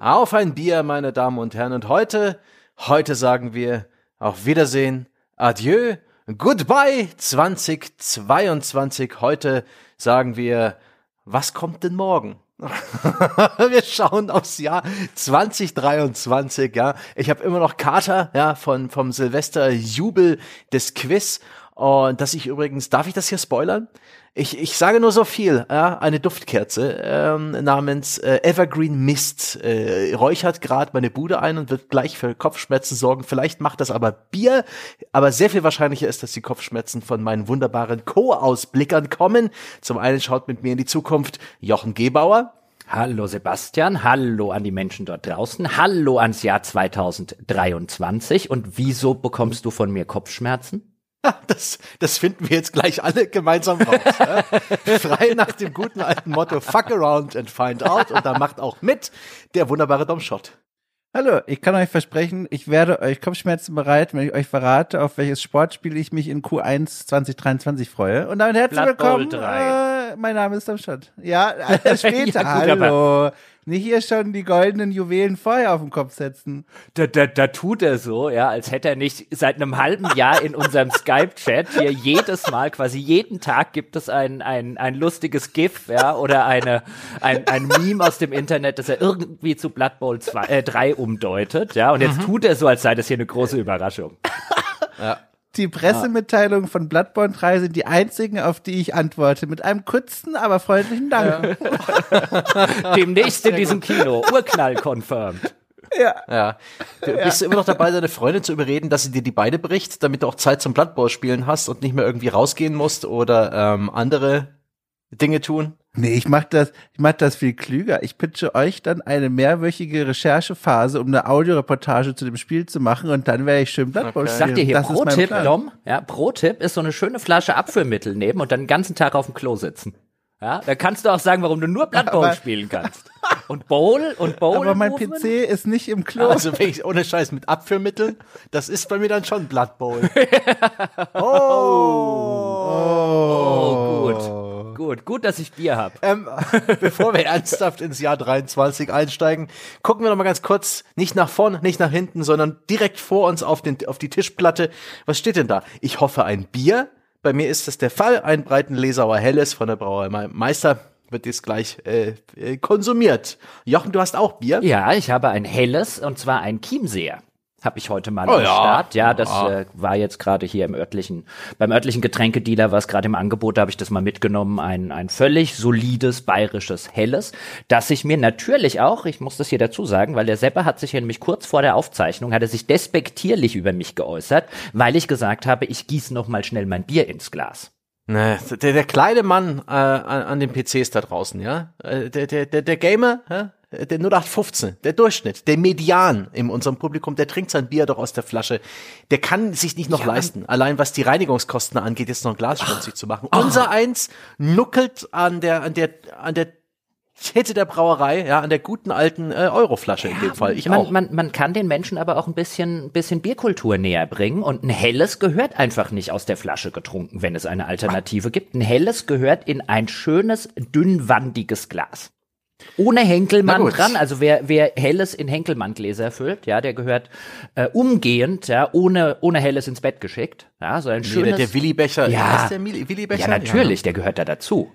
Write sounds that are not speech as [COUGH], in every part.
Auf ein Bier, meine Damen und Herren. Und heute, heute sagen wir auf Wiedersehen, Adieu, Goodbye 2022. Heute sagen wir, was kommt denn morgen? [LAUGHS] wir schauen aufs Jahr 2023, ja. Ich habe immer noch Kater, ja, von vom Silvester Jubel des Quiz und dass ich übrigens, darf ich das hier spoilern? Ich, ich sage nur so viel, ja, eine Duftkerze ähm, namens äh, Evergreen Mist äh, räuchert gerade meine Bude ein und wird gleich für Kopfschmerzen sorgen. Vielleicht macht das aber Bier, aber sehr viel wahrscheinlicher ist, dass die Kopfschmerzen von meinen wunderbaren Co-Ausblickern kommen. Zum einen schaut mit mir in die Zukunft Jochen Gebauer. Hallo Sebastian, hallo an die Menschen dort draußen, hallo ans Jahr 2023 und wieso bekommst du von mir Kopfschmerzen? [LAUGHS] Das, das finden wir jetzt gleich alle gemeinsam raus. ja? [LAUGHS] Frei nach dem guten alten Motto Fuck around and find out. Und da macht auch mit der wunderbare Domshot. Hallo, ich kann euch versprechen, ich werde euch Kopfschmerzen bereit, wenn ich euch verrate, auf welches Sportspiel ich mich in Q1 2023 freue. Und damit herzlich Blood Bowl willkommen. 3. Äh, mein Name ist Domshot. Ja, äh, [LAUGHS] später. Ja, gut, Hallo. Nicht hier schon die goldenen Juwelen vorher auf den Kopf setzen. Da, da, da tut er so, ja, als hätte er nicht seit einem halben Jahr in unserem Skype-Chat hier jedes Mal, quasi jeden Tag gibt es ein, ein, ein lustiges GIF, ja, oder eine, ein, ein Meme aus dem Internet, das er irgendwie zu Blood Bowl 2, äh, 3 umdeutet, ja, und jetzt tut er so, als sei das hier eine große Überraschung. [LAUGHS] Die Pressemitteilungen von Bloodborne 3 sind die einzigen, auf die ich antworte. Mit einem kurzen, aber freundlichen Dank. [LAUGHS] Demnächst in diesem Kino, Urknall confirmed. Ja. Ja. Du bist immer noch dabei, deine Freundin zu überreden, dass sie dir die Beine bricht, damit du auch Zeit zum Blood Bowl spielen hast und nicht mehr irgendwie rausgehen musst oder ähm, andere Dinge tun. Nee, ich mach das, ich mach das viel klüger. Ich pitche euch dann eine mehrwöchige Recherchephase, um eine Audioreportage zu dem Spiel zu machen und dann werde ich schön Blood Bowl Okay. Ich sag dir hier, Das Pro-Tipp, Plan. Dom, ja, Pro-Tipp ist so eine schöne Flasche Abführmittel nehmen und dann den ganzen Tag auf dem Klo sitzen. Ja, da kannst du auch sagen, warum du nur Blood spielen kannst. Und Bowl und Bowl. Aber mein Movement? PC ist nicht im Klo. Also wenn ich ohne Scheiß mit Abführmitteln, das ist bei mir dann schon Blood Bowl. [LAUGHS] Oh, gut. Gut, gut, dass ich Bier hab. Ähm, [LAUGHS] bevor wir ernsthaft ins Jahr 23 einsteigen, gucken wir noch mal ganz kurz, nicht nach vorn, nicht nach hinten, sondern direkt vor uns auf, den, auf die Tischplatte. Was steht denn da? Ich hoffe ein Bier. Bei mir ist das der Fall. Ein breiten Lesauer Helles von der Brauerei Me- Meister wird jetzt gleich äh, äh, konsumiert. Jochen, du hast auch Bier? Ja, ich habe ein helles und zwar ein Chiemseer. Habe ich heute mal Oh am ja. Start. Ja, das Ja. äh, war jetzt gerade hier im örtlichen, beim örtlichen Getränkedealer war es gerade im Angebot, da habe ich das mal mitgenommen. Ein, ein völlig solides bayerisches Helles, das ich mir natürlich auch, ich muss das hier dazu sagen, weil der Seppe hat sich hier nämlich kurz vor der Aufzeichnung, hat er sich despektierlich über mich geäußert, weil ich gesagt habe, ich gieße noch mal schnell mein Bier ins Glas. Ne, der, der kleine Mann äh, an, an den PCs da draußen, ja, äh, der, der, der, der Gamer, ja? Der 0815, der Durchschnitt, der Median in unserem Publikum, der trinkt sein Bier doch aus der Flasche. Der kann sich nicht noch leisten, allein was die Reinigungskosten angeht, jetzt noch ein Glas schmutzig zu machen. Unser eins nuckelt an der, an der, an der Kette der Brauerei, ja, an der guten alten äh, Euroflasche in dem Fall. Ich auch. Man, man, man kann den Menschen aber auch ein bisschen, bisschen Bierkultur näher bringen und ein helles gehört einfach nicht aus der Flasche getrunken, wenn es eine Alternative gibt. Ein helles gehört in ein schönes, dünnwandiges Glas. Ohne Henkelmann dran, also wer, wer helles in Henkelmann-Gläser füllt, ja, der gehört äh, umgehend, ja, ohne, ohne helles ins Bett geschickt. Ja, so ein Nee, der, der Willi-Becher, Ja. ist der Willi- Willi-Becher? ja, natürlich, der gehört da dazu.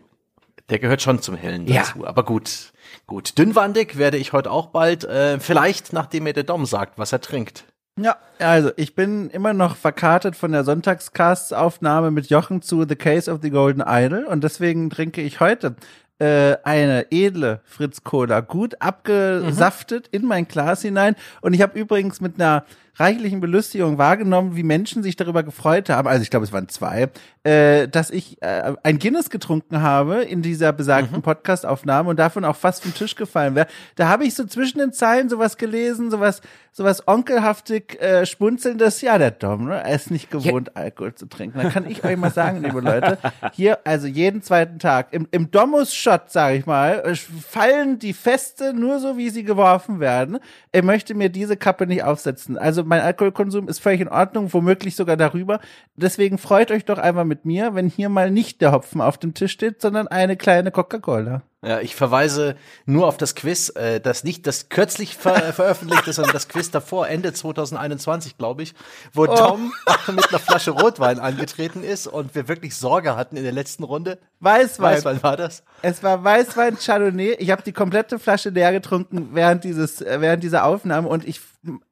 Der gehört schon zum Hellen Ja. dazu. Aber gut, gut. Dünnwandig werde ich heute auch bald. Äh, vielleicht, nachdem mir der Dom sagt, was er trinkt. Ja, also ich bin immer noch verkartet von der Sonntagscast-Aufnahme mit Jochen zu The Case of the Golden Idol und deswegen trinke ich heute äh, eine edle Fritz Cola, gut abgesaftet in mein Glas hinein. Und ich habe übrigens mit einer reichlichen Belustigung wahrgenommen, wie Menschen sich darüber gefreut haben, also ich glaube, es waren zwei, äh, dass ich äh, ein Guinness getrunken habe in dieser besagten Podcast-Aufnahme und davon auch fast vom Tisch gefallen wäre. Da habe ich so zwischen den Zeilen sowas gelesen, sowas, sowas onkelhaftig äh, schmunzelndes. Ja, der Dom, ne? er ist nicht gewohnt, Alkohol zu trinken. Dann kann ich euch mal sagen, liebe Leute, hier also jeden zweiten Tag im, im Domus-Shot, sage ich mal, äh, fallen die Feste nur so, wie sie geworfen werden. Er möchte mir diese Kappe nicht aufsetzen. Also Also mein Alkoholkonsum ist völlig in Ordnung, womöglich sogar darüber. Deswegen freut euch doch einmal mit mir, wenn hier mal nicht der Hopfen auf dem Tisch steht, sondern eine kleine Coca-Cola. Ja, ich verweise nur auf das Quiz, äh, das nicht das kürzlich ver [LAUGHS] veröffentlichte, sondern das Quiz davor, Ende 2021, glaube ich, wo Oh. Tom [LAUGHS] mit einer Flasche Rotwein angetreten ist und wir wirklich Sorge hatten in der letzten Runde. Weißwein. Weißwein war das? Es war Weißwein Chardonnay. Ich habe die komplette Flasche leer getrunken während dieses äh, während dieser Aufnahme und ich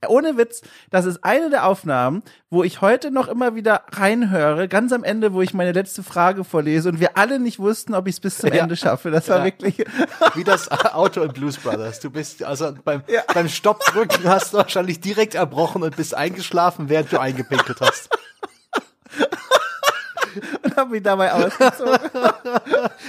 ohne Witz, das ist eine der Aufnahmen, wo ich heute noch immer wieder reinhöre, ganz am Ende, wo ich meine letzte Frage vorlese und wir alle nicht wussten, ob ich es bis zum Ja. Ende schaffe. Das war Ja. wirklich [LAUGHS] Wie das Auto in Blues Brothers. Du bist also beim, Ja. beim Stoppdrücken hast du wahrscheinlich direkt erbrochen und bist eingeschlafen, während du eingepinkelt hast. [LAUGHS] [LAUGHS] und habe mich dabei ausgezogen. [LAUGHS]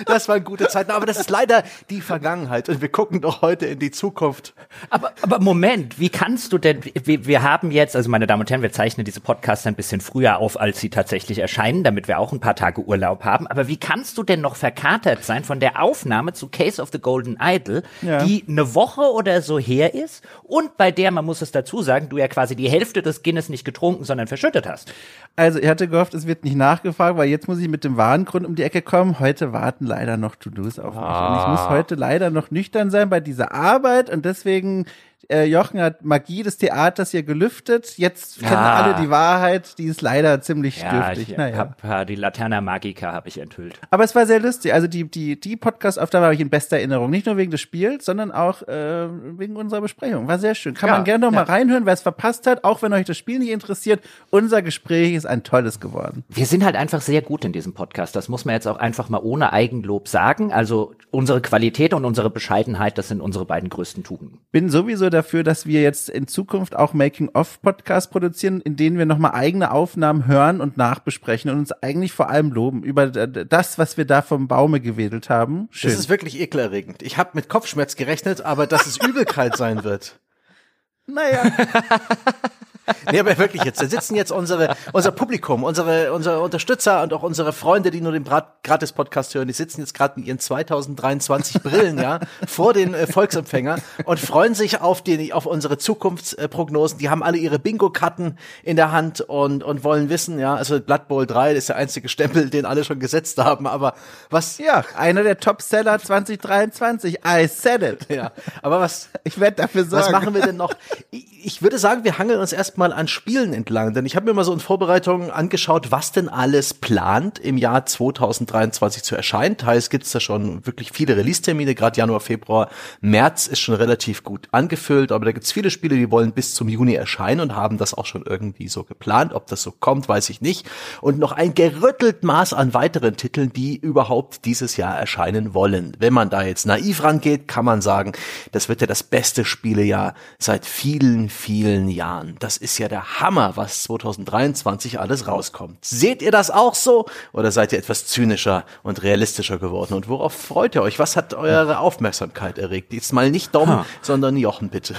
Das waren gute Zeiten, aber das ist leider die Vergangenheit und wir gucken doch heute in die Zukunft. Aber, aber Moment, wie kannst du denn, wir, wir haben jetzt, also meine Damen und Herren, wir zeichnen diese Podcasts ein bisschen früher auf, als sie tatsächlich erscheinen, damit wir auch ein paar Tage Urlaub haben. Aber wie kannst du denn noch verkatert sein von der Aufnahme zu Case of the Golden Idol, Ja. die eine Woche oder so her ist und bei der, man muss es dazu sagen, du ja quasi die Hälfte des Guinness nicht getrunken, sondern verschüttet hast? Also, ich hatte gehofft, es wird nicht nachgefragt, weil jetzt muss ich mit dem wahren Grund um die Ecke kommen. Heute warten leider noch To-Dos auf mich. Und ich muss heute leider noch nüchtern sein bei dieser Arbeit und deswegen, äh, Jochen hat Magie des Theaters hier gelüftet. Jetzt kennen Ah. alle die Wahrheit, die ist leider ziemlich Ja, dürftig. ich naja. hab, äh, die Laterna Magica habe ich enthüllt. Aber es war sehr lustig. Also die, die, die Podcast-Aufnahme habe ich in bester Erinnerung. Nicht nur wegen des Spiels, sondern auch äh, wegen unserer Besprechung. War sehr schön. Kann Ja, man gerne noch ja. mal reinhören, wer es verpasst hat. Auch wenn euch das Spiel nicht interessiert. Unser Gespräch ist ein tolles geworden. Wir sind halt einfach sehr gut in diesem Podcast. Das muss man jetzt auch einfach mal ohne Eigenlob sagen. Also unsere Qualität und unsere Bescheidenheit, das sind unsere beiden größten Tugenden. Bin sowieso dafür, dass wir jetzt in Zukunft auch Making-of-Podcasts produzieren, in denen wir nochmal eigene Aufnahmen hören und nachbesprechen und uns eigentlich vor allem loben über das, was wir da vom Baume gewedelt haben. Schön. Das ist wirklich ekelerregend. Ich habe mit Kopfschmerz gerechnet, aber dass es Übelkeit sein wird. [LAUGHS] naja, [LAUGHS] Nee, aber wirklich jetzt, da sitzen jetzt unsere, unser Publikum, unsere, unsere Unterstützer und auch unsere Freunde, die nur den Gratis-Podcast hören, die sitzen jetzt gerade mit ihren 2023 Brillen, ja, vor den äh, Volksempfänger und freuen sich auf die, auf unsere Zukunftsprognosen. Die haben alle ihre Bingo-Karten in der Hand und, und wollen wissen, ja, also Blood Bowl 3 ist der einzige Stempel, den alle schon gesetzt haben, aber was, ja, einer der Top-Seller 2023. I said it. ja, aber was, Ich werde dafür sorgen. Was machen wir denn noch? Ich ich würde sagen, wir hangeln uns erstmal an Spielen entlang, denn ich habe mir mal so in Vorbereitungen angeschaut, was denn alles plant im Jahr 2023 zu erscheinen. Teils gibt's da schon wirklich viele Release-Termine, gerade Januar, Februar, März ist schon relativ gut angefüllt, aber da gibt's viele Spiele, die wollen bis zum Juni erscheinen und haben das auch schon irgendwie so geplant. Ob das so kommt, weiß ich nicht. Und noch ein gerüttelt Maß an weiteren Titeln, die überhaupt dieses Jahr erscheinen wollen. Wenn man da jetzt naiv rangeht, kann man sagen, das wird ja das beste Spielejahr seit vielen, vielen Jahren. Das ist ja der Hammer, was 2023 alles rauskommt. Seht ihr das auch so? Oder seid ihr etwas zynischer und realistischer geworden? Und worauf freut ihr euch? Was hat eure Aufmerksamkeit erregt? Jetzt mal nicht Dom, Ha. sondern Jochen, bitte.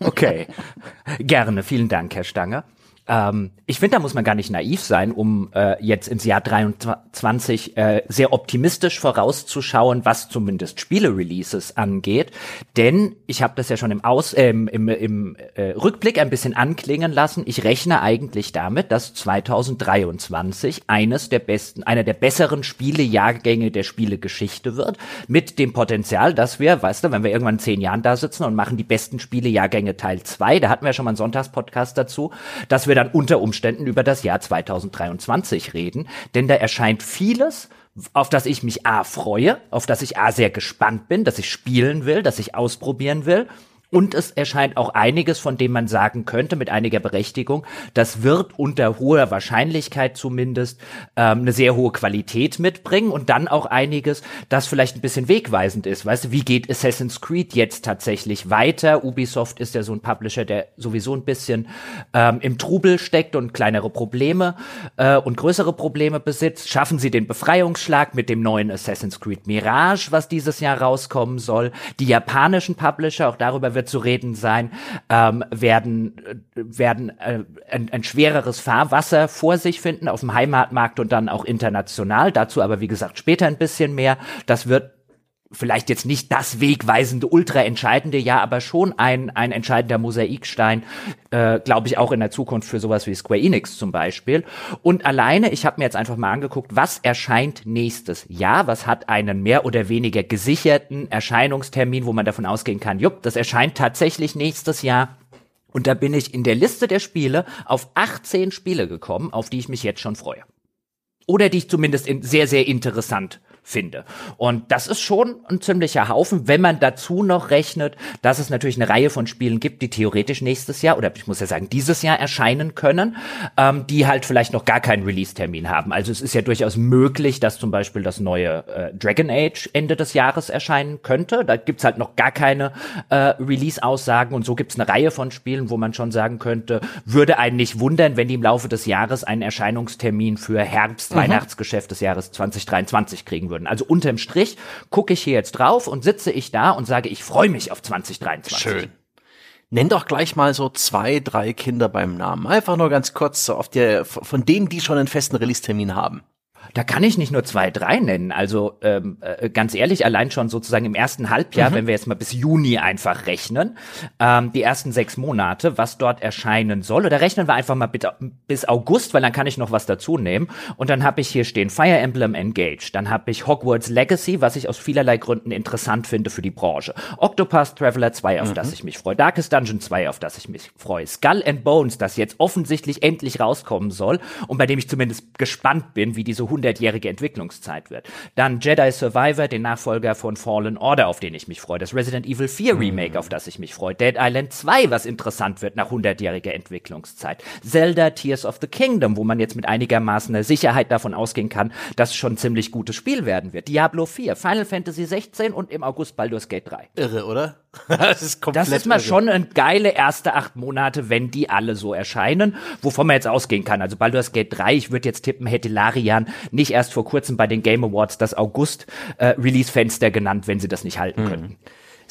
Okay. Gerne, vielen Dank, Herr Stange. Ähm, ich finde, da muss man gar nicht naiv sein, um äh, jetzt ins Jahr 23 äh, sehr optimistisch vorauszuschauen, was zumindest Spiele-Releases angeht. Denn ich habe das ja schon im, Aus, ähm, im, im äh, Rückblick ein bisschen anklingen lassen. Ich rechne eigentlich damit, dass 2023 eines der besten, einer der besseren Spielejahrgänge der Spielegeschichte wird, mit dem Potenzial, dass wir, weißt du, wenn wir irgendwann in zehn Jahren da sitzen und machen die besten Spielejahrgänge Teil 2, da hatten wir ja schon mal einen Sonntagspodcast dazu, dass wir dann unter Umständen über das Jahr 2023 reden, denn da erscheint vieles, auf das ich mich A freue, auf das ich A sehr gespannt bin, dass ich spielen will, dass ich ausprobieren will. Und es erscheint auch einiges, von dem man sagen könnte, mit einiger Berechtigung, das wird unter hoher Wahrscheinlichkeit zumindest ähm, eine sehr hohe Qualität mitbringen und dann auch einiges, das vielleicht ein bisschen wegweisend ist. Weißt du, wie geht Assassin's Creed jetzt tatsächlich weiter? Ubisoft ist ja so ein Publisher, der sowieso ein bisschen ähm, im Trubel steckt und kleinere Probleme äh, und größere Probleme besitzt. Schaffen sie den Befreiungsschlag mit dem neuen Assassin's Creed Mirage, was dieses Jahr rauskommen soll? Die japanischen Publisher, auch darüber wird zu reden sein, ähm, werden, äh, werden äh, ein, ein schwereres Fahrwasser vor sich finden auf dem Heimatmarkt und dann auch international. Dazu aber, wie gesagt, später ein bisschen mehr. Das wird vielleicht jetzt nicht das wegweisende, ultra entscheidende Jahr, aber schon ein, ein entscheidender Mosaikstein, äh, glaube ich, auch in der Zukunft für sowas wie Square Enix zum Beispiel. Und alleine, ich habe mir jetzt einfach mal angeguckt, was erscheint nächstes Jahr, was hat einen mehr oder weniger gesicherten Erscheinungstermin, wo man davon ausgehen kann, jupp, das erscheint tatsächlich nächstes Jahr. Und da bin ich in der Liste der Spiele auf 18 Spiele gekommen, auf die ich mich jetzt schon freue. Oder die ich zumindest in sehr, sehr interessant finde. Und das ist schon ein ziemlicher Haufen, wenn man dazu noch rechnet, dass es natürlich eine Reihe von Spielen gibt, die theoretisch nächstes Jahr oder ich muss ja sagen dieses Jahr erscheinen können, ähm, die halt vielleicht noch gar keinen Release-Termin haben. Also es ist ja durchaus möglich, dass zum Beispiel das neue äh, Dragon Age Ende des Jahres erscheinen könnte. Da gibt's halt noch gar keine äh, Release-Aussagen und so gibt's eine Reihe von Spielen, wo man schon sagen könnte, würde einen nicht wundern, wenn die im Laufe des Jahres einen Erscheinungstermin für Herbst, mhm. Weihnachtsgeschäft des Jahres 2023 kriegen würden. Also unterm Strich gucke ich hier jetzt drauf und sitze ich da und sage, ich freue mich auf 2023. Schön. Nenn doch gleich mal so zwei, drei Kinder beim Namen. Einfach nur ganz kurz so auf der, von denen, die schon einen festen Release-Termin haben. Da kann ich nicht nur zwei, drei nennen. Also ähm, äh, ganz ehrlich, allein schon sozusagen im ersten Halbjahr, mhm. wenn wir jetzt mal bis Juni einfach rechnen, ähm, die ersten sechs Monate, was dort erscheinen soll. Oder rechnen wir einfach mal bis August, weil dann kann ich noch was dazu nehmen. Und dann habe ich hier stehen Fire Emblem Engage. Dann habe ich Hogwarts Legacy, was ich aus vielerlei Gründen interessant finde für die Branche. Octopath Traveler 2, auf mhm. das ich mich freue. Darkest Dungeon 2, auf das ich mich freue. Skull and Bones, das jetzt offensichtlich endlich rauskommen soll und bei dem ich zumindest gespannt bin, wie diese 100-jährige Entwicklungszeit wird. Dann Jedi Survivor, den Nachfolger von Fallen Order, auf den ich mich freue. Das Resident Evil 4 Remake, auf das ich mich freue. Dead Island 2, was interessant wird nach 100-jähriger Entwicklungszeit. Zelda Tears of the Kingdom, wo man jetzt mit einigermaßen Sicherheit davon ausgehen kann, dass es schon ein ziemlich gutes Spiel werden wird. Diablo 4, Final Fantasy 16 und im August Baldur's Gate 3. Irre, oder? [LAUGHS] das ist komplett Das ist mal irre. schon eine geile erste acht Monate, wenn die alle so erscheinen, wovon man jetzt ausgehen kann. Also Baldur's Gate 3, ich würde jetzt tippen, hätte Larian nicht erst vor kurzem bei den Game Awards das August-Release-Fenster äh, genannt, wenn sie das nicht halten mhm. könnten.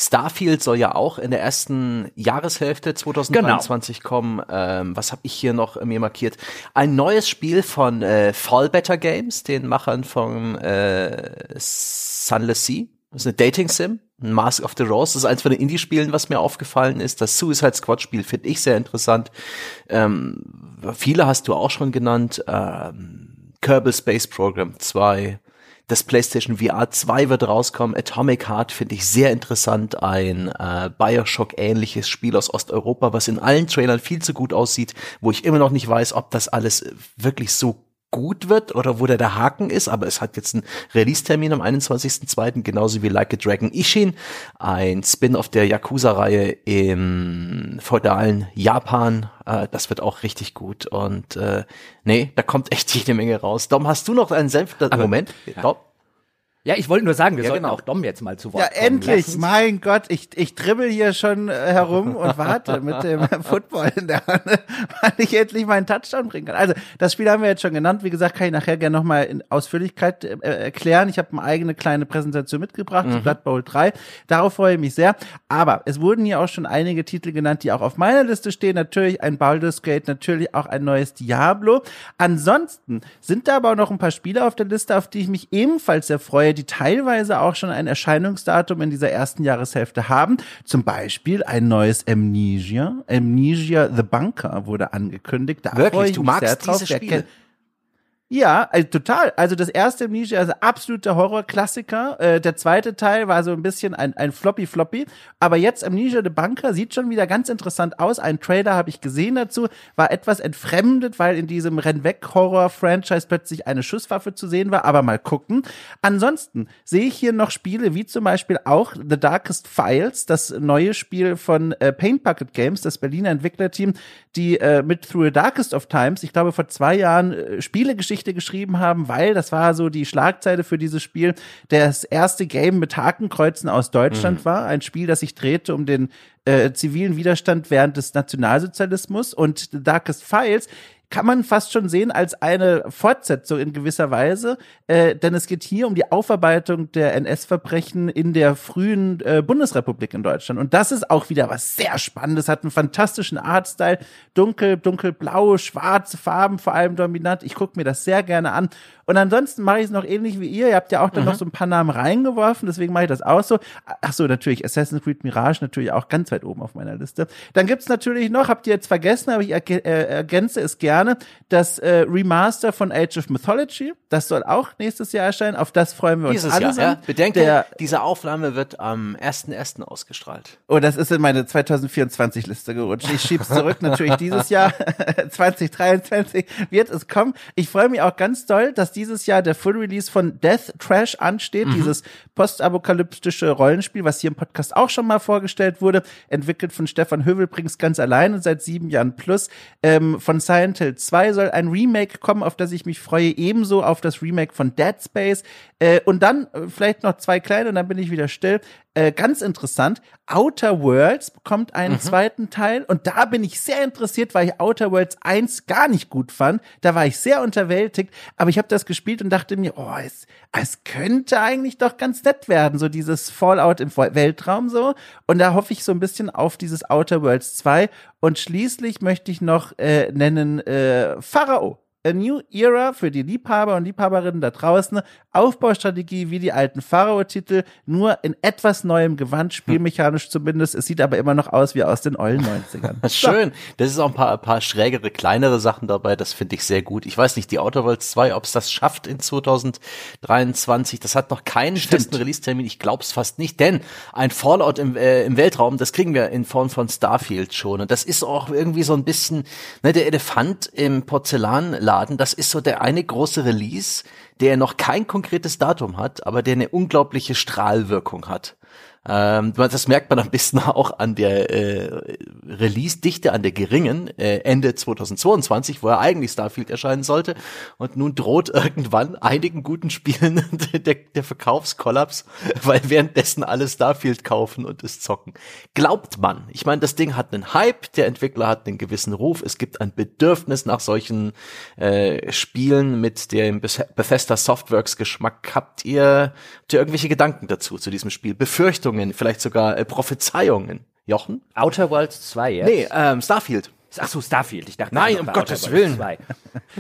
Starfield soll ja auch in der ersten Jahreshälfte 2023 genau. kommen. Ähm, was habe ich hier noch mir markiert? Ein neues Spiel von äh, Fallbetter Games, den Machern von äh, Sunless Sea. Das ist eine Dating-Sim, ein Mask of the Rose. Das ist eins von den Indie-Spielen, was mir aufgefallen ist. Das Suicide Squad-Spiel finde ich sehr interessant. Ähm, viele hast du auch schon genannt. Ähm, Kerbal Space Program 2. Das PlayStation VR 2 wird rauskommen. Atomic Heart finde ich sehr interessant. Ein äh, Bioshock-ähnliches Spiel aus Osteuropa, was in allen Trailern viel zu gut aussieht, wo ich immer noch nicht weiß, ob das alles wirklich so gut wird oder wo der, der Haken ist, aber es hat jetzt einen Release-Termin am 21.02., genauso wie Like a Dragon Ishin, ein Spin-off der Yakuza-Reihe im feudalen Japan. Äh, das wird auch richtig gut und äh, nee, da kommt echt jede Menge raus. Dom, hast du noch einen Senf? Aber, Moment, ja. Dom? Ja, ich wollte nur sagen, wir ja, sollten genau. auch Dom jetzt mal zu Wort ja, kommen. Ja, endlich, lassen. mein Gott, ich, ich dribbel hier schon äh, herum und warte mit dem [LAUGHS] Football in der Hand, [LAUGHS] weil ich endlich meinen Touchdown bringen kann. Also, das Spiel haben wir jetzt schon genannt. Wie gesagt, kann ich nachher gerne nochmal in Ausführlichkeit äh, erklären. Ich habe eine eigene kleine Präsentation mitgebracht mhm. zu Blood Bowl 3. Darauf freue ich mich sehr. Aber es wurden hier auch schon einige Titel genannt, die auch auf meiner Liste stehen. Natürlich ein Baldur's Gate, natürlich auch ein neues Diablo. Ansonsten sind da aber auch noch ein paar Spiele auf der Liste, auf die ich mich ebenfalls sehr freue die teilweise auch schon ein Erscheinungsdatum in dieser ersten Jahreshälfte haben. Zum Beispiel ein neues Amnesia. Amnesia The Bunker wurde angekündigt. Da Wirklich, du magst diese Spiele? Ja, also total. Also das erste Amnesia, also absoluter Horrorklassiker. Äh, der zweite Teil war so ein bisschen ein, ein Floppy Floppy. Aber jetzt Amnesia the Bunker sieht schon wieder ganz interessant aus. Ein Trailer habe ich gesehen dazu, war etwas entfremdet, weil in diesem Rennweg-Horror-Franchise plötzlich eine Schusswaffe zu sehen war. Aber mal gucken. Ansonsten sehe ich hier noch Spiele wie zum Beispiel auch The Darkest Files, das neue Spiel von äh, Paint Bucket Games, das Berliner Entwicklerteam, die äh, mit Through the Darkest of Times, ich glaube vor zwei Jahren, äh, Spielegeschichte Geschichte geschrieben haben, weil das war so die Schlagzeile für dieses Spiel. Das erste Game mit Hakenkreuzen aus Deutschland mhm. war. Ein Spiel, das sich drehte um den äh, zivilen Widerstand während des Nationalsozialismus und The Darkest Files kann man fast schon sehen als eine Fortsetzung in gewisser Weise, äh, denn es geht hier um die Aufarbeitung der NS-Verbrechen in der frühen äh, Bundesrepublik in Deutschland. Und das ist auch wieder was sehr Spannendes, hat einen fantastischen Artstyle, dunkel, dunkelblau, schwarze Farben vor allem dominant. Ich gucke mir das sehr gerne an. Und ansonsten mache ich es noch ähnlich wie ihr. Ihr habt ja auch dann mhm. noch so ein paar Namen reingeworfen, deswegen mache ich das auch so. Ach so, natürlich Assassin's Creed Mirage natürlich auch ganz weit oben auf meiner Liste. Dann gibt's natürlich noch, habt ihr jetzt vergessen, aber ich äh, ergänze es gerne, das äh, Remaster von Age of Mythology. Das soll auch nächstes Jahr erscheinen. Auf das freuen wir uns Dieses alle. Jahr, ja. Bedenke, Der, diese Aufnahme wird am 1.1. ausgestrahlt. Oh, das ist in meine 2024-Liste gerutscht. Ich schieb's zurück, natürlich dieses Jahr. [LAUGHS] 2023 wird es kommen. Ich freue mich auch ganz doll, dass die dieses Jahr der Full Release von Death Trash ansteht, mhm. dieses postapokalyptische Rollenspiel, was hier im Podcast auch schon mal vorgestellt wurde, entwickelt von Stefan Hövelbrings ganz alleine seit sieben Jahren plus. Ähm, von Silent Hill 2 soll ein Remake kommen, auf das ich mich freue, ebenso auf das Remake von Dead Space. Äh, und dann äh, vielleicht noch zwei kleine und dann bin ich wieder still. Äh, ganz interessant, Outer Worlds bekommt einen mhm. zweiten Teil und da bin ich sehr interessiert, weil ich Outer Worlds 1 gar nicht gut fand. Da war ich sehr unterwältigt, aber ich habe das gespielt und dachte mir, oh, es, es könnte eigentlich doch ganz nett werden, so dieses Fallout im Weltraum so. Und da hoffe ich so ein bisschen auf dieses Outer Worlds 2. Und schließlich möchte ich noch äh, nennen äh, Pharao. A New Era für die Liebhaber und Liebhaberinnen da draußen. Aufbaustrategie wie die alten Pharao-Titel, nur in etwas neuem Gewand, spielmechanisch zumindest. Es sieht aber immer noch aus wie aus den ollen 90ern. [LAUGHS] Schön. Das ist auch ein paar, ein paar schrägere, kleinere Sachen dabei. Das finde ich sehr gut. Ich weiß nicht, die Outer Worlds 2, ob es das schafft in 2023. Das hat noch keinen Stimmt. festen Release-Termin. Ich glaube es fast nicht, denn ein Fallout im, äh, im Weltraum, das kriegen wir in Form von Starfield schon. Und das ist auch irgendwie so ein bisschen ne, der Elefant im Porzellanladen. Das ist so der eine große Release, der noch kein konkretes Datum hat, aber der eine unglaubliche Strahlwirkung hat. Ähm, das merkt man am besten [LAUGHS] auch an der äh, Release-Dichte, an der geringen, äh, Ende 2022, wo er eigentlich Starfield erscheinen sollte. Und nun droht [LAUGHS] irgendwann einigen guten Spielen [LAUGHS] der, der Verkaufskollaps, weil währenddessen alle Starfield kaufen und es zocken. Glaubt man. Ich meine, das Ding hat einen Hype, der Entwickler hat einen gewissen Ruf, es gibt ein Bedürfnis nach solchen äh, Spielen mit dem Bethesda Softworks Geschmack. Habt ihr, habt ihr irgendwelche Gedanken dazu, zu diesem Spiel? Befürchtungen? Vermutungen, vielleicht sogar äh, Prophezeiungen. Jochen? Outer Worlds 2 jetzt? Nee, ähm, Starfield. Ach so, Starfield. Ich dachte, Nein, um Gottes Willen. 2.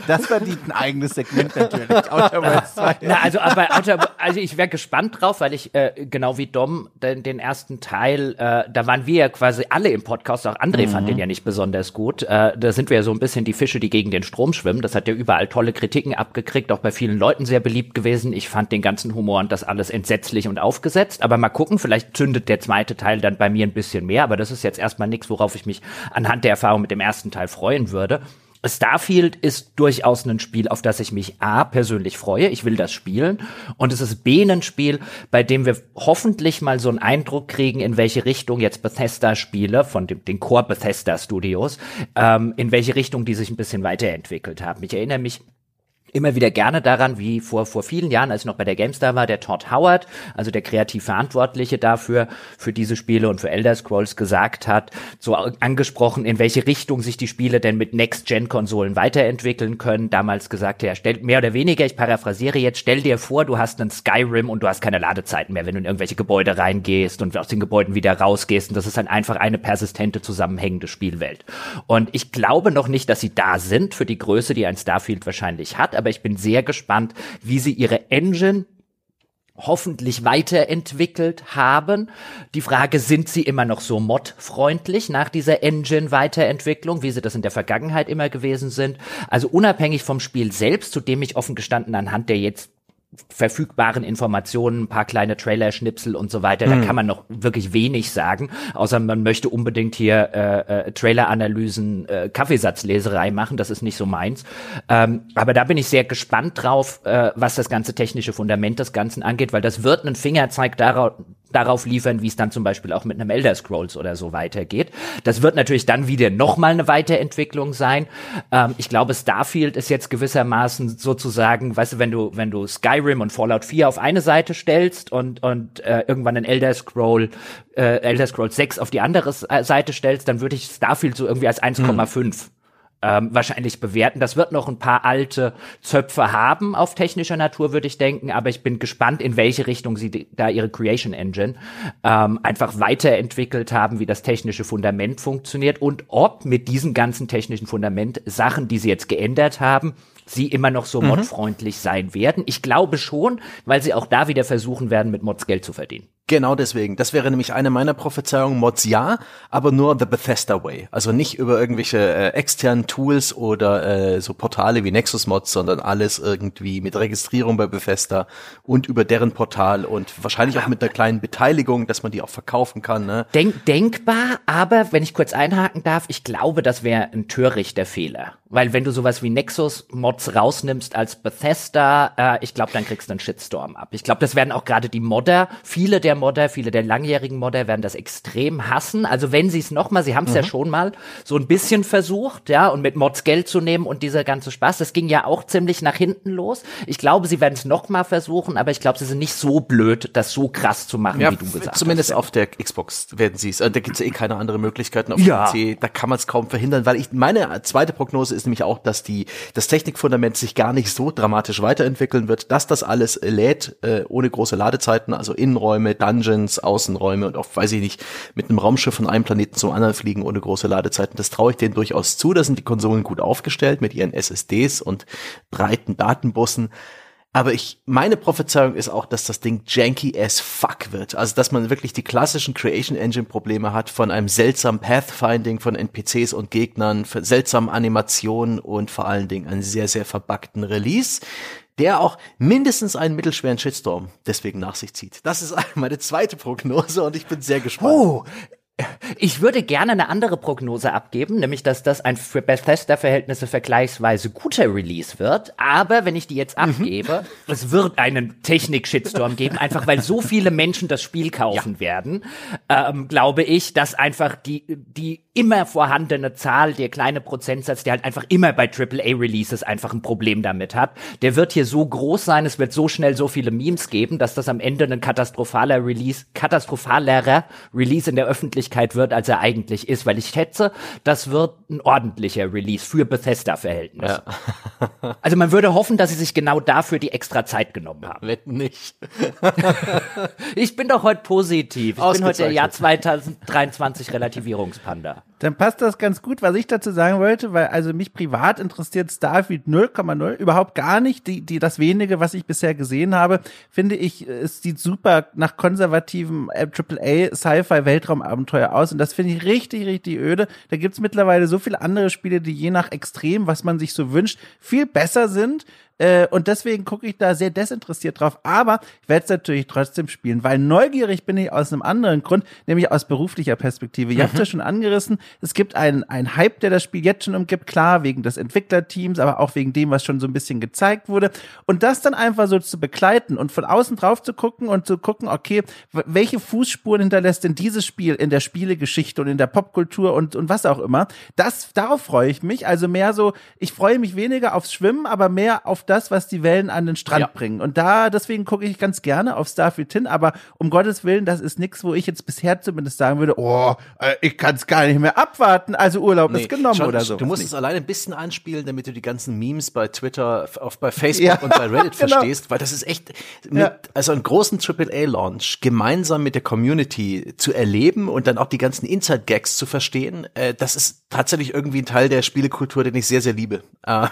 Das verdient ein eigenes Segment natürlich. Outer [LAUGHS] Worlds 2. Na, also, aber Outer, also ich wäre gespannt drauf, weil ich, äh, genau wie Dom, den, den ersten Teil, äh, da waren wir ja quasi alle im Podcast, auch André mhm. fand den ja nicht besonders gut. Äh, da sind wir ja so ein bisschen die Fische, die gegen den Strom schwimmen. Das hat ja überall tolle Kritiken abgekriegt, auch bei vielen Leuten sehr beliebt gewesen. Ich fand den ganzen Humor und das alles entsetzlich und aufgesetzt. Aber mal gucken, vielleicht zündet der zweite Teil dann bei mir ein bisschen mehr. Aber das ist jetzt erstmal nichts, worauf ich mich anhand der Erfahrung mit dem ersten Teil freuen würde. Starfield ist durchaus ein Spiel, auf das ich mich A persönlich freue. Ich will das spielen. Und es ist B ein Spiel, bei dem wir hoffentlich mal so einen Eindruck kriegen, in welche Richtung jetzt Bethesda-Spiele von dem, den Core Bethesda Studios, ähm, in welche Richtung die sich ein bisschen weiterentwickelt haben. Ich erinnere mich immer wieder gerne daran, wie vor, vor vielen Jahren, als ich noch bei der GameStar war, der Todd Howard, also der kreativ Verantwortliche dafür, für diese Spiele und für Elder Scrolls gesagt hat, so angesprochen, in welche Richtung sich die Spiele denn mit Next-Gen-Konsolen weiterentwickeln können. Damals gesagt, ja, stell, mehr oder weniger, ich paraphrasiere jetzt, stell dir vor, du hast einen Skyrim und du hast keine Ladezeiten mehr, wenn du in irgendwelche Gebäude reingehst und aus den Gebäuden wieder rausgehst. Und das ist dann einfach eine persistente, zusammenhängende Spielwelt. Und ich glaube noch nicht, dass sie da sind für die Größe, die ein Starfield wahrscheinlich hat, aber ich bin sehr gespannt, wie sie ihre Engine hoffentlich weiterentwickelt haben. Die Frage, sind sie immer noch so modfreundlich nach dieser Engine-Weiterentwicklung, wie sie das in der Vergangenheit immer gewesen sind? Also unabhängig vom Spiel selbst, zu dem ich offen gestanden anhand der jetzt verfügbaren Informationen, ein paar kleine Trailer-Schnipsel und so weiter. Da hm. kann man noch wirklich wenig sagen, außer man möchte unbedingt hier äh, äh, Trailer-Analysen, äh, Kaffeesatzleserei machen. Das ist nicht so meins. Ähm, aber da bin ich sehr gespannt drauf, äh, was das ganze technische Fundament des Ganzen angeht, weil das wird einen Fingerzeig darauf, darauf liefern, wie es dann zum Beispiel auch mit einem Elder Scrolls oder so weitergeht. Das wird natürlich dann wieder nochmal eine Weiterentwicklung sein. Ähm, ich glaube, Starfield ist jetzt gewissermaßen sozusagen, weißt du, wenn du, wenn du Skyrim und Fallout 4 auf eine Seite stellst und, und äh, irgendwann ein Elder Scroll, äh, Elder Scrolls 6 auf die andere Seite stellst, dann würde ich Starfield so irgendwie als 1,5 hm ähm, wahrscheinlich bewerten. Das wird noch ein paar alte Zöpfe haben auf technischer Natur, würde ich denken, aber ich bin gespannt, in welche Richtung sie da ihre Creation Engine ähm, einfach weiterentwickelt haben, wie das technische Fundament funktioniert und ob mit diesem ganzen technischen Fundament Sachen, die sie jetzt geändert haben, sie immer noch so mhm. modfreundlich sein werden. Ich glaube schon, weil sie auch da wieder versuchen werden, mit Mods Geld zu verdienen. Genau deswegen. Das wäre nämlich eine meiner Prophezeiungen. Mods ja, aber nur the Bethesda way. Also nicht über irgendwelche äh, externen Tools oder äh, so Portale wie Nexus Mods, sondern alles irgendwie mit Registrierung bei Bethesda und über deren Portal und wahrscheinlich auch mit einer kleinen Beteiligung, dass man die auch verkaufen kann. Ne? Denk, denkbar, aber wenn ich kurz einhaken darf, ich glaube, das wäre ein törichter Fehler. Weil wenn du sowas wie Nexus Mods rausnimmst als Bethesda, äh, ich glaube, dann kriegst du einen Shitstorm ab. Ich glaube, das werden auch gerade die Modder, viele der Modder, viele der langjährigen Modder werden das extrem hassen. Also wenn sie es nochmal, sie haben es mhm. ja schon mal so ein bisschen versucht, ja, und mit Mods Geld zu nehmen und dieser ganze Spaß, das ging ja auch ziemlich nach hinten los. Ich glaube, sie werden es nochmal versuchen, aber ich glaube, sie sind nicht so blöd, das so krass zu machen, ja, wie du gesagt zumindest hast. Zumindest auf der Xbox werden sie es. Äh, da gibt es ja eh keine andere Möglichkeiten auf ja. PC. Da kann man es kaum verhindern, weil ich meine zweite Prognose ist nämlich auch, dass die das Technikfundament sich gar nicht so dramatisch weiterentwickeln wird, dass das alles lädt äh, ohne große Ladezeiten, also Innenräume, Dungeons, Außenräume und auch, weiß ich nicht, mit einem Raumschiff von einem Planeten zum anderen fliegen ohne große Ladezeiten. Das traue ich denen durchaus zu. Da sind die Konsolen gut aufgestellt mit ihren SSDs und breiten Datenbussen. Aber ich, meine Prophezeiung ist auch, dass das Ding janky as fuck wird. Also, dass man wirklich die klassischen Creation Engine Probleme hat von einem seltsamen Pathfinding von NPCs und Gegnern, seltsamen Animationen und vor allen Dingen einen sehr, sehr verbuggten Release der auch mindestens einen mittelschweren Shitstorm deswegen nach sich zieht. Das ist [LAUGHS] meine zweite Prognose und ich bin sehr gespannt. Oh, ich würde gerne eine andere Prognose abgeben, nämlich dass das ein für Bethesda-Verhältnisse vergleichsweise guter Release wird. Aber wenn ich die jetzt mhm. abgebe, mhm. es wird einen Technik-Shitstorm geben, einfach weil so viele Menschen das Spiel kaufen ja. werden, ähm, glaube ich, dass einfach die, die immer vorhandene Zahl, der kleine Prozentsatz, der halt einfach immer bei AAA-Releases einfach ein Problem damit hat, der wird hier so groß sein, es wird so schnell so viele Memes geben, dass das am Ende ein katastrophaler Release, katastrophalerer Release in der Öffentlichkeit wird, als er eigentlich ist, weil ich schätze, das wird ein ordentlicher Release für Bethesda-Verhältnisse. Ja. [LAUGHS] also man würde hoffen, dass sie sich genau dafür die extra Zeit genommen haben. Wetten nicht. [LAUGHS] ich bin doch heute positiv. Ich bin heute der Jahr 2023 Relativierungspanda. Dann passt das ganz gut, was ich dazu sagen wollte, weil also mich privat interessiert Starfield 0,0 überhaupt gar nicht. Die, die, das wenige, was ich bisher gesehen habe, finde ich, es sieht super nach konservativem äh, AAA Sci-Fi Weltraumabenteuer aus und das finde ich richtig, richtig öde. Da gibt's mittlerweile so viele andere Spiele, die je nach Extrem, was man sich so wünscht, viel besser sind äh, und deswegen gucke ich da sehr desinteressiert drauf. Aber ich werde es natürlich trotzdem spielen, weil neugierig bin ich aus einem anderen Grund, nämlich aus beruflicher Perspektive. Ihr mhm. habt ja schon angerissen, es gibt einen, einen Hype, der das Spiel jetzt schon umgibt, klar, wegen des Entwicklerteams, aber auch wegen dem, was schon so ein bisschen gezeigt wurde. Und das dann einfach so zu begleiten und von außen drauf zu gucken und zu gucken, okay, welche Fußspuren hinterlässt denn dieses Spiel in der Spielegeschichte und in der Popkultur und, und was auch immer. Das, darauf freue ich mich. Also mehr so, ich freue mich weniger aufs Schwimmen, aber mehr auf das, was die Wellen an den Strand ja. bringen. Und da, deswegen gucke ich ganz gerne auf Starfield hin, aber um Gottes Willen, das ist nichts, wo ich jetzt bisher zumindest sagen würde, oh, äh, ich kann es gar nicht mehr abwarten, also Urlaub nee, ist genommen schon, oder so. Du musst nee. es alleine ein bisschen anspielen, damit du die ganzen Memes bei Twitter, auf, bei Facebook ja. und bei Reddit [LAUGHS] genau. verstehst, weil das ist echt, mit, ja. also einen großen AAA-Launch gemeinsam mit der Community zu erleben und dann auch die ganzen Inside-Gags zu verstehen, äh, das ist tatsächlich irgendwie ein Teil der Spielekultur, den ich sehr, sehr liebe. Äh.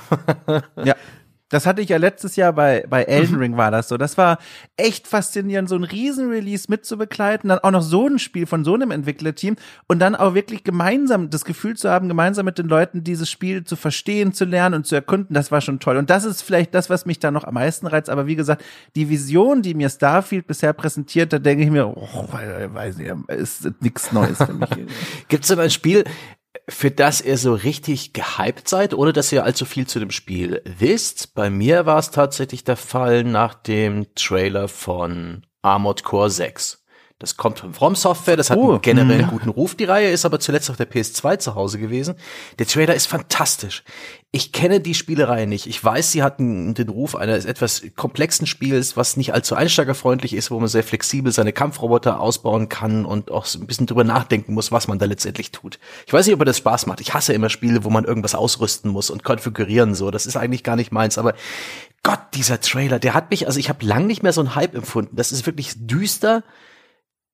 ja. [LAUGHS] Das hatte ich ja letztes Jahr bei, bei Elden mhm. Ring war das so. Das war echt faszinierend, so ein Riesen-Release mitzubegleiten, dann auch noch so ein Spiel von so einem Entwicklerteam und dann auch wirklich gemeinsam das Gefühl zu haben, gemeinsam mit den Leuten dieses Spiel zu verstehen, zu lernen und zu erkunden, das war schon toll. Und das ist vielleicht das, was mich da noch am meisten reizt. Aber wie gesagt, die Vision, die mir Starfield bisher präsentiert, da denke ich mir, oh, weiß ich, ist nichts Neues für mich. [LAUGHS] Gibt es denn ein Spiel, für das ihr so richtig gehypt seid, ohne dass ihr allzu viel zu dem Spiel wisst. Bei mir war es tatsächlich der Fall nach dem Trailer von Armored Core 6. Das kommt von From Software, das hat Oh, einen generell mhm. guten Ruf. Die Reihe ist aber zuletzt auf der PS2 zu Hause gewesen. Der Trailer ist fantastisch. Ich kenne die Spielereihe nicht. Ich weiß, sie hatten den Ruf eines etwas komplexen Spiels, was nicht allzu einsteigerfreundlich ist, wo man sehr flexibel seine Kampfroboter ausbauen kann und auch ein bisschen drüber nachdenken muss, was man da letztendlich tut. Ich weiß nicht, ob mir das Spaß macht. Ich hasse immer Spiele, wo man irgendwas ausrüsten muss und konfigurieren so. Das ist eigentlich gar nicht meins, aber Gott, dieser Trailer, der hat mich, also ich habe lang nicht mehr so einen Hype empfunden. Das ist wirklich düster,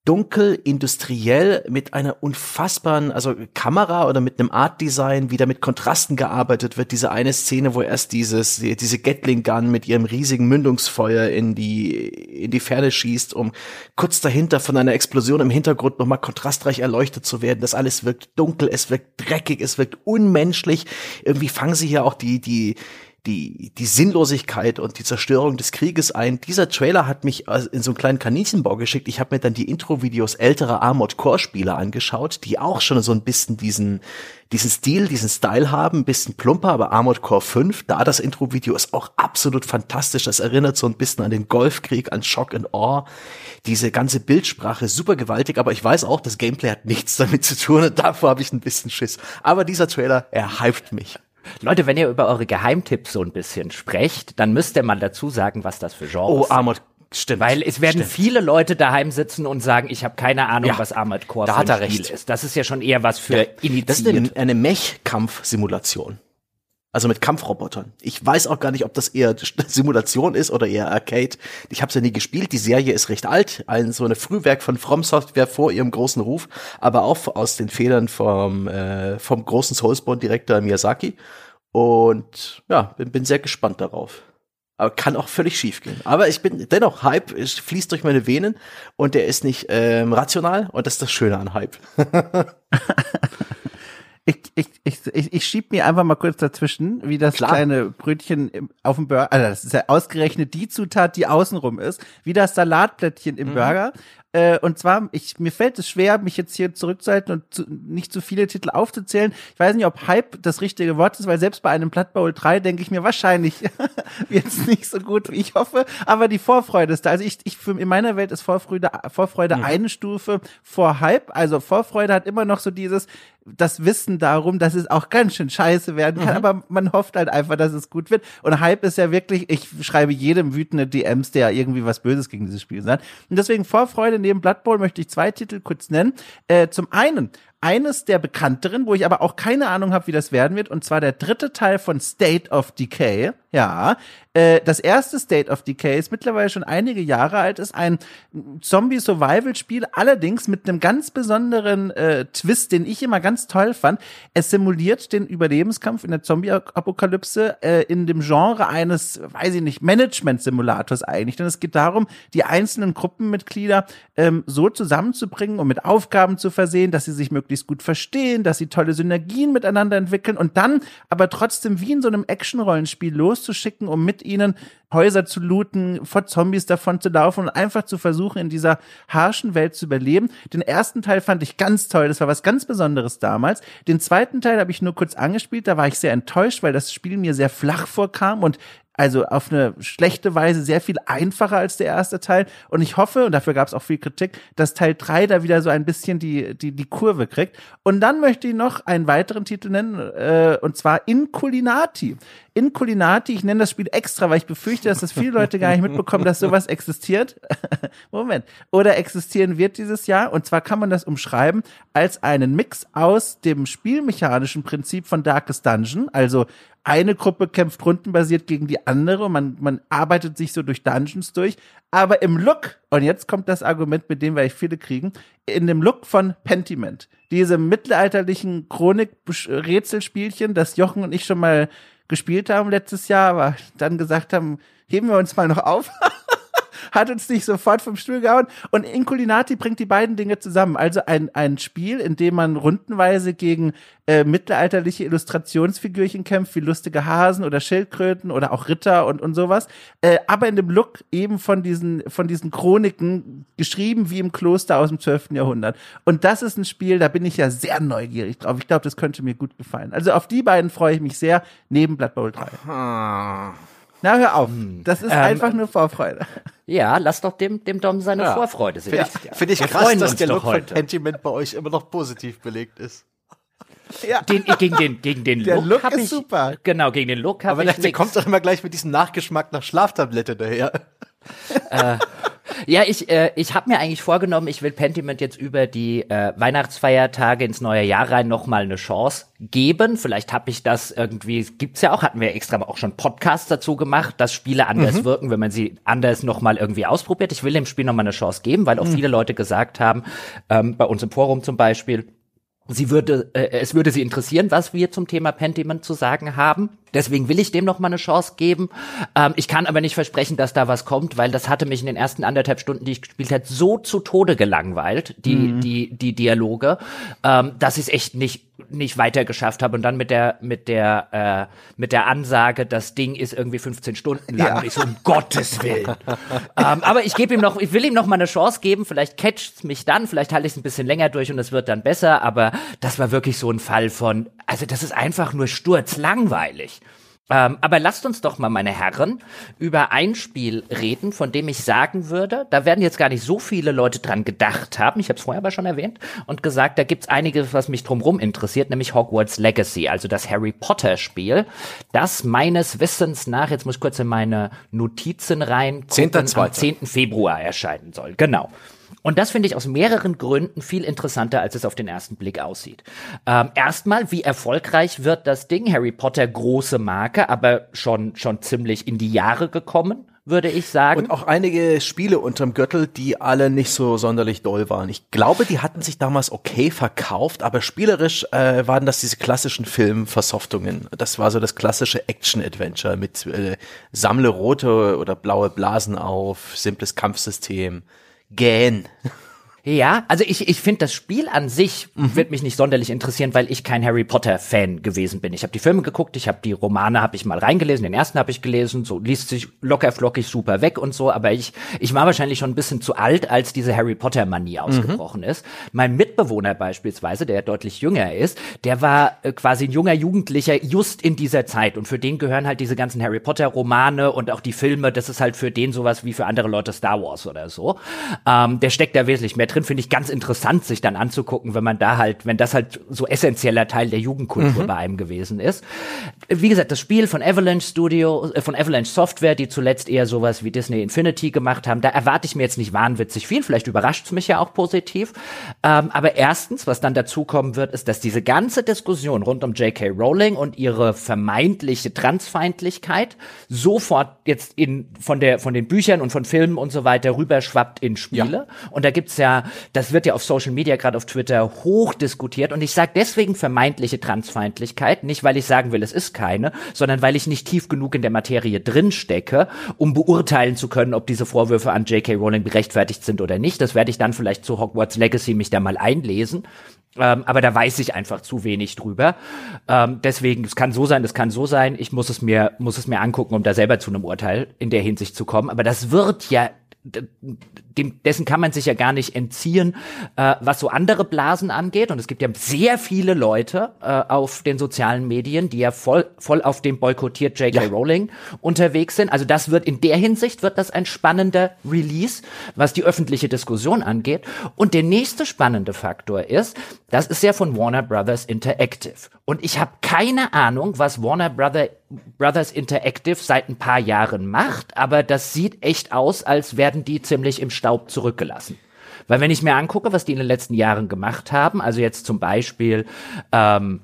dunkel, industriell mit einer unfassbaren, also Kamera oder mit einem Art Design, wie da mit Kontrasten gearbeitet wird. Diese eine Szene, wo erst dieses, diese Gatling Gun mit ihrem riesigen Mündungsfeuer in die, in die Ferne schießt, um kurz dahinter von einer Explosion im Hintergrund nochmal kontrastreich erleuchtet zu werden. Das alles wirkt dunkel, es wirkt dreckig, es wirkt unmenschlich. Irgendwie fangen sie hier auch die, die, die, die Sinnlosigkeit und die Zerstörung des Krieges ein. Dieser Trailer hat mich also in so einen kleinen Kaninchenbau geschickt. Ich habe mir dann die Intro-Videos älterer Armored Core-Spieler angeschaut, die auch schon so ein bisschen diesen, diesen Stil, diesen Style haben, ein bisschen plumper, aber Armored Core 5, da das Intro-Video ist auch absolut fantastisch. Das erinnert so ein bisschen an den Golfkrieg, an Shock and Awe. Diese ganze Bildsprache super gewaltig, aber ich weiß auch, das Gameplay hat nichts [LAUGHS] damit zu tun und davor habe ich ein bisschen Schiss. Aber dieser Trailer, er hypt mich. Leute, wenn ihr über eure Geheimtipps so ein bisschen sprecht, dann müsst ihr mal dazu sagen, was das für Genres Oh, sind. Armored, stimmt. Weil es werden stimmt. viele Leute daheim sitzen und sagen, ich habe keine Ahnung, Ja, was Armored Core da für hat ein er Spiel recht. ist. Das ist ja schon eher was für Das ist eine, eine Mech-Kampf-Simulation. Also mit Kampfrobotern. Ich weiß auch gar nicht, ob das eher [LAUGHS] Simulation ist oder eher Arcade. Ich habe es ja nie gespielt. Die Serie ist recht alt. Ein so eine Frühwerk von From Software vor ihrem großen Ruf, aber auch aus den Federn vom, äh, vom großen Soulsborne-Direktor Miyazaki. Und ja, bin, bin sehr gespannt darauf. Aber kann auch völlig schief gehen. Aber ich bin dennoch Hype, es fließt durch meine Venen und der ist nicht ähm, rational und das ist das Schöne an Hype. [LAUGHS] [LAUGHS] Ich, ich, ich, ich, ich schieb mir einfach mal kurz dazwischen, wie das Klar. kleine Brötchen im, auf dem Burger, also das ist ja ausgerechnet die Zutat, die außenrum ist, wie das Salatblättchen im Burger. Äh, und zwar, ich, mir fällt es schwer, mich jetzt hier zurückzuhalten und zu, nicht zu viele Titel aufzuzählen. Ich weiß nicht, ob Hype das richtige Wort ist, weil selbst bei einem Blood Bowl 3 denke ich mir wahrscheinlich [LAUGHS] jetzt nicht so gut, wie ich hoffe, aber die Vorfreude ist da. Also ich, ich für, in meiner Welt ist Vorfreude, Vorfreude eine Stufe vor Hype. Also Vorfreude hat immer noch so dieses, das Wissen darum, dass es auch ganz schön scheiße werden kann, aber man hofft halt einfach, dass es gut wird. Und Hype ist ja wirklich, ich schreibe jedem wütende DMs, der irgendwie was Böses gegen dieses Spiel sagt. Und deswegen Vorfreude neben Blood Bowl möchte ich zwei Titel kurz nennen. Äh, zum einen eines der bekannteren, wo ich aber auch keine Ahnung habe, wie das werden wird, und zwar der dritte Teil von State of Decay. Ja, äh, das erste State of Decay ist mittlerweile schon einige Jahre alt, ist ein Zombie-Survival-Spiel, allerdings mit einem ganz besonderen äh, Twist, den ich immer ganz toll fand. Es simuliert den Überlebenskampf in der Zombie-Apokalypse äh, in dem Genre eines, weiß ich nicht, Management-Simulators eigentlich. Denn es geht darum, die einzelnen Gruppenmitglieder ähm, so zusammenzubringen und mit Aufgaben zu versehen, dass sie sich möglichst gut verstehen, dass sie tolle Synergien miteinander entwickeln und dann aber trotzdem wie in so einem Action-Rollenspiel loszuschicken, um mit ihnen Häuser zu looten, vor Zombies davon zu laufen und einfach zu versuchen, in dieser harschen Welt zu überleben. Den ersten Teil fand ich ganz toll, das war was ganz Besonderes damals. Den zweiten Teil habe ich nur kurz angespielt, da war ich sehr enttäuscht, weil das Spiel mir sehr flach vorkam und also auf eine schlechte Weise sehr viel einfacher als der erste Teil. Und ich hoffe, und dafür gab es auch viel Kritik, dass Teil 3 da wieder so ein bisschen die, die, die Kurve kriegt. Und dann möchte ich noch einen weiteren Titel nennen, äh, und zwar Inculinati. Inculinati, ich nenne das Spiel extra, weil ich befürchte, dass das viele Leute gar nicht mitbekommen, dass sowas existiert. [LAUGHS] Moment. Oder existieren wird dieses Jahr. Und zwar kann man das umschreiben als einen Mix aus dem spielmechanischen Prinzip von Darkest Dungeon, also eine Gruppe kämpft rundenbasiert gegen die andere, man, man arbeitet sich so durch Dungeons durch, aber im Look, und jetzt kommt das Argument, mit dem wir viele kriegen, in dem Look von Pentiment, diese mittelalterlichen Chronik-Rätselspielchen, das Jochen und ich schon mal gespielt haben letztes Jahr, aber dann gesagt haben, heben wir uns mal noch auf. [LAUGHS] hat uns nicht sofort vom Stuhl gehauen. Und Inculinati bringt die beiden Dinge zusammen. Also ein, ein Spiel, in dem man rundenweise gegen äh, mittelalterliche Illustrationsfigürchen kämpft, wie lustige Hasen oder Schildkröten oder auch Ritter und, und sowas. Äh, aber in dem Look eben von diesen, von diesen Chroniken, geschrieben wie im Kloster aus dem 12. Jahrhundert. Und das ist ein Spiel, da bin ich ja sehr neugierig drauf. Ich glaube, das könnte mir gut gefallen. Also auf die beiden freue ich mich sehr, neben Blood Bowl 3. Na, hör auf. Das ist Ähm, einfach nur Vorfreude. Ja, lass doch dem, dem Dom seine Ja. Vorfreude sehen. Finde ich, find ich krass, dass der Look von heute. Pentiment bei euch immer noch positiv belegt ist. Ja. Den, gegen den, gegen den Der Look, Look hab ist ich, super. Genau, gegen den Look habe Aber ich der, der nix. kommt doch immer gleich mit diesem Nachgeschmack nach Schlaftablette daher. Ja, ich, äh, ich habe mir eigentlich vorgenommen, ich will Pentiment jetzt über die äh, Weihnachtsfeiertage ins neue Jahr rein nochmal eine Chance geben. Vielleicht habe ich das irgendwie, gibt's ja auch, hatten wir extra auch schon Podcasts dazu gemacht, dass Spiele anders wirken, wenn man sie anders nochmal irgendwie ausprobiert. Ich will dem Spiel nochmal eine Chance geben, weil auch viele Leute gesagt haben, ähm, bei uns im Forum zum Beispiel, Sie würde, äh, es würde sie interessieren, was wir zum Thema Pentiment zu sagen haben. Deswegen will ich dem noch mal eine Chance geben. Ähm, ich kann aber nicht versprechen, dass da was kommt, weil das hatte mich in den ersten anderthalb Stunden, die ich gespielt habe, so zu Tode gelangweilt, die, die, die Dialoge, ähm, dass ich es echt nicht, nicht weiter geschafft habe. Und dann mit der, mit der, äh, mit der Ansage, das Ding ist irgendwie 15 Stunden lang. Ja. Und ich so, um Gottes Willen. ähm, aber ich gebe ihm noch, ich will ihm noch mal eine Chance geben. Vielleicht catcht's mich dann, vielleicht halte ich es ein bisschen länger durch und es wird dann besser. Aber das war wirklich so ein Fall von, also das ist einfach nur sturzlangweilig. Ähm, aber lasst uns doch mal, meine Herren, über ein Spiel reden, von dem ich sagen würde, da werden jetzt gar nicht so viele Leute dran gedacht haben, ich habe es vorher aber schon erwähnt, und gesagt, da gibt's einiges, was mich drumherum interessiert, nämlich Hogwarts Legacy, also das Harry Potter Spiel, das meines Wissens nach, jetzt muss ich kurz in meine Notizen rein, 10.2.. am 10. Februar erscheinen soll. Genau. Und das finde ich aus mehreren Gründen viel interessanter, als es auf den ersten Blick aussieht. Ähm, erstmal, wie erfolgreich wird das Ding? Harry Potter große Marke, aber schon, schon ziemlich in die Jahre gekommen, würde ich sagen. Und auch einige Spiele unterm Gürtel, die alle nicht so sonderlich doll waren. Ich glaube, die hatten sich damals okay verkauft, aber spielerisch äh, waren das diese klassischen Filmversoftungen. Das war so das klassische Action-Adventure mit äh, sammle rote oder blaue Blasen auf, simples Kampfsystem. Gähn. Ja, also ich, ich finde das Spiel an sich Mhm. wird mich nicht sonderlich interessieren, weil ich kein Harry Potter Fan gewesen bin. Ich habe die Filme geguckt, ich habe die Romane habe ich mal reingelesen, den ersten habe ich gelesen, so liest sich locker flockig super weg und so, aber ich ich war wahrscheinlich schon ein bisschen zu alt, als diese Harry Potter Manie Mhm. ausgebrochen ist. Mein Mitbewohner beispielsweise, der deutlich jünger ist, der war äh, quasi ein junger Jugendlicher just in dieser Zeit und für den gehören halt diese ganzen Harry Potter Romane und auch die Filme, das ist halt für den sowas wie für andere Leute Star Wars oder so. Ähm, der steckt da wesentlich mehr drin, finde ich ganz interessant, sich dann anzugucken, wenn man da halt, wenn das halt so essentieller Teil der Jugendkultur bei einem gewesen ist. Wie gesagt, das Spiel von Avalanche Studio, äh, von Avalanche Software, die zuletzt eher sowas wie Disney Infinity gemacht haben, da erwarte ich mir jetzt nicht wahnwitzig viel. Vielleicht überrascht es mich ja auch positiv. Ähm, aber erstens, was dann dazukommen wird, ist, dass diese ganze Diskussion rund um J.K. Rowling und ihre vermeintliche Transfeindlichkeit sofort jetzt in, von der, von den Büchern und von Filmen und so weiter rüberschwappt in Spiele. Und da gibt's ja, das wird ja auf Social Media, gerade auf Twitter, hoch diskutiert. Und ich sage deswegen vermeintliche Transfeindlichkeit, nicht weil ich sagen will, es ist keine, sondern weil ich nicht tief genug in der Materie drinstecke, um beurteilen zu können, ob diese Vorwürfe an J.K. Rowling gerechtfertigt sind oder nicht. Das werde ich dann vielleicht zu Hogwarts Legacy mich da mal einlesen. Ähm, aber da weiß ich einfach zu wenig drüber. Ähm, deswegen, es kann so sein, es kann so sein. Ich muss es mir, muss es mir angucken, um da selber zu einem Urteil in der Hinsicht zu kommen. Aber das wird ja dem, dessen kann man sich ja gar nicht entziehen, äh, was so andere Blasen angeht. Und es gibt ja sehr viele Leute äh, auf den sozialen Medien, die ja voll, voll auf dem boykottiert J.K. Rowling unterwegs sind. Also das wird in der Hinsicht wird das ein spannender Release, was die öffentliche Diskussion angeht. Und der nächste spannende Faktor ist, das ist ja von Warner Brothers Interactive. Und ich habe keine Ahnung, was Warner Brother, Brothers Interactive seit ein paar Jahren macht, aber das sieht echt aus, als werden die ziemlich im Staub zurückgelassen. Weil wenn ich mir angucke, was die in den letzten Jahren gemacht haben, also jetzt zum Beispiel ähm,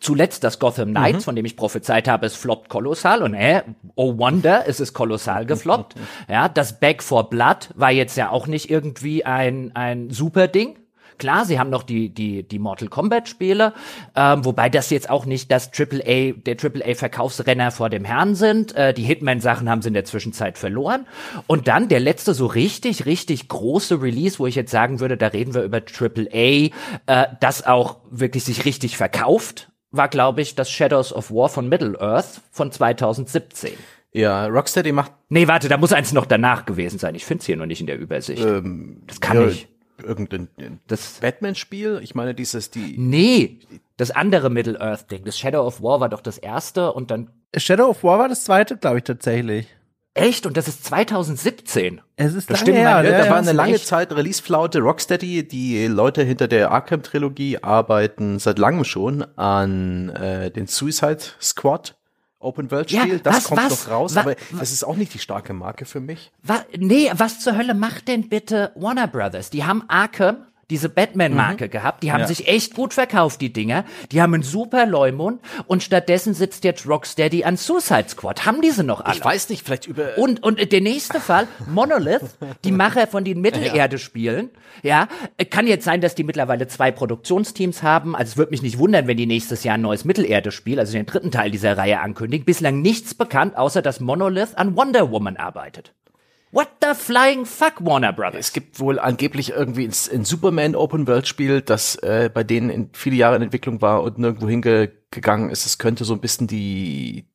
zuletzt das Gotham Knights, von dem ich prophezeit habe, es floppt kolossal und äh, oh wonder, es ist kolossal gefloppt. [LAUGHS] Ja, das Back for Blood war jetzt ja auch nicht irgendwie ein, ein super Ding. Klar, sie haben noch die, die, die Mortal Kombat Spiele, ähm, wobei das jetzt auch nicht das AAA, der AAA Verkaufsrenner vor dem Herrn sind. Äh, die Hitman-Sachen haben sie in der Zwischenzeit verloren. Und dann der letzte so richtig, richtig große Release, wo ich jetzt sagen würde, da reden wir über AAA, äh, das auch wirklich sich richtig verkauft, war, glaube ich, das Shadows of War von Middle-earth von 2017. Ja, Rocksteady macht Nee, warte, da muss eins noch danach gewesen sein. Ich finde es hier noch nicht in der Übersicht. das kann ja, nicht. Irgendein Das- Batman-Spiel. Ich meine, dieses, die, Nee, das andere Middle-earth-Ding. Das Shadow of War war doch das erste und dann Shadow of War war das zweite, glaube ich, tatsächlich. Echt? Und das ist 2017. Es ist Das stimmt, her, mein- Ja, ja, da ja. war eine lange echt- Zeit Release-Flaute. Rocksteady, die Leute hinter der Arkham-Trilogie, arbeiten seit langem schon an äh, den Suicide Squad Open-World-Spiel. Ja, das was, kommt was, noch raus, wa- aber das ist auch nicht die starke Marke für mich. Wa nee, was zur Hölle macht denn bitte Warner Brothers? Die haben Arkham, diese Batman-Marke gehabt, die haben Ja. sich echt gut verkauft, die Dinger. Die haben einen super Leumund und stattdessen sitzt jetzt Rocksteady an Suicide Squad. Haben diese noch alle? Ich weiß nicht, vielleicht über. Und, und der nächste Fall, Monolith, die Macher von den Mittelerde-Spielen, ja, kann jetzt sein, dass die mittlerweile zwei Produktionsteams haben. Also es würde mich nicht wundern, wenn die nächstes Jahr ein neues Mittelerde-Spiel, also den dritten Teil dieser Reihe ankündigen. Bislang nichts bekannt, außer dass Monolith an Wonder Woman arbeitet. What the flying fuck, Warner Brothers? Es gibt wohl angeblich irgendwie ein, Superman Open World Spiel, das äh, bei denen in viele Jahre in Entwicklung war und nirgendwo hingegangen ist. Es könnte so ein bisschen die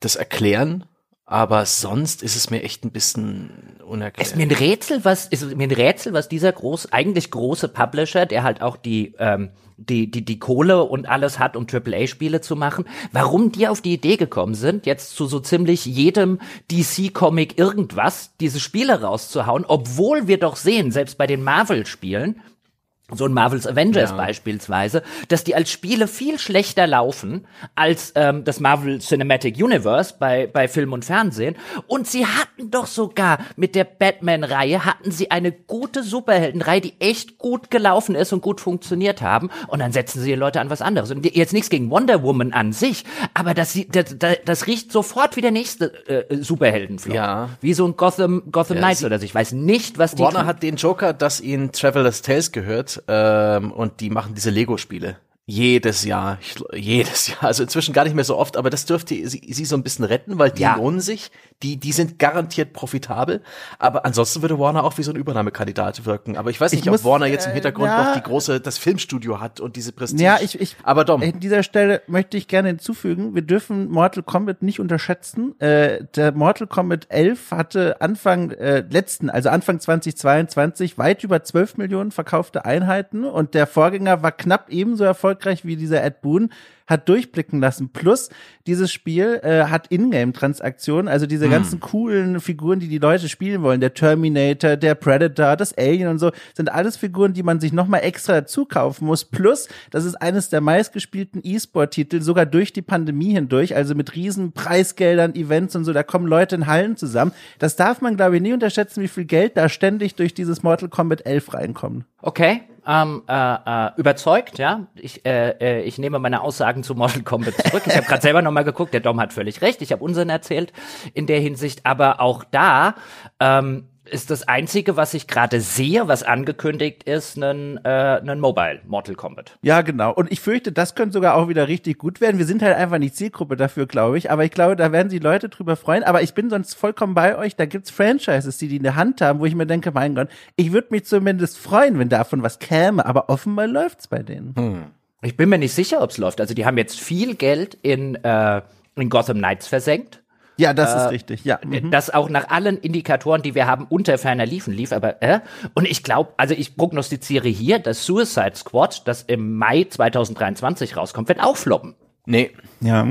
das erklären, aber sonst ist es mir echt ein bisschen unerklärt. ist mir ein Rätsel, was ist mir ein Rätsel, was dieser groß, eigentlich große Publisher, der halt auch die ähm, die die die Kohle und alles hat, um AAA-Spiele zu machen, warum die auf die Idee gekommen sind, jetzt zu so ziemlich jedem DC-Comic irgendwas diese Spiele rauszuhauen, obwohl wir doch sehen, selbst bei den Marvel-Spielen so ein Marvel's Avengers Ja. beispielsweise, dass die als Spiele viel schlechter laufen als ähm, das Marvel Cinematic Universe bei, bei Film und Fernsehen. Und sie hatten doch sogar mit der Batman-Reihe hatten sie eine gute Superheldenreihe, die echt gut gelaufen ist und gut funktioniert haben. Und dann setzen sie die Leute an was anderes. Und jetzt nichts gegen Wonder Woman an sich, aber das, das, das, das riecht sofort wie der nächste äh, Superheldenflop. Ja. Wie so ein Gotham, Gotham Ja, Knights oder so. Ich weiß nicht, was die Warner tun. hat den Joker, dass ihnen Traveler's Tales gehört, ähm, und die machen diese Lego-Spiele. Jedes Jahr, ich, jedes Jahr, also inzwischen gar nicht mehr so oft, aber das dürfte sie, sie so ein bisschen retten, weil die Ja. lohnen sich, die, die sind garantiert profitabel, aber ansonsten würde Warner auch wie so ein Übernahmekandidat wirken, aber ich weiß nicht, Ich muss, ob Warner jetzt im äh, Hintergrund ja. noch die große, das Filmstudio hat und diese Prestige. Ja, ich, ich, aber Dom, an dieser Stelle möchte ich gerne hinzufügen, wir dürfen Mortal Kombat nicht unterschätzen. Äh, der Mortal Kombat 11 hatte Anfang äh, letzten, also Anfang 2022 weit über 12 Millionen verkaufte Einheiten und der Vorgänger war knapp ebenso erfolgreich wie dieser Ed Boon hat durchblicken lassen. Plus, dieses Spiel äh, hat Ingame-Transaktionen, also diese ganzen coolen Figuren, die die Leute spielen wollen. Der Terminator, der Predator, das Alien und so, sind alles Figuren, die man sich nochmal extra dazu kaufen muss. Plus, das ist eines der meistgespielten E-Sport-Titel, sogar durch die Pandemie hindurch, also mit riesen Preisgeldern, Events und so, da kommen Leute in Hallen zusammen. Das darf man, glaube ich, nie unterschätzen, wie viel Geld da ständig durch dieses Mortal Kombat 11 reinkommt. Okay, ähm, äh, äh, überzeugt, ja. Ich, äh, äh, ich nehme meine Aussagen zu Mortal Kombat zurück. Ich habe gerade selber nochmal geguckt, der Dom hat völlig recht. Ich habe unseren erzählt in der Hinsicht, aber auch da ähm, ist das Einzige, was ich gerade sehe, was angekündigt ist, ein, äh, ein Mobile Mortal Kombat. Ja, genau. Und ich fürchte, das könnte sogar auch wieder richtig gut werden. Wir sind halt einfach nicht Zielgruppe dafür, glaube ich. Aber ich glaube, da werden sich Leute drüber freuen. Aber ich bin sonst vollkommen bei euch. Da gibt's Franchises, die die in der Hand haben, wo ich mir denke, mein Gott, ich würde mich zumindest freuen, wenn davon was käme. Aber offenbar läuft's bei denen. Ich bin mir nicht sicher, ob es läuft. Also die haben jetzt viel Geld in, äh, in Gotham Knights versenkt. Ja, das ist richtig. Ja. Mhm. das auch nach allen Indikatoren, die wir haben, unter ferner liefen lief, aber äh? und ich glaube, also ich prognostiziere hier, dass Suicide Squad, das im Mai 2023 rauskommt, wird auch floppen. nee, Ja.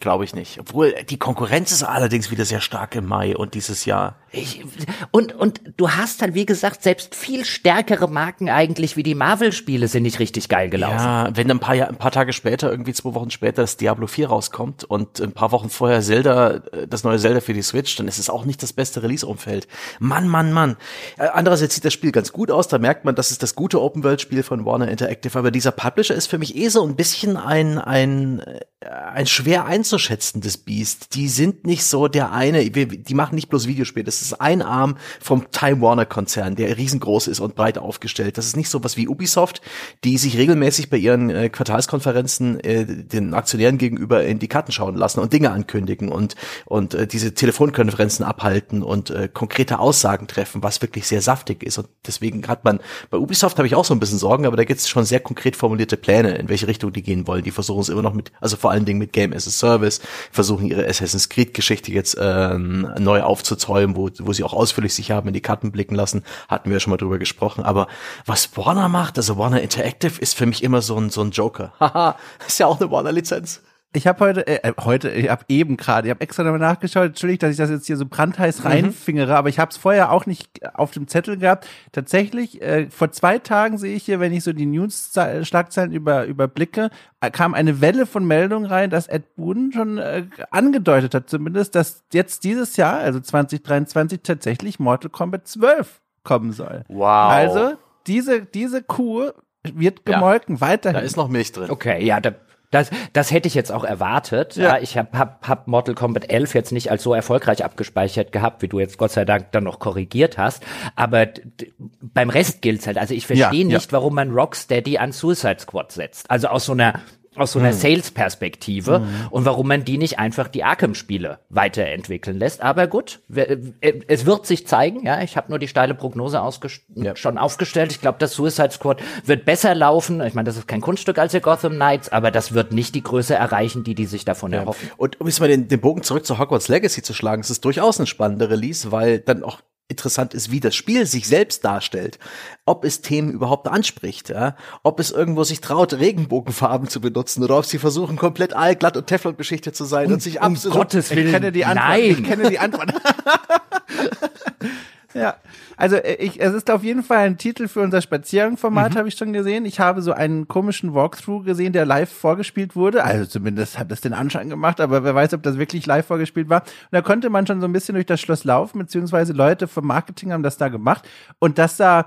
glaube ich nicht. Obwohl, die Konkurrenz ist allerdings wieder sehr stark im Mai und dieses Jahr. Ich, und, und du hast halt, wie gesagt, selbst viel stärkere Marken eigentlich wie die Marvel-Spiele sind nicht richtig geil gelaufen. Ja, wenn ein paar, ein paar Tage später, irgendwie zwei Wochen später, das Diablo 4 rauskommt und ein paar Wochen vorher Zelda, äh, das neue Zelda für die Switch, dann ist es auch nicht das beste Release-Umfeld. Mann, Mann, Mann. Äh, Andererseits sieht das Spiel ganz gut aus, da merkt man, das ist das gute Open-World-Spiel von Warner Interactive, aber dieser Publisher ist für mich eh so ein bisschen ein, ein, äh, ein schwer einzuschätzendes Biest. Die sind nicht so der eine, die machen nicht bloß Videospiele, das ist ein Arm vom Time Warner Konzern, der riesengroß ist und breit aufgestellt. Das ist nicht so was wie Ubisoft, die sich regelmäßig bei ihren äh, Quartalskonferenzen äh, den Aktionären gegenüber in die Karten schauen lassen und Dinge ankündigen und und äh, diese Telefonkonferenzen abhalten und äh, konkrete Aussagen treffen, was wirklich sehr saftig ist und deswegen hat man bei Ubisoft habe ich auch so ein bisschen Sorgen, aber da gibt es schon sehr konkret formulierte Pläne, in welche Richtung die gehen wollen. Die versuchen es immer noch mit, also vor allen Dingen mit Game as a Service, versuchen ihre Assassin's Creed Geschichte jetzt ähm, neu aufzuzäumen, wo, wo sie auch ausführlich sich haben in die Karten blicken lassen, hatten wir ja schon mal drüber gesprochen. Aber was Warner macht, also Warner Interactive ist für mich immer so ein, so ein Joker. [LAUGHS] Haha, ist ja auch eine Warner-Lizenz. Ich habe heute, äh, heute, ich habe eben gerade, ich habe extra nochmal nachgeschaut. Entschuldigt, dass ich das jetzt hier so brandheiß reinfingere, mhm. aber ich habe es vorher auch nicht auf dem Zettel gehabt. Tatsächlich, äh, vor zwei Tagen sehe ich hier, wenn ich so die News-Schlagzeilen über, überblicke, äh, kam eine Welle von Meldungen rein, dass Ed Boon schon äh, angedeutet hat, zumindest, dass jetzt dieses Jahr, also 2023, tatsächlich Mortal Kombat 12 kommen soll. Wow. Also, diese, diese Kuh wird gemolken, ja, weiterhin. Da ist noch Milch drin. Okay, ja, da, das, das hätte ich jetzt auch erwartet. Ja. ja ich habe hab, hab Mortal Kombat 11 jetzt nicht als so erfolgreich abgespeichert gehabt, wie du jetzt Gott sei Dank dann noch korrigiert hast. Aber beim Rest gilt's halt. Also ich verstehe ja, nicht, ja. warum man Rocksteady an Suicide Squad setzt. Also aus so einer aus so einer hm. Sales-Perspektive hm. und warum man die nicht einfach die Arkham-Spiele weiterentwickeln lässt. Aber gut, äh, es wird sich zeigen. Ja, ich habe nur die steile Prognose ja. schon aufgestellt. Ich glaube, das Suicide Squad wird besser laufen. Ich meine, das ist kein Kunststück als der Gotham Knights, aber das wird nicht die Größe erreichen, die die sich davon ja. erhoffen. Und um jetzt mal den, den Bogen zurück zu Hogwarts Legacy zu schlagen, es ist durchaus ein spannender Release, weil dann auch interessant ist, wie das Spiel sich selbst darstellt, ob es Themen überhaupt anspricht, ja? ob es irgendwo sich traut, Regenbogenfarben zu benutzen oder ob sie versuchen, komplett allglatt und Teflon beschichtet zu sein und, und sich absolut. Um Gottes Willen. Ich kenne die Antwort. Nein. Ich kenne die Antwort. [LAUGHS] ja. Also äh, ich, es ist auf jeden Fall ein Titel für unser Spaziergangformat, mhm. habe ich schon gesehen. Ich habe so einen komischen Walkthrough gesehen, der live vorgespielt wurde. Also zumindest hat es den Anschein gemacht, aber wer weiß, ob das wirklich live vorgespielt war. Und da konnte man schon so ein bisschen durch das Schloss laufen, beziehungsweise Leute vom Marketing haben das da gemacht. Und das sah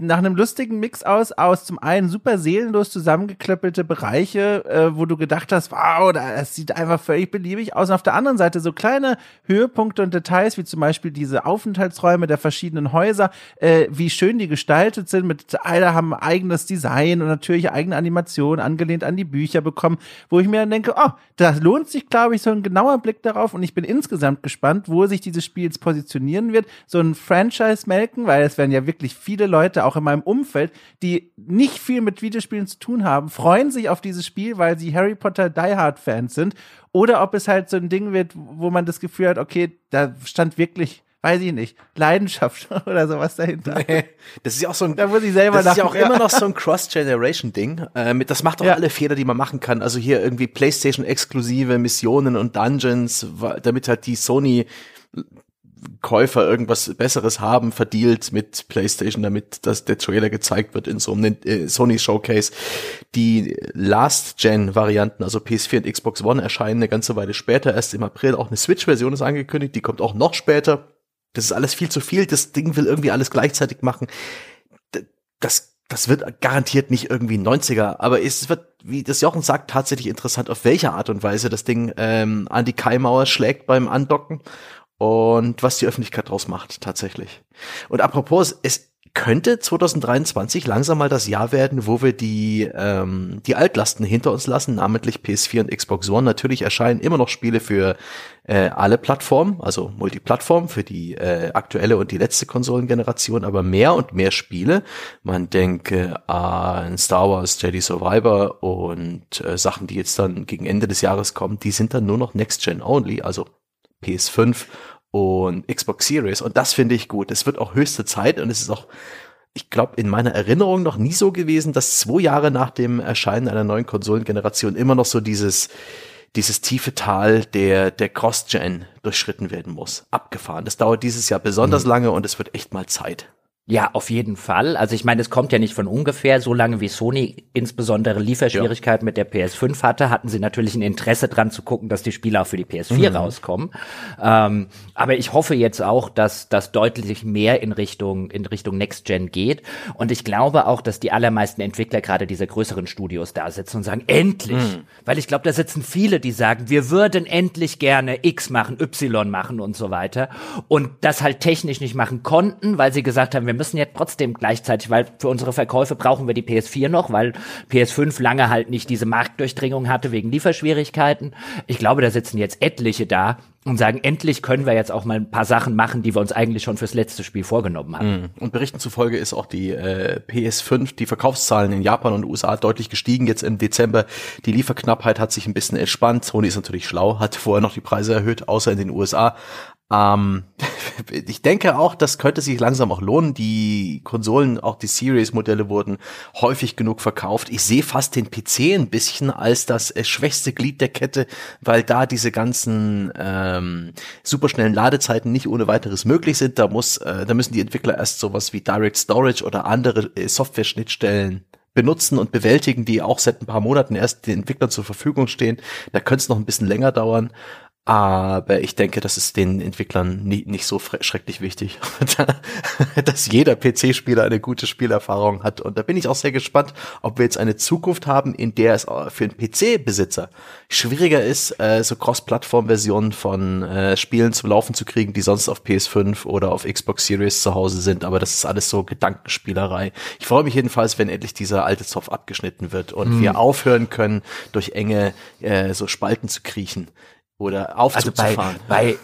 nach einem lustigen Mix aus, aus zum einen super seelenlos zusammengeklöppelte Bereiche, äh, wo du gedacht hast, wow, das sieht einfach völlig beliebig aus. Und auf der anderen Seite so kleine Höhepunkte und Details, wie zum Beispiel diese Aufenthaltsräume der verschiedenen Häuser, äh, wie schön die gestaltet sind, mit alle haben eigenes Design und natürlich eigene Animationen, angelehnt an die Bücher bekommen, wo ich mir dann denke, oh, das lohnt sich, glaube ich, so ein genauer Blick darauf und ich bin insgesamt gespannt, wo sich dieses Spiel jetzt positionieren wird. So ein Franchise melken, weil es werden ja wirklich viele Leute auch in meinem Umfeld, die nicht viel mit Videospielen zu tun haben, freuen sich auf dieses Spiel, weil sie Harry Potter Die Hard Fans sind. Oder ob es halt so ein Ding wird, wo man das Gefühl hat, okay, da stand wirklich weiß ich nicht, Leidenschaft [LAUGHS] oder sowas dahinter. Nee, das ist ja auch so ein, da muss ich selber das ist ja auch immer noch so ein Cross-Generation-Ding. Äh, das macht auch ja. alle Fehler, die man machen kann. Also hier irgendwie PlayStation-exklusive Missionen und Dungeons, damit halt die Sony Käufer irgendwas Besseres haben, verdealt mit PlayStation, damit das der Trailer gezeigt wird in so einem äh, Sony Showcase. Die Last-Gen-Varianten, also PS4 und Xbox One, erscheinen eine ganze Weile später. Erst im April auch eine Switch-Version ist angekündigt, die kommt auch noch später. Das ist alles viel zu viel. Das Ding will irgendwie alles gleichzeitig machen. Das das wird garantiert nicht irgendwie 90er, aber es wird, wie das Jochen sagt, tatsächlich interessant, auf welche Art und Weise das Ding ähm, an die Keimauer schlägt beim Andocken und was die Öffentlichkeit draus macht, tatsächlich. Und apropos, es könnte 2023 langsam mal das Jahr werden, wo wir die, ähm, die Altlasten hinter uns lassen, namentlich PS4 und Xbox One. Natürlich erscheinen immer noch Spiele für äh, alle Plattformen, also Multiplattform für die äh, aktuelle und die letzte Konsolengeneration, aber mehr und mehr Spiele. Man denke an Star Wars Jedi Survivor und äh, Sachen, die jetzt dann gegen Ende des Jahres kommen, die sind dann nur noch Next Gen Only, also PS5 und Xbox Series. Und das finde ich gut. Es wird auch höchste Zeit und es ist auch, ich glaube, in meiner Erinnerung noch nie so gewesen, dass zwei Jahre nach dem Erscheinen einer neuen Konsolengeneration immer noch so dieses, dieses tiefe Tal der, der Cross-Gen durchschritten werden muss. Abgefahren. Das dauert dieses Jahr besonders mhm. lange und es wird echt mal Zeit. Ja, auf jeden Fall. Also ich meine, es kommt ja nicht von ungefähr. So lange wie Sony insbesondere Lieferschwierigkeiten ja. mit der PS5 hatte, hatten sie natürlich ein Interesse dran zu gucken, dass die Spiele auch für die PS4 mhm. rauskommen. Ähm, aber ich hoffe jetzt auch, dass das deutlich mehr in Richtung in Richtung Next Gen geht. Und ich glaube auch, dass die allermeisten Entwickler gerade dieser größeren Studios da sitzen und sagen, endlich. Mhm. Weil ich glaube, da sitzen viele, die sagen, wir würden endlich gerne X machen, Y machen und so weiter. Und das halt technisch nicht machen konnten, weil sie gesagt haben, wir müssen jetzt trotzdem gleichzeitig, weil für unsere Verkäufe brauchen wir die PS4 noch, weil PS5 lange halt nicht diese Marktdurchdringung hatte wegen Lieferschwierigkeiten. Ich glaube, da sitzen jetzt etliche da und sagen, endlich können wir jetzt auch mal ein paar Sachen machen, die wir uns eigentlich schon fürs letzte Spiel vorgenommen haben. Mhm. Und Berichten zufolge ist auch die äh, PS5, die Verkaufszahlen in Japan und USA deutlich gestiegen jetzt im Dezember. Die Lieferknappheit hat sich ein bisschen entspannt. Sony ist natürlich schlau, hat vorher noch die Preise erhöht, außer in den USA. Ähm, [LAUGHS] ich denke auch, das könnte sich langsam auch lohnen. Die Konsolen, auch die Series-Modelle wurden häufig genug verkauft. Ich sehe fast den PC ein bisschen als das äh, schwächste Glied der Kette, weil da diese ganzen ähm, superschnellen Ladezeiten nicht ohne weiteres möglich sind. Da muss, äh, da müssen die Entwickler erst sowas wie Direct Storage oder andere äh, Software-Schnittstellen benutzen und bewältigen, die auch seit ein paar Monaten erst den Entwicklern zur Verfügung stehen. Da könnte es noch ein bisschen länger dauern. Aber ich denke, das ist den Entwicklern nie, nicht so schrecklich wichtig, [LAUGHS] dass jeder PC-Spieler eine gute Spielerfahrung hat. Und da bin ich auch sehr gespannt, ob wir jetzt eine Zukunft haben, in der es für einen PC-Besitzer schwieriger ist, äh, so Cross-Plattform-Versionen von äh, Spielen zum Laufen zu kriegen, die sonst auf PS5 oder auf Xbox Series zu Hause sind. Aber das ist alles so Gedankenspielerei. Ich freue mich jedenfalls, wenn endlich dieser alte Zopf abgeschnitten wird und hm. wir aufhören können, durch enge äh, so Spalten zu kriechen oder Aufzug also bei, Bei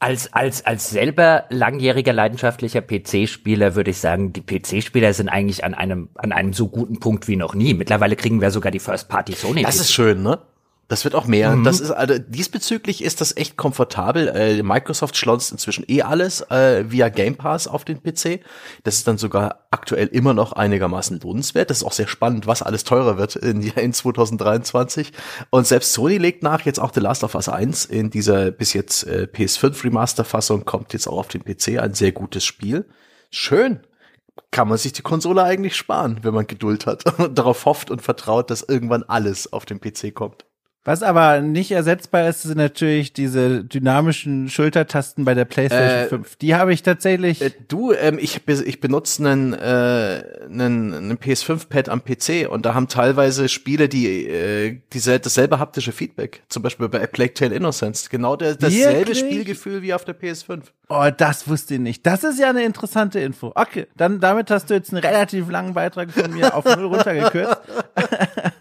als, als, als selber langjähriger leidenschaftlicher PC-Spieler würde ich sagen, die PC-Spieler sind eigentlich an einem, an einem so guten Punkt wie noch nie. Mittlerweile kriegen wir sogar die First-Party Sony. Das ist schön, ne? Das wird auch mehr. Mhm. Das ist also diesbezüglich ist das echt komfortabel. Äh, Microsoft schlonzt inzwischen eh alles äh, via Game Pass auf den PC. Das ist dann sogar aktuell immer noch einigermaßen lohnenswert. Das ist auch sehr spannend, was alles teurer wird in, [LAUGHS] in 2023. Und selbst Sony legt nach, jetzt auch The Last of Us 1 in dieser bis jetzt äh, PS5 Remaster Fassung kommt jetzt auch auf den PC ein sehr gutes Spiel. Schön kann man sich die Konsole eigentlich sparen, wenn man Geduld hat [LAUGHS] und darauf hofft und vertraut, dass irgendwann alles auf den PC kommt. Was aber nicht ersetzbar ist, sind natürlich diese dynamischen Schultertasten bei der PlayStation äh, 5. Die habe ich tatsächlich. Äh, du, ähm, ich, ich benutze einen, äh, einen, einen PS5-Pad am PC und da haben teilweise Spiele, die äh, diese, dasselbe haptische Feedback. Zum Beispiel bei Plague Tale Innocence. Genau der, dasselbe Wirklich? Spielgefühl wie auf der PS5. Oh, das wusste ich nicht. Das ist ja eine interessante Info. Okay, dann damit hast du jetzt einen relativ langen Beitrag von mir auf null runtergekürzt. [LAUGHS]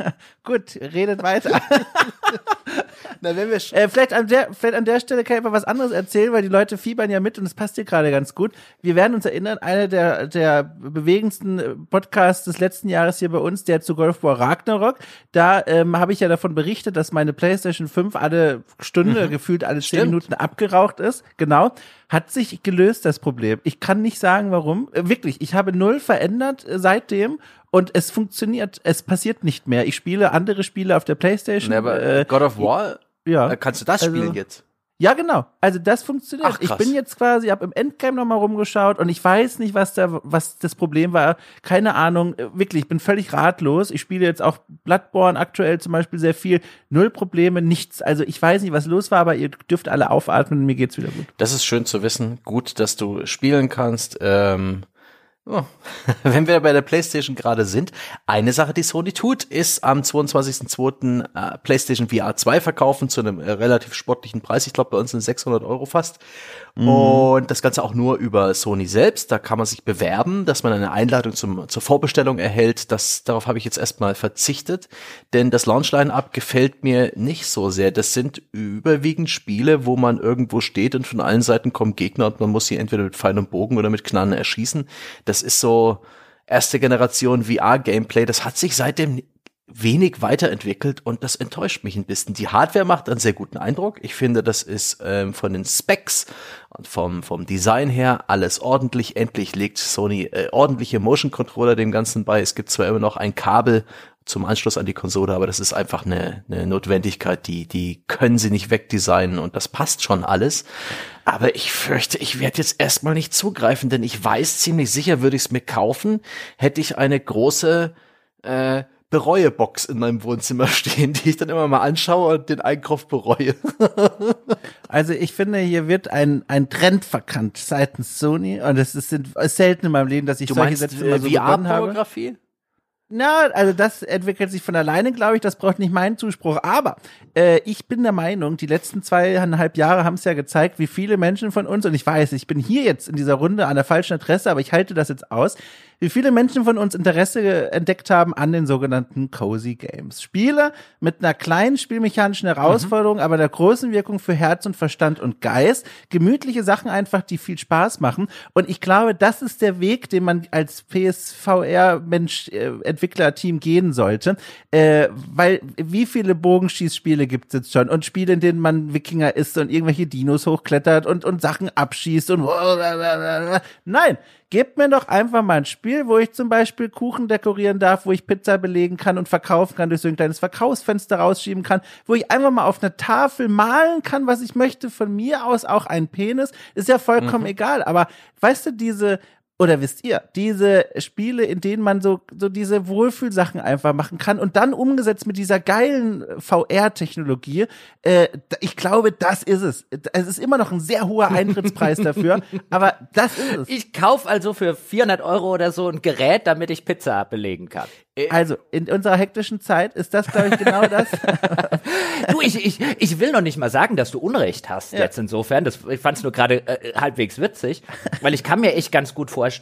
Gut, redet weiter. [LAUGHS] Na, wenn wir äh, vielleicht, an der, vielleicht an der Stelle kann ich mal was anderes erzählen, weil die Leute fiebern ja mit und es passt dir gerade ganz gut. Wir werden uns erinnern, einer der, der bewegendsten Podcasts des letzten Jahres hier bei uns, der zu Golf War Ragnarok, da ähm, habe ich ja davon berichtet, dass meine PlayStation 5 alle Stunde, mhm. gefühlt alle zehn Minuten abgeraucht ist. Genau. Hat sich gelöst, das Problem. Ich kann nicht sagen, warum. Äh, wirklich, ich habe null verändert äh, seitdem und es funktioniert, es passiert nicht mehr. Ich spiele andere Spiele auf der Playstation. Nee, aber äh, God of War, ja. Äh, kannst du das also, spielen jetzt? Ja, genau. Also das funktioniert. Ach, ich bin jetzt quasi, habe im Endgame nochmal rumgeschaut und ich weiß nicht, was da, was das Problem war. Keine Ahnung. Äh, wirklich, ich bin völlig ratlos. Ich spiele jetzt auch Bloodborne aktuell zum Beispiel sehr viel. Null Probleme, nichts. Also ich weiß nicht, was los war, aber ihr dürft alle aufatmen. Mir geht's wieder gut. Das ist schön zu wissen. Gut, dass du spielen kannst. Ähm Oh. [LAUGHS] Wenn wir bei der PlayStation gerade sind, eine Sache, die Sony tut, ist am 22.02. Äh, PlayStation VR 2 verkaufen zu einem äh, relativ sportlichen Preis. Ich glaube, bei uns sind 600 Euro fast. Mhm. Und das Ganze auch nur über Sony selbst. Da kann man sich bewerben, dass man eine Einladung zum, zur Vorbestellung erhält. Das, darauf habe ich jetzt erstmal verzichtet, denn das Launchline-Up gefällt mir nicht so sehr. Das sind überwiegend Spiele, wo man irgendwo steht und von allen Seiten kommen Gegner und man muss sie entweder mit Pfeil und Bogen oder mit Knarren erschießen. Das ist so erste Generation VR-Gameplay. Das hat sich seitdem wenig weiterentwickelt und das enttäuscht mich ein bisschen. Die Hardware macht einen sehr guten Eindruck. Ich finde, das ist ähm, von den Specs und vom, vom Design her alles ordentlich. Endlich legt Sony äh, ordentliche Motion Controller dem Ganzen bei. Es gibt zwar immer noch ein Kabel zum Anschluss an die Konsole, aber das ist einfach eine, eine Notwendigkeit, die, die können sie nicht wegdesignen und das passt schon alles. Aber ich fürchte, ich werde jetzt erstmal nicht zugreifen, denn ich weiß ziemlich sicher, würde ich es mir kaufen, hätte ich eine große äh, Bereue-Box in meinem Wohnzimmer [LAUGHS] stehen, die ich dann immer mal anschaue und den Einkauf bereue. [LAUGHS] also ich finde, hier wird ein, ein Trend verkannt seitens Sony und es ist, ist selten in meinem Leben, dass ich du solche meinst, Sätze immer so äh, VR-Pornografie? Na, also das entwickelt sich von alleine, glaube ich. Das braucht nicht meinen Zuspruch. Aber äh, ich bin der Meinung, die letzten zweieinhalb Jahre haben es ja gezeigt, wie viele Menschen von uns, und ich weiß, ich bin hier jetzt in dieser Runde an der falschen Adresse, aber ich halte das jetzt aus, wie viele Menschen von uns Interesse entdeckt haben an den sogenannten Cozy Games. Spiele mit einer kleinen spielmechanischen Herausforderung, mhm. aber der großen Wirkung für Herz und Verstand und Geist. Gemütliche Sachen einfach, die viel Spaß machen. Und ich glaube, das ist der Weg, den man als PSVR-Mensch, äh, Entwicklerteam gehen sollte. Äh, weil wie viele Bogenschießspiele gibt es jetzt schon? Und Spiele, in denen man Wikinger ist und irgendwelche Dinos hochklettert und, und Sachen abschießt und [LAUGHS] nein, gebt mir doch einfach mal ein Spiel, wo ich zum Beispiel Kuchen dekorieren darf, wo ich Pizza belegen kann und verkaufen kann, durch so ein kleines Verkaufsfenster rausschieben kann, wo ich einfach mal auf einer Tafel malen kann, was ich möchte, von mir aus auch ein Penis, ist ja vollkommen mhm. egal. Aber weißt du, diese oder wisst ihr, diese Spiele, in denen man so, so diese Wohlfühlsachen einfach machen kann und dann umgesetzt mit dieser geilen VR-Technologie, äh, ich glaube, das ist es. Es ist immer noch ein sehr hoher Eintrittspreis [LAUGHS] dafür, aber das ist es. Ich kauf also für 400 Euro oder so ein Gerät, damit ich Pizza belegen kann. Äh, also, in unserer hektischen Zeit ist das, glaube ich, genau das. [LAUGHS] du, ich, ich, ich will noch nicht mal sagen, dass du Unrecht hast ja. jetzt insofern. Das, ich fand es nur gerade äh, halbwegs witzig, weil ich kann mir echt ganz gut vorstellen,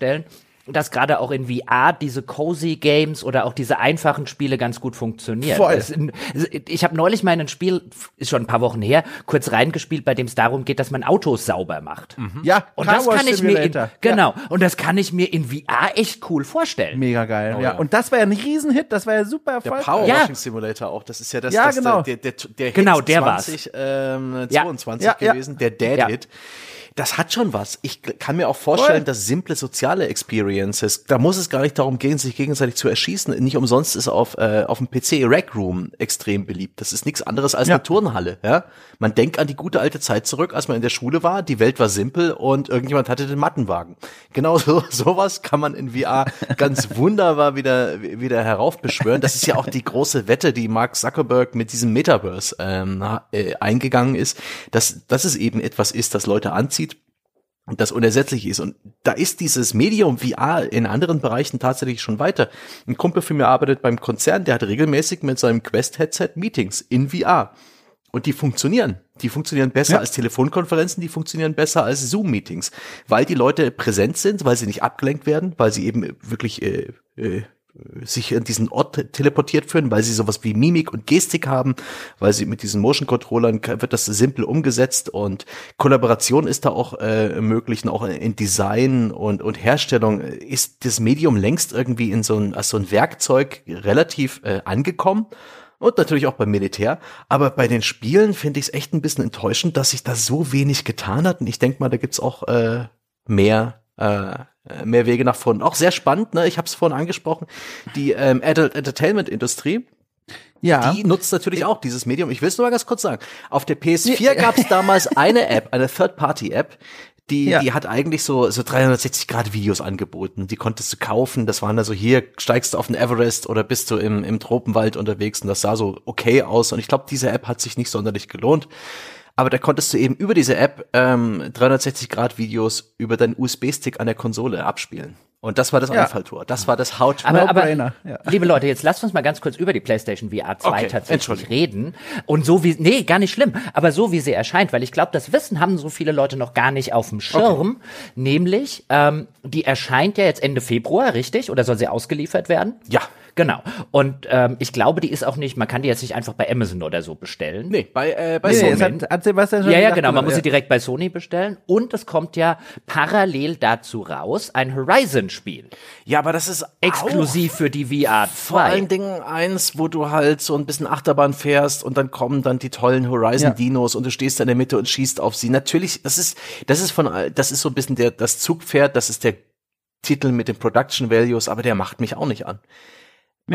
dass gerade auch in VR diese cozy Games oder auch diese einfachen Spiele ganz gut funktionieren. Voll. Es, ich habe neulich mal ein Spiel, ist schon ein paar Wochen her, kurz reingespielt, bei dem es darum geht, dass man Autos sauber macht. Mhm. Ja, und das kann ich mir in, genau ja. und das kann ich mir in VR echt cool vorstellen. Mega geil. Oh, ja. ja. und das war ja ein Riesenhit, das war ja super erfolgreich. Der Power Washing ja. Simulator auch, das ist ja das, ja, das genau. der, der, der, genau, Hit der 20, ähm, 22 gewesen, der Dead Hit das hat schon was. Ich kann mir auch vorstellen, Voll. dass simple soziale Experiences, da muss es gar nicht darum gehen, sich gegenseitig zu erschießen. Nicht umsonst ist auf, äh, auf dem PC Rec Room extrem beliebt. Das ist nichts anderes als ja. eine Turnhalle. Ja? Man denkt an die gute alte Zeit zurück, als man in der Schule war. Die Welt war simpel und irgendjemand hatte den Mattenwagen. [LAUGHS] Genau so, sowas kann man in VR ganz [LAUGHS] wunderbar wieder, wieder heraufbeschwören. Das ist ja auch die große Wette, die Mark Zuckerberg mit diesem Metaverse ähm, äh, eingegangen ist, dass, dass es eben etwas ist, das Leute anzieht das unersetzlich ist. Und da ist dieses Medium VR in anderen Bereichen tatsächlich schon weiter. Ein Kumpel für mir arbeitet beim Konzern, der hat regelmäßig mit seinem Quest-Headset Meetings in VR. Und die funktionieren. Die funktionieren besser ja. als Telefonkonferenzen, die funktionieren besser als Zoom-Meetings, weil die Leute präsent sind, weil sie nicht abgelenkt werden, weil sie eben wirklich äh, äh, sich in diesen Ort teleportiert führen, weil sie sowas wie Mimik und Gestik haben, weil sie mit diesen Motion Controllern wird das simpel umgesetzt und Kollaboration ist da auch äh, möglich, und auch in Design und, und Herstellung ist das Medium längst irgendwie in so ein, als so ein Werkzeug relativ äh, angekommen und natürlich auch beim Militär. Aber bei den Spielen finde ich es echt ein bisschen enttäuschend, dass sich da so wenig getan hat. Und ich denke mal, da gibt's auch äh, mehr äh, mehr Wege nach vorne. Auch sehr spannend, ne? Ich habe es vorhin angesprochen. Die ähm, Adult Entertainment Industrie. Ja. Die nutzt natürlich auch dieses Medium. Ich will es nur mal ganz kurz sagen. Auf der PS4 ja. gab es damals eine App, eine Third-Party-App, die, ja. die hat eigentlich so, so 360 Grad Videos angeboten. Die konntest du kaufen. Das waren also hier, steigst du auf den Everest oder bist du im, im Tropenwald unterwegs und das sah so okay aus. Und ich glaube, diese App hat sich nicht sonderlich gelohnt aber da konntest du eben über diese App ähm, 360-Grad-Videos über deinen USB-Stick an der Konsole abspielen. Und das war das ja. Einfalltor. Das war das Haut. Aber, aber ja. liebe Leute, jetzt lasst uns mal ganz kurz über die PlayStation VR 2 okay, tatsächlich reden. Und so wie, nee, gar nicht schlimm, aber so wie sie erscheint, weil ich glaube, das Wissen haben so viele Leute noch gar nicht auf dem Schirm. Okay. Nämlich, ähm, die erscheint ja jetzt Ende Februar, richtig? Oder soll sie ausgeliefert werden? Ja. Genau. Und ähm, ich glaube, die ist auch nicht, man kann die jetzt nicht einfach bei Amazon oder so bestellen. Nee, bei, äh, bei nee, Sony. Hat, hat Sebastian schon ja, ja, genau. Man ja. muss sie direkt bei Sony bestellen. Und es kommt ja parallel dazu raus ein Horizon-Spiel. Ja, aber das ist exklusiv für die VR 2. Vor allen Dingen eins, wo du halt so ein bisschen Achterbahn fährst und dann kommen dann die tollen Horizon-Dinos ja. und du stehst da in der Mitte und schießt auf sie. Natürlich, das ist, das ist von, das ist so ein bisschen der, das Zugpferd, das ist der Titel mit den Production Values, aber der macht mich auch nicht an.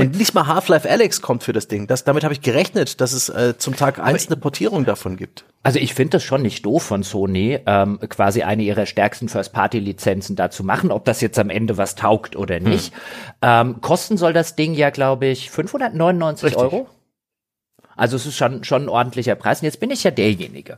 Und nicht mal Half-Life Alex kommt für das Ding. Das, damit habe ich gerechnet, dass es äh, zum Tag eins eine Portierung davon gibt. Also ich finde das schon nicht doof von Sony, ähm, quasi eine ihrer stärksten First-Party-Lizenzen da zu machen, ob das jetzt am Ende was taugt oder hm. nicht. Hm. Ähm, kosten soll das Ding ja, glaube ich, 599 Richtig. Euro. Also es ist schon, schon ein ordentlicher Preis. Und jetzt bin ich ja derjenige,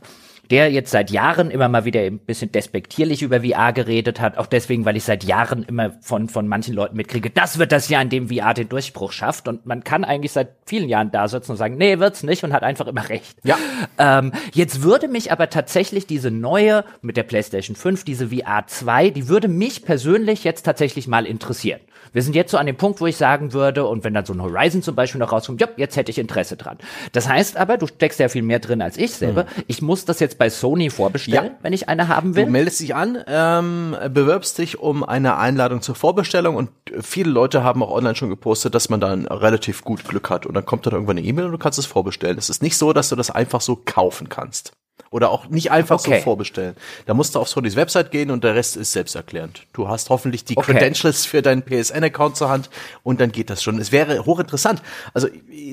der jetzt seit Jahren immer mal wieder ein bisschen despektierlich über VR geredet hat, auch deswegen, weil ich seit Jahren immer von, von manchen Leuten mitkriege, das wird das Jahr, in dem VR den Durchbruch schafft und man kann eigentlich seit vielen Jahren da sitzen und sagen, nee, wird's nicht und hat einfach immer recht. Ja. Ähm, jetzt würde mich aber tatsächlich diese neue mit der PlayStation 5, diese VR 2, die würde mich persönlich jetzt tatsächlich mal interessieren. Wir sind jetzt so an dem Punkt, wo ich sagen würde, und wenn dann so ein Horizon zum Beispiel noch rauskommt, ja, jetzt hätte ich Interesse dran. Das heißt aber, du steckst ja viel mehr drin als ich selber. Mhm. Ich muss das jetzt bei Sony vorbestellen, ja. wenn ich eine haben will. Du meldest dich an, ähm, bewirbst dich um eine Einladung zur Vorbestellung und viele Leute haben auch online schon gepostet, dass man dann relativ gut Glück hat und dann kommt dann irgendwann eine E-Mail und du kannst es vorbestellen. Es ist nicht so, dass du das einfach so kaufen kannst. Oder auch nicht einfach okay. so vorbestellen. Da musst du auf Sonys Website gehen und der Rest ist selbsterklärend. Du hast hoffentlich die okay. Credentials für deinen PSN-Account zur Hand und dann geht das schon. Es wäre hochinteressant. Also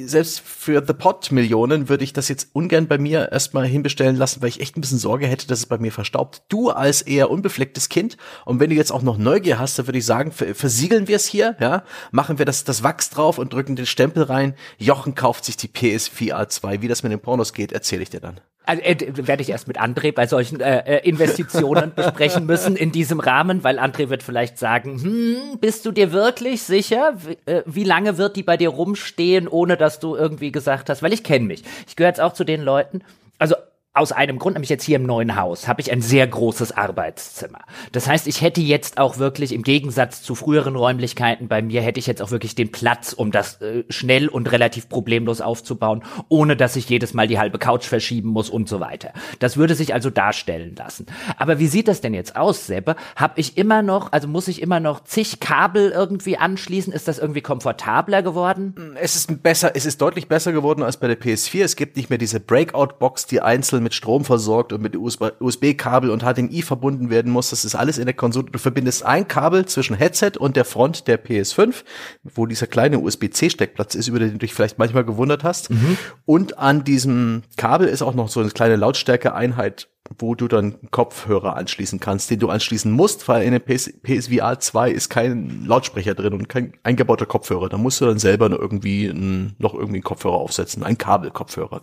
selbst für The Pot Millionen würde ich das jetzt ungern bei mir erstmal hinbestellen lassen, weil ich echt ein bisschen Sorge hätte, dass es bei mir verstaubt. Du als eher unbeflecktes Kind und wenn du jetzt auch noch Neugier hast, dann würde ich sagen, versiegeln wir es hier, ja, machen wir das, das Wachs drauf und drücken den Stempel rein. Jochen kauft sich die PS4 2. Wie das mit den Pornos geht, erzähle ich dir dann also, äh, werde ich erst mit André bei solchen äh, äh, Investitionen [LAUGHS] besprechen müssen in diesem Rahmen, weil André wird vielleicht sagen, hm, bist du dir wirklich sicher? Wie, äh, wie lange wird die bei dir rumstehen, ohne dass du irgendwie gesagt hast, weil ich kenne mich. Ich gehöre jetzt auch zu den Leuten, also aus einem Grund, nämlich jetzt hier im neuen Haus, habe ich ein sehr großes Arbeitszimmer. Das heißt, ich hätte jetzt auch wirklich im Gegensatz zu früheren Räumlichkeiten bei mir, hätte ich jetzt auch wirklich den Platz, um das äh, schnell und relativ problemlos aufzubauen, ohne dass ich jedes Mal die halbe Couch verschieben muss und so weiter. Das würde sich also darstellen lassen. Aber wie sieht das denn jetzt aus, Seppe? Habe ich immer noch, also muss ich immer noch zig Kabel irgendwie anschließen? Ist das irgendwie komfortabler geworden? Es ist besser, es ist deutlich besser geworden als bei der PS4. Es gibt nicht mehr diese Breakout-Box, die einzeln mit Strom versorgt und mit USB-Kabel und HDMI verbunden werden muss. Das ist alles in der Konsole. Du verbindest ein Kabel zwischen Headset und der Front der PS5, wo dieser kleine USB-C-Steckplatz ist, über den du dich vielleicht manchmal gewundert hast. Mhm. Und an diesem Kabel ist auch noch so eine kleine Lautstärke-Einheit wo du dann Kopfhörer anschließen kannst, den du anschließen musst, weil in der PS PSVR 2 ist kein Lautsprecher drin und kein eingebauter Kopfhörer. Da musst du dann selber noch irgendwie, noch irgendwie einen Kopfhörer aufsetzen, ein Kabelkopfhörer.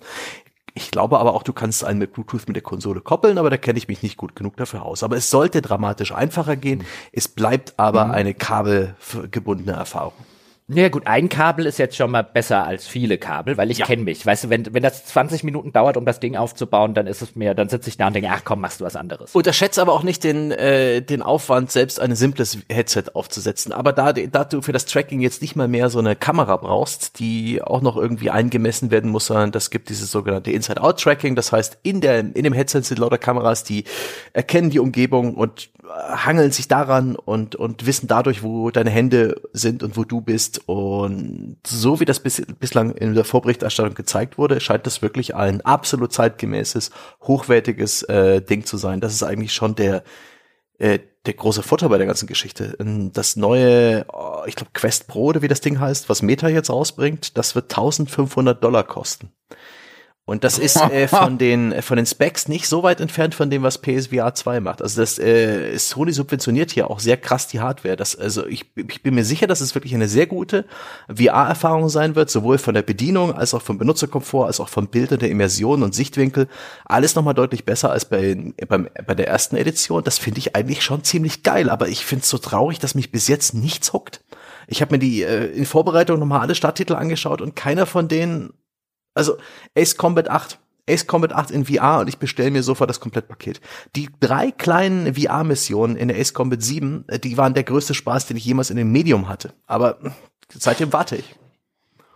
Ich glaube aber auch, du kannst einen mit Bluetooth mit der Konsole koppeln, aber da kenne ich mich nicht gut genug dafür aus. Aber es sollte dramatisch einfacher gehen. Mhm. Es bleibt aber mhm. eine kabelgebundene Erfahrung. Ja gut, ein Kabel ist jetzt schon mal besser als viele Kabel, weil ich ja. kenne mich. Weißt du, wenn, wenn das 20 Minuten dauert, um das Ding aufzubauen, dann ist es mir, dann sitze ich da und denke, ach komm, machst du was anderes. Unterschätze aber auch nicht den, äh, den Aufwand, selbst ein simples Headset aufzusetzen. Aber da, da du für das Tracking jetzt nicht mal mehr so eine Kamera brauchst, die auch noch irgendwie eingemessen werden muss, sondern das gibt dieses sogenannte Inside-Out-Tracking. Das heißt, in, der, in dem Headset sind lauter Kameras, die erkennen die Umgebung und hangeln sich daran und, und wissen dadurch, wo deine Hände sind und wo du bist. Und so wie das bis, bislang in der Vorberichterstattung gezeigt wurde, scheint das wirklich ein absolut zeitgemäßes, hochwertiges äh, Ding zu sein. Das ist eigentlich schon der, äh, der große Vorteil bei der ganzen Geschichte. Das neue, oh, ich glaube Quest Pro oder wie das Ding heißt, was Meta jetzt rausbringt, das wird 1500 Dollar kosten. Und das ist äh, von den von den Specs nicht so weit entfernt von dem, was PSVR 2 macht. Also das äh, Sony subventioniert hier auch sehr krass die Hardware. Das, also ich, ich bin mir sicher, dass es wirklich eine sehr gute VR-Erfahrung sein wird, sowohl von der Bedienung als auch vom Benutzerkomfort, als auch vom Bild und der Immersion und Sichtwinkel. Alles nochmal deutlich besser als bei, beim, bei der ersten Edition. Das finde ich eigentlich schon ziemlich geil, aber ich finde es so traurig, dass mich bis jetzt nichts huckt. Ich habe mir die äh, in Vorbereitung nochmal alle Starttitel angeschaut und keiner von denen also Ace Combat 8. Ace Combat 8 in VR und ich bestelle mir sofort das Komplettpaket. Die drei kleinen VR-Missionen in der Ace Combat 7, äh, die waren der größte Spaß, den ich jemals in dem Medium hatte. Aber seitdem warte ich.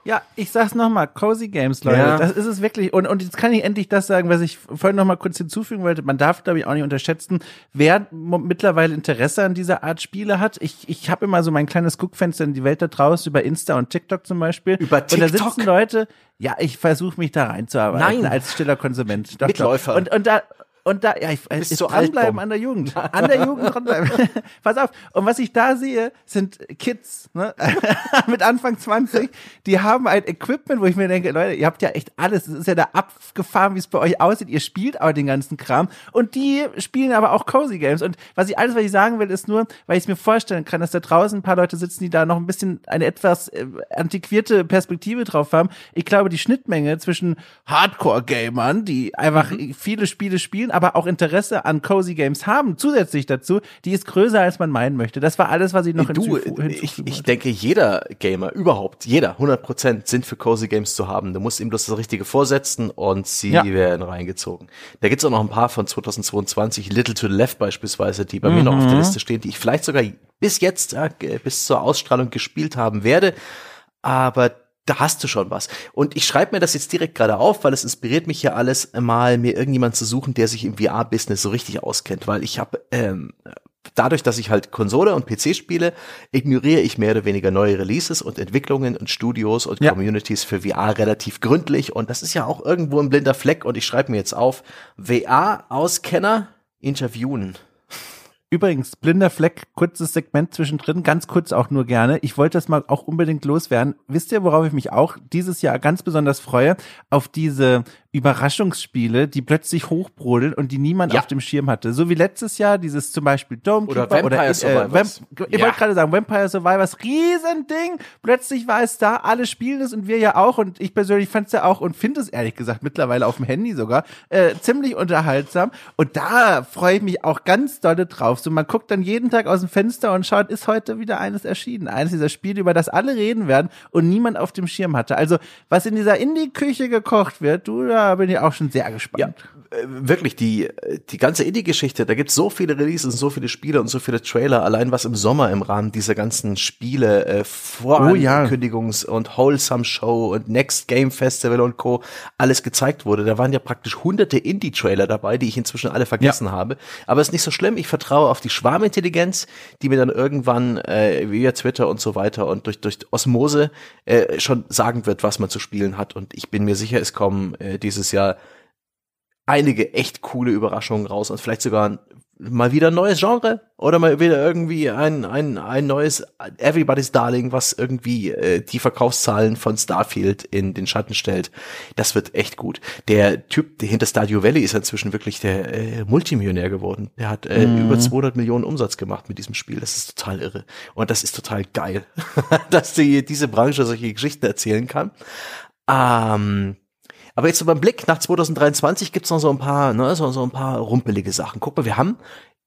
Ja, ich sag's nochmal, Cozy Games, Leute. Ja. Das ist es wirklich. Und, und jetzt kann ich endlich das sagen, was ich vorhin nochmal kurz hinzufügen wollte. Man darf, glaube ich, auch nicht unterschätzen, wer mittlerweile Interesse an dieser Art Spiele hat. Ich, ich habe immer so mein kleines Guckfenster in die Welt da draußen, über Insta und TikTok zum Beispiel. Über TikTok? Und da sitzen Leute, ja, ich versuche mich da reinzuarbeiten Nein. als stiller Konsument. Doch, Mitläufer. Und, und da, und da, ja, ich, bist ich so dranbleiben an der Jugend. [LAUGHS] An der Jugend dranbleiben. [LAUGHS] Pass auf. Und was ich da sehe, sind Kids, ne? [LAUGHS] mit Anfang 20, die haben ein Equipment, wo ich mir denke, Leute, ihr habt ja echt alles. Es ist ja da abgefahren, wie es bei euch aussieht. Ihr spielt aber den ganzen Kram. Und die spielen aber auch Cozy Games. Und was ich, alles, was ich sagen will, ist nur, weil ich es mir vorstellen kann, dass da draußen ein paar Leute sitzen, die da noch ein bisschen eine etwas äh, antiquierte Perspektive drauf haben. Ich glaube, die Schnittmenge zwischen Hardcore-Gamern, die einfach Mhm. viele Spiele spielen, aber auch Interesse an Cozy Games haben, zusätzlich dazu, die ist größer, als man meinen möchte. Das war alles, was ich noch Du, hinzufu- ich, ich denke, jeder Gamer, überhaupt, jeder, 100% sind für Cozy Games zu haben. Du musst ihm bloß das Richtige vorsetzen und sie Ja. werden reingezogen. Da gibt's auch noch ein paar von 2022, Little to the Left beispielsweise, die bei mir noch auf Mhm. der Liste stehen, die ich vielleicht sogar bis jetzt, ja, bis zur Ausstrahlung gespielt haben werde. Aber da hast du schon was. Und ich schreibe mir das jetzt direkt gerade auf, weil es inspiriert mich ja alles, mal mir irgendjemand zu suchen, der sich im VR-Business so richtig auskennt, weil ich habe ähm, dadurch, dass ich halt Konsole und PC spiele, ignoriere ich mehr oder weniger neue Releases und Entwicklungen und Studios und Ja. Communities für VR relativ gründlich und das ist ja auch irgendwo ein blinder Fleck und ich schreibe mir jetzt auf, VR-Auskenner interviewen. Übrigens, blinder Fleck, kurzes Segment zwischendrin, ganz kurz auch nur gerne. Ich wollte das mal auch unbedingt loswerden. Wisst ihr, worauf ich mich auch dieses Jahr ganz besonders freue? Auf diese Überraschungsspiele, die plötzlich hochbrodeln und die niemand Ja. auf dem Schirm hatte. So wie letztes Jahr dieses zum Beispiel Dome Oder Vampire äh, Survivors. Vamp ich Ja. wollte gerade sagen, Vampire Survivors, Riesending. Plötzlich war es da, alle spielen es und wir ja auch. Und ich persönlich fand es ja auch und finde es ehrlich gesagt mittlerweile auf dem Handy sogar äh, ziemlich unterhaltsam. Und da freue ich mich auch ganz dolle drauf. So, man guckt dann jeden Tag aus dem Fenster und schaut, ist heute wieder eines erschienen. Eines dieser Spiele, über das alle reden werden und niemand auf dem Schirm hatte. Also, was in dieser Indie-Küche gekocht wird, du, da bin ich auch schon sehr gespannt. äh, wirklich die die ganze Indie-Geschichte, da gibt's so viele Releases, und so viele Spiele und so viele Trailer, allein was im Sommer im Rahmen dieser ganzen Spiele, äh, Oh ja. Vorankündigungs- und Wholesome Show und Next Game Festival und Co. alles gezeigt wurde. Da waren ja praktisch hunderte Indie-Trailer dabei, die ich inzwischen alle vergessen habe. Aber ist nicht so schlimm, ich vertraue auf die Schwarmintelligenz, die mir dann irgendwann äh, via Twitter und so weiter und durch, durch Osmose äh, schon sagen wird, was man zu spielen hat. Und ich bin mir sicher, es kommen äh, dieses Jahr einige echt coole Überraschungen raus und vielleicht sogar mal wieder ein neues Genre oder mal wieder irgendwie ein, ein, ein neues Everybody's Darling, was irgendwie äh, die Verkaufszahlen von Starfield in den Schatten stellt. Das wird echt gut. Der Typ der hinter Stardew Valley ist inzwischen wirklich der äh, Multimillionär geworden. Der hat äh, über 200 Millionen Umsatz gemacht mit diesem Spiel. Das ist total irre. Und das ist total geil, [LAUGHS] dass die, diese Branche solche Geschichten erzählen kann. Ähm, aber jetzt so beim Blick nach 2023 gibt's noch so ein paar, ne, so, so ein paar rumpelige Sachen. Guck mal, wir haben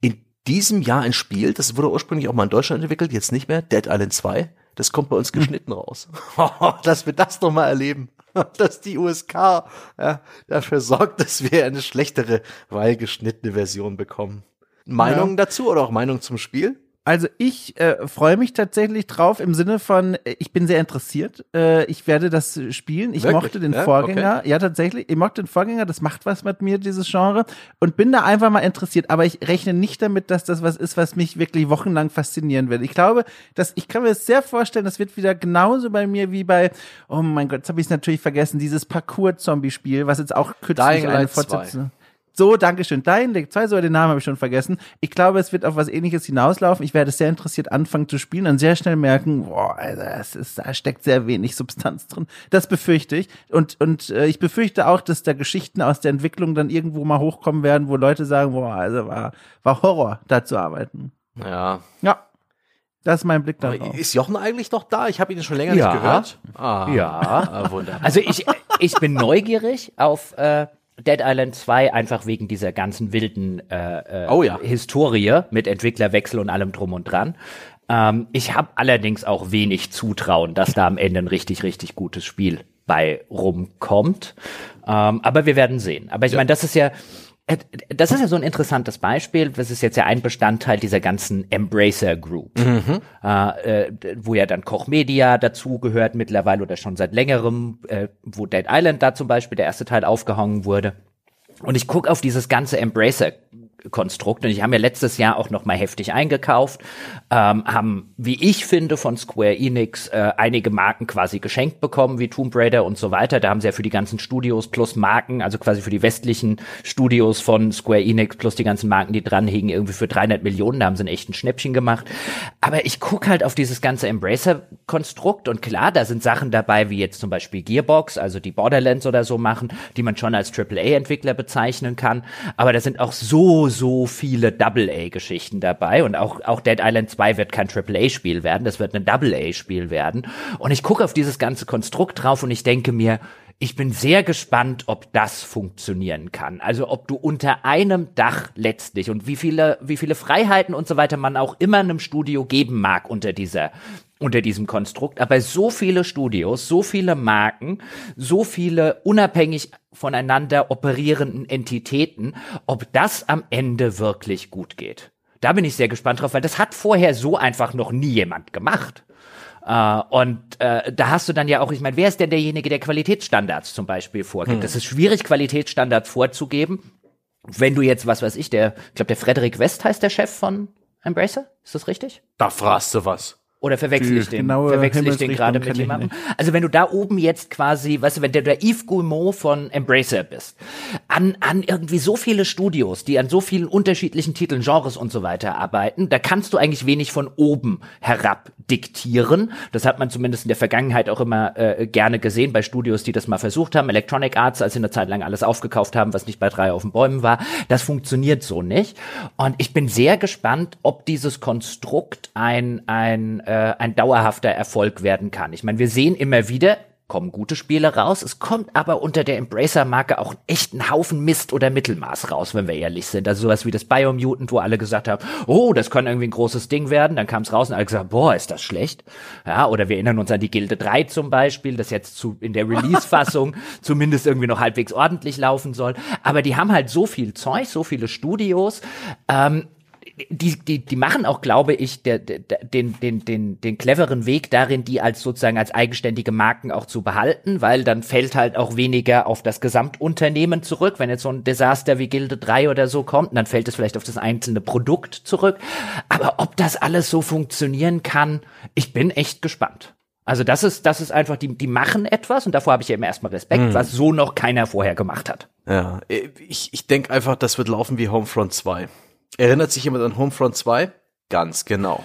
in diesem Jahr ein Spiel, das wurde ursprünglich auch mal in Deutschland entwickelt, jetzt nicht mehr, Dead Island 2. Das kommt bei uns geschnitten raus. [LAUGHS] dass wir das noch mal erleben. [LAUGHS] Dass die USK ja, dafür sorgt, dass wir eine schlechtere, weil geschnittene Version bekommen. Meinungen dazu oder auch Meinungen zum Spiel? Also ich äh, freue mich tatsächlich drauf im Sinne von, äh, ich bin sehr interessiert. Äh, ich werde das spielen. Ich Wirklich? mochte den Ja? Vorgänger. Ja, tatsächlich. Ich mochte den Vorgänger. Das macht was mit mir, dieses Genre. Und bin da einfach mal interessiert. Aber ich rechne nicht damit, dass das was ist, was mich wirklich wochenlang faszinieren wird. Ich glaube, dass ich kann mir das sehr vorstellen, das wird wieder genauso bei mir wie bei, oh mein Gott, jetzt habe ich es natürlich vergessen, dieses Parcours-Zombie-Spiel, was jetzt auch kürzlich eine Light 2. Fortsetzung so, Dankeschön. Dying Light 2, so den Namen habe ich schon vergessen. Ich glaube, es wird auf was ähnliches hinauslaufen. Ich werde sehr interessiert anfangen zu spielen und sehr schnell merken, boah, Alter, das ist, da steckt sehr wenig Substanz drin. Das befürchte ich. Und, und äh, ich befürchte auch, dass da Geschichten aus der Entwicklung dann irgendwo mal hochkommen werden, wo Leute sagen, boah, also war, war Horror, da zu arbeiten. Ja. Ja. Das ist mein Blick darauf. Ist Jochen eigentlich noch da? Ich habe ihn schon länger Ja. nicht gehört. Ah, Ja. Ah, wunderbar. Also ich, ich bin neugierig auf äh, Dead Island 2, einfach wegen dieser ganzen wilden äh, äh, Oh ja. Historie mit Entwicklerwechsel und allem drum und dran. Ähm, ich habe allerdings auch wenig Zutrauen, dass da am Ende ein richtig, richtig gutes Spiel bei rumkommt. Ähm, aber wir werden sehen. Aber ich meine, das ist ja, das ist ja so ein interessantes Beispiel. Das ist jetzt ja ein Bestandteil dieser ganzen Embracer Group, äh, äh, wo ja dann Koch Media dazugehört mittlerweile oder schon seit längerem, äh, wo Dead Island da zum Beispiel der erste Teil aufgehangen wurde. Und ich gucke auf dieses ganze Embracer Konstrukt. Und ich habe mir letztes Jahr auch noch mal heftig eingekauft, ähm, haben, wie ich finde, von Square Enix äh, einige Marken quasi geschenkt bekommen, wie Tomb Raider und so weiter. Da haben sie ja für die ganzen Studios plus Marken, also quasi für die westlichen Studios von Square Enix plus die ganzen Marken, die dranhingen, irgendwie für 300 Millionen, da haben sie ein echten Schnäppchen gemacht. Aber ich guck halt auf dieses ganze Embracer-Konstrukt und klar, da sind Sachen dabei, wie jetzt zum Beispiel Gearbox, also die Borderlands oder so machen, die man schon als AAA-Entwickler bezeichnen kann. Aber da sind auch so, so viele Double-A-Geschichten dabei und auch, auch Dead Island 2 wird kein AAA-Spiel werden, das wird ein Double-A-Spiel werden. Und ich gucke auf dieses ganze Konstrukt drauf und ich denke mir, ich bin sehr gespannt, ob das funktionieren kann. Also ob du unter einem Dach letztlich und wie viele, wie viele Freiheiten und so weiter man auch immer einem Studio geben mag unter dieser, unter diesem Konstrukt. Aber so viele Studios, so viele Marken, so viele unabhängig voneinander operierenden Entitäten, ob das am Ende wirklich gut geht. Da bin ich sehr gespannt drauf, weil das hat vorher so einfach noch nie jemand gemacht. Uh, und uh, da hast du dann ja auch, ich meine, wer ist denn derjenige, der Qualitätsstandards zum Beispiel vorgibt? Hm. Das ist schwierig, Qualitätsstandards vorzugeben. Wenn du jetzt, was weiß ich, der, ich glaube, der Frederik West heißt der Chef von Embracer, ist das richtig? Da fragst du was. Oder verwechsel ich den, verwechsel ich den gerade mit jemandem? Also wenn du da oben jetzt quasi, weißt du, wenn du der Yves Guillemot von Embracer bist, an, an irgendwie so viele Studios, die an so vielen unterschiedlichen Titeln, Genres und so weiter arbeiten, da kannst du eigentlich wenig von oben herab diktieren. Das hat man zumindest in der Vergangenheit auch immer äh, gerne gesehen bei Studios, die das mal versucht haben. Electronic Arts, als sie eine Zeit lang alles aufgekauft haben, was nicht bei drei auf den Bäumen war. Das funktioniert so nicht. Und ich bin sehr gespannt, ob dieses Konstrukt ein, ein äh, ein dauerhafter Erfolg werden kann. Ich meine, wir sehen immer wieder, kommen gute Spiele raus. Es kommt aber unter der Embracer-Marke auch echt ein Haufen Mist oder Mittelmaß raus, wenn wir ehrlich sind. Also sowas wie das Biomutant, wo alle gesagt haben, oh, das kann irgendwie ein großes Ding werden. Dann kam es raus und alle gesagt, boah, ist das schlecht. Ja, oder wir erinnern uns an die Gilde 3 zum Beispiel, das jetzt zu, in der Release-Fassung [LAUGHS] zumindest irgendwie noch halbwegs ordentlich laufen soll. Aber die haben halt so viel Zeug, so viele Studios. Ähm, die, die, die machen auch, glaube ich, der, der, den, den, den, den cleveren Weg darin, die als sozusagen als eigenständige Marken auch zu behalten, weil dann fällt halt auch weniger auf das Gesamtunternehmen zurück. Wenn jetzt so ein Desaster wie Gilde 3 oder so kommt, dann fällt es vielleicht auf das einzelne Produkt zurück. Aber ob das alles so funktionieren kann, ich bin echt gespannt. Also das ist, das ist einfach, die, die machen etwas und davor habe ich ja immer erstmal Respekt, mhm. was so noch keiner vorher gemacht hat. Ja, ich, ich denke einfach, das wird laufen wie Homefront 2. Erinnert sich jemand an Homefront 2? Ganz genau.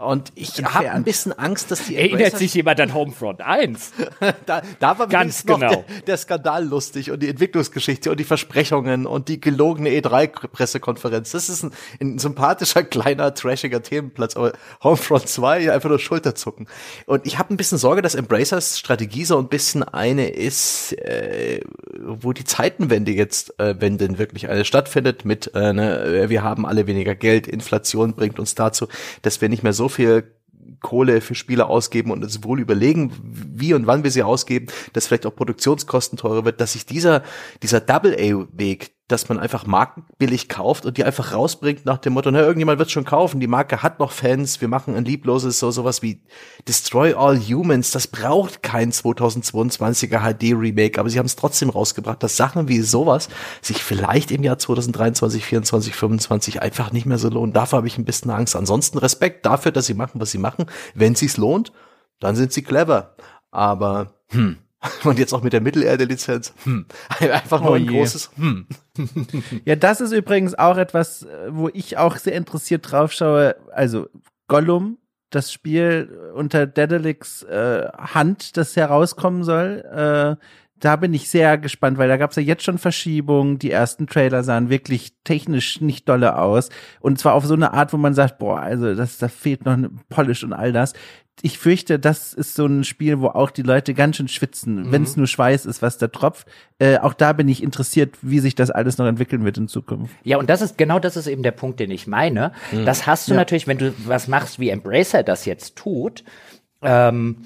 Und ich habe ein bisschen Angst, dass die Erinnert sich jemand an Homefront 1? [LAUGHS] da, da war ganz genau der, der, Skandal lustig und die Entwicklungsgeschichte und die Versprechungen und die gelogene E3-Pressekonferenz. Das ist ein, ein, sympathischer, kleiner, trashiger Themenplatz. Aber Homefront 2, einfach nur Schulterzucken. Und ich habe ein bisschen Sorge, dass Embracers Strategie so ein bisschen eine ist, äh, wo die Zeitenwende jetzt, äh, wenn denn wirklich eine stattfindet, mit, äh, ne, wir haben alle weniger Geld, Inflation bringt uns dazu, dass wir nicht mehr so viel Kohle für Spiele ausgeben und uns wohl überlegen, wie und wann wir sie ausgeben, dass vielleicht auch Produktionskosten teurer wird, dass sich dieser, dieser Double-A-Weg, dass man einfach Marken billig kauft und die einfach rausbringt nach dem Motto, na, irgendjemand wird schon kaufen, die Marke hat noch Fans, wir machen ein liebloses, so sowas wie Destroy All Humans, das braucht kein 2022er HD Remake, aber sie haben es trotzdem rausgebracht, dass Sachen wie sowas sich vielleicht im Jahr 2023, 24, 25 einfach nicht mehr so lohnen. Dafür habe ich ein bisschen Angst. Ansonsten Respekt dafür, dass sie machen, was sie machen. Wenn sich's lohnt, dann sind sie clever. Aber hm, [LAUGHS] und jetzt auch mit der Mittelerde-Lizenz. Hm. [LAUGHS] Einfach nur oh ein je. großes Hm. [LAUGHS] ja, das ist übrigens auch etwas, wo ich auch sehr interessiert drauf schaue. Also Gollum, das Spiel unter Dedelics äh, Hand, das herauskommen soll. Äh, da bin ich sehr gespannt, weil da gab es ja jetzt schon Verschiebungen. Die ersten Trailer sahen wirklich technisch nicht dolle aus. Und zwar auf so eine Art, wo man sagt, boah, also das, da fehlt noch ein Polish und all das ich fürchte, das ist so ein Spiel, wo auch die Leute ganz schön schwitzen, mhm. wenn es nur Schweiß ist, was da tropft. Äh, auch da bin ich interessiert, wie sich das alles noch entwickeln wird in Zukunft. Ja, und das ist genau das ist eben der Punkt, den ich meine. Mhm. Das hast du ja. natürlich, wenn du was machst, wie Embracer das jetzt tut. Ähm,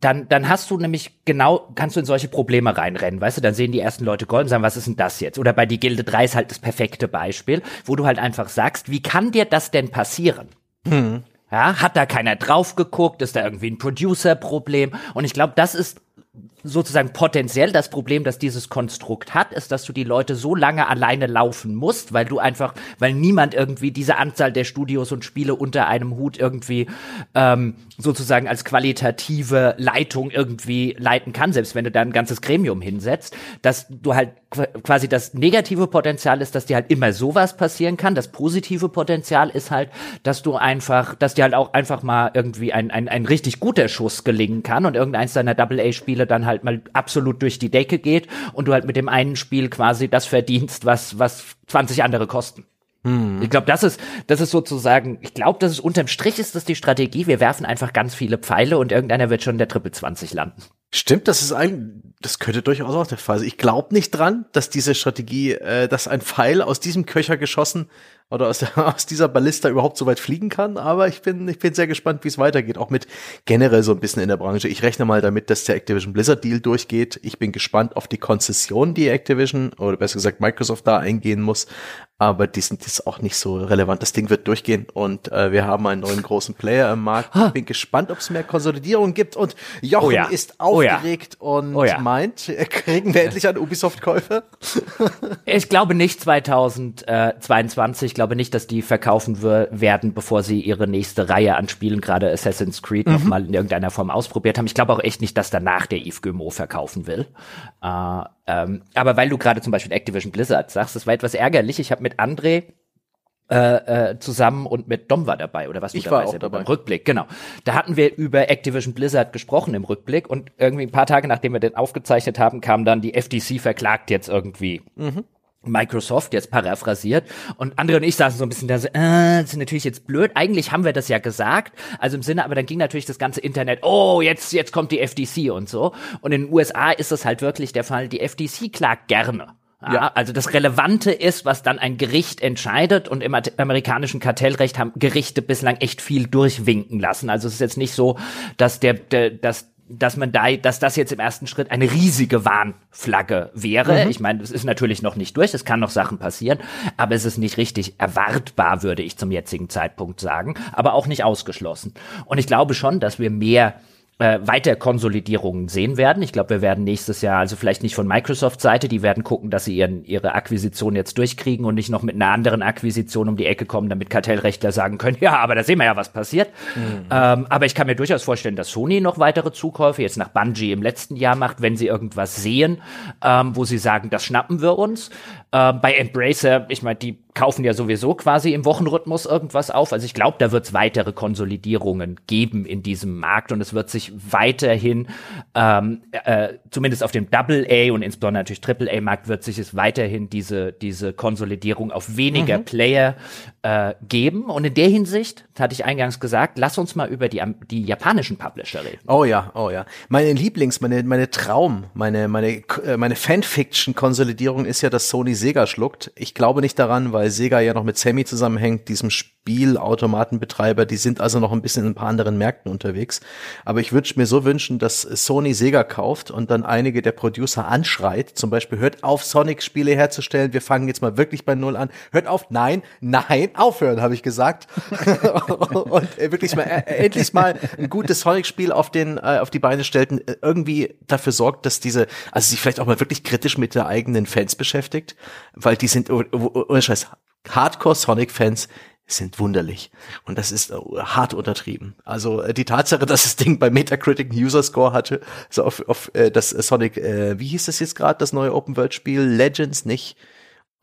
dann, dann hast du nämlich genau, kannst du in solche Probleme reinrennen, weißt du, dann sehen die ersten Leute Gold und sagen, was ist denn das jetzt? Oder bei die Gilde 3 ist halt das perfekte Beispiel, wo du halt einfach sagst, wie kann dir das denn passieren? Mhm. Ja, hat da keiner drauf geguckt? Ist da irgendwie ein Producer-Problem? Und ich glaube, das ist sozusagen potenziell das Problem, das dieses Konstrukt hat, ist, dass du die Leute so lange alleine laufen musst, weil du einfach, weil niemand irgendwie diese Anzahl der Studios und Spiele unter einem Hut irgendwie ähm, sozusagen als qualitative Leitung irgendwie leiten kann, selbst wenn du da ein ganzes Gremium hinsetzt, dass du halt quasi das negative Potenzial ist, dass dir halt immer sowas passieren kann. Das positive Potenzial ist halt, dass du einfach, dass dir halt auch einfach mal irgendwie ein, ein, ein richtig guter Schuss gelingen kann und irgendeins deiner Double-A-Spiele dann halt mal absolut durch die Decke geht und du halt mit dem einen Spiel quasi das verdienst, was, was 20 andere kosten. Hm. Ich glaube, das ist, das ist sozusagen, ich glaube, das ist unterm Strich ist das die Strategie. Wir werfen einfach ganz viele Pfeile und irgendeiner wird schon in der Triple 20 landen. Stimmt, das ist ein, das könnte durchaus auch der Fall sein. Ich glaube nicht dran, dass diese Strategie, äh, dass ein Pfeil aus diesem Köcher geschossen oder aus, [LAUGHS] aus dieser Ballista überhaupt so weit fliegen kann, aber ich bin, ich bin sehr gespannt, wie es weitergeht, auch mit generell so ein bisschen in der Branche. Ich rechne mal damit, dass der Activision Blizzard Deal durchgeht. Ich bin gespannt auf die Konzession, die Activision oder besser gesagt Microsoft da eingehen muss, aber die sind jetzt auch nicht so relevant. Das Ding wird durchgehen und äh, wir haben einen neuen großen Player im Markt. Ich bin gespannt, ob es mehr Konsolidierung gibt und Jochen oh ja. ist aufgeregt oh ja. und oh ja. meint, kriegen wir endlich einen Ubisoft-Käufer? [LAUGHS] ich glaube nicht 2022. Ich glaube nicht, dass die verkaufen werden, bevor sie ihre nächste Reihe an Spielen, gerade Assassin's Creed, mhm. nochmal in irgendeiner Form ausprobiert haben. Ich glaube auch echt nicht, dass danach der Yves Guillemot verkaufen will. Äh, ähm, aber weil du gerade zum Beispiel Activision Blizzard sagst, das war etwas ärgerlich. Ich habe mit André äh, äh, zusammen und mit Dom war dabei oder was ich dabei war auch dabei. Rückblick genau da hatten wir über Activision Blizzard gesprochen im Rückblick und irgendwie ein paar Tage nachdem wir den aufgezeichnet haben kam dann die FTC verklagt jetzt irgendwie mhm. Microsoft, jetzt paraphrasiert. Und andere und ich saßen so ein bisschen da so, äh, das ist natürlich jetzt blöd. Eigentlich haben wir das ja gesagt. Also im Sinne, aber dann ging natürlich das ganze Internet, oh, jetzt, jetzt kommt die FTC und so. Und in den USA ist das halt wirklich der Fall, die FTC klagt gerne. Ja, ja, also das Relevante ist, was dann ein Gericht entscheidet und im amerikanischen Kartellrecht haben Gerichte bislang echt viel durchwinken lassen. Also es ist jetzt nicht so, dass der, der dass dass man da, dass das jetzt im ersten Schritt eine riesige Warnflagge wäre. Mhm. Ich meine, es ist natürlich noch nicht durch, es kann noch Sachen passieren, aber es ist nicht richtig erwartbar, würde ich zum jetzigen Zeitpunkt sagen, aber auch nicht ausgeschlossen. Und ich glaube schon, dass wir mehr äh, weiter Konsolidierungen sehen werden. Ich glaube, wir werden nächstes Jahr, also vielleicht nicht von Microsoft-Seite, die werden gucken, dass sie ihren, ihre Akquisition jetzt durchkriegen und nicht noch mit einer anderen Akquisition um die Ecke kommen, damit Kartellrechtler sagen können, [LAUGHS] ja, aber da sehen wir ja, was passiert. Mhm. Ähm, aber ich kann mir durchaus vorstellen, dass Sony noch weitere Zukäufe jetzt nach Bungie im letzten Jahr macht, wenn sie irgendwas sehen, ähm, wo sie sagen, das schnappen wir uns. Ähm, bei Embracer, ich meine, die kaufen ja sowieso quasi im Wochenrhythmus irgendwas auf. Also ich glaube, da wird es weitere Konsolidierungen geben in diesem Markt und es wird sich weiterhin, ähm, äh, zumindest auf dem Double A und insbesondere natürlich Triple A Markt, wird sich es weiterhin diese, diese Konsolidierung auf weniger mhm. Player äh, geben. Und in der Hinsicht, hatte ich eingangs gesagt, lass uns mal über die, die japanischen Publisher reden. Oh ja, oh ja. Meine Lieblings, meine, meine Traum, meine, meine, äh, meine Fanfiction-Konsolidierung ist ja, dass Sony Sega schluckt. Ich glaube nicht daran, weil Sega ja noch mit Sammy zusammenhängt, diesem Spielautomatenbetreiber, die sind also noch ein bisschen in ein paar anderen Märkten unterwegs. Aber ich würde mir so wünschen, dass Sony Sega kauft und dann einige der Producer anschreit, zum Beispiel hört auf, Sonic-Spiele herzustellen, wir fangen jetzt mal wirklich bei Null an. Hört auf, nein, nein, aufhören, habe ich gesagt. [LAUGHS] und wirklich mal äh, endlich mal ein gutes Sonic-Spiel auf den äh, auf die Beine stellten, äh, irgendwie dafür sorgt, dass diese, also sich vielleicht auch mal wirklich kritisch mit der eigenen Fans beschäftigt, weil die sind ohne oh, oh, Scheiß Hardcore Sonic-Fans sind wunderlich. Und das ist äh, hart untertrieben. Also äh, die Tatsache, dass das Ding bei Metacritic einen User Score hatte, so auf, auf äh, das Sonic, äh, wie hieß das jetzt gerade, das neue Open World Spiel? Legends nicht.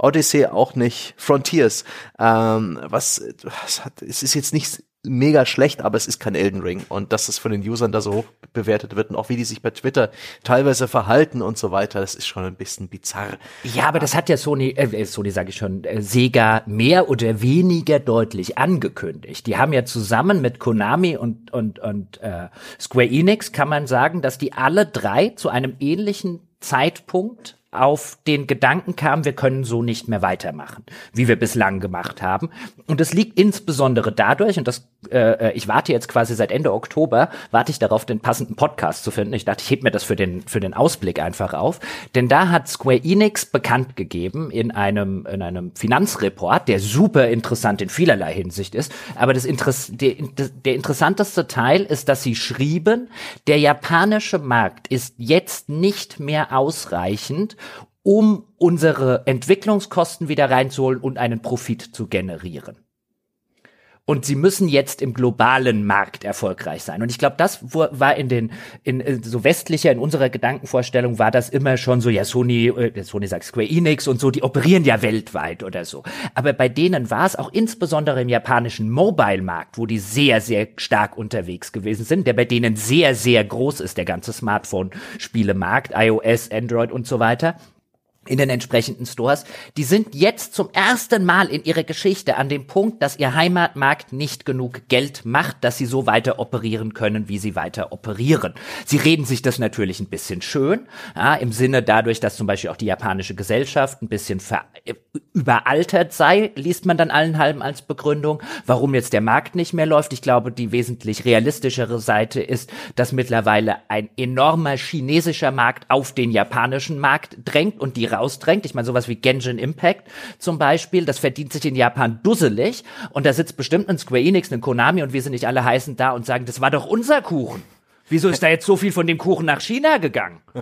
Odyssey auch nicht, Frontiers, ähm, was, was hat, es ist jetzt nicht mega schlecht, aber es ist kein Elden Ring. Und dass es von den Usern da so hoch bewertet wird und auch wie die sich bei Twitter teilweise verhalten und so weiter, das ist schon ein bisschen bizarr. Ja, aber das hat ja Sony, äh, äh Sony sage ich schon, äh, Sega mehr oder weniger deutlich angekündigt. Die haben ja zusammen mit Konami und, und, und äh, Square Enix, kann man sagen, dass die alle drei zu einem ähnlichen Zeitpunkt auf den Gedanken kamen, wir können so nicht mehr weitermachen, wie wir bislang gemacht haben. Und es liegt insbesondere dadurch, und das, äh, ich warte jetzt quasi seit Ende Oktober, warte ich darauf, den passenden Podcast zu finden. Ich dachte, ich heb mir das für den, für den Ausblick einfach auf. Denn da hat Square Enix bekannt gegeben in einem, in einem Finanzreport, der super interessant in vielerlei Hinsicht ist. Aber das Interess der, der interessanteste Teil ist, dass sie schrieben, der japanische Markt ist jetzt nicht mehr ausreichend, um unsere Entwicklungskosten wieder reinzuholen und einen Profit zu generieren. Und sie müssen jetzt im globalen Markt erfolgreich sein. Und ich glaube, das war in den, in so westlicher, in unserer Gedankenvorstellung war das immer schon so, ja, Sony, äh, Sony sagt Square Enix und so, die operieren ja weltweit oder so. Aber bei denen war es auch insbesondere im japanischen Mobile-Markt, wo die sehr, sehr stark unterwegs gewesen sind, der bei denen sehr, sehr groß ist, der ganze Smartphone-Spielemarkt, iOS, Android und so weiter in den entsprechenden Stores, die sind jetzt zum ersten Mal in ihrer Geschichte an dem Punkt, dass ihr Heimatmarkt nicht genug Geld macht, dass sie so weiter operieren können, wie sie weiter operieren. Sie reden sich das natürlich ein bisschen schön, ja, im Sinne dadurch, dass zum Beispiel auch die japanische Gesellschaft ein bisschen überaltert sei, liest man dann allen halben als Begründung, warum jetzt der Markt nicht mehr läuft. Ich glaube, die wesentlich realistischere Seite ist, dass mittlerweile ein enormer chinesischer Markt auf den japanischen Markt drängt und die rausdrängt. Ich meine, sowas wie Genshin Impact zum Beispiel, das verdient sich in Japan dusselig und da sitzt bestimmt ein Square Enix, ein Konami und wir sind nicht alle heißen da und sagen, das war doch unser Kuchen. Wieso ist da jetzt so viel von dem Kuchen nach China gegangen? [LAUGHS]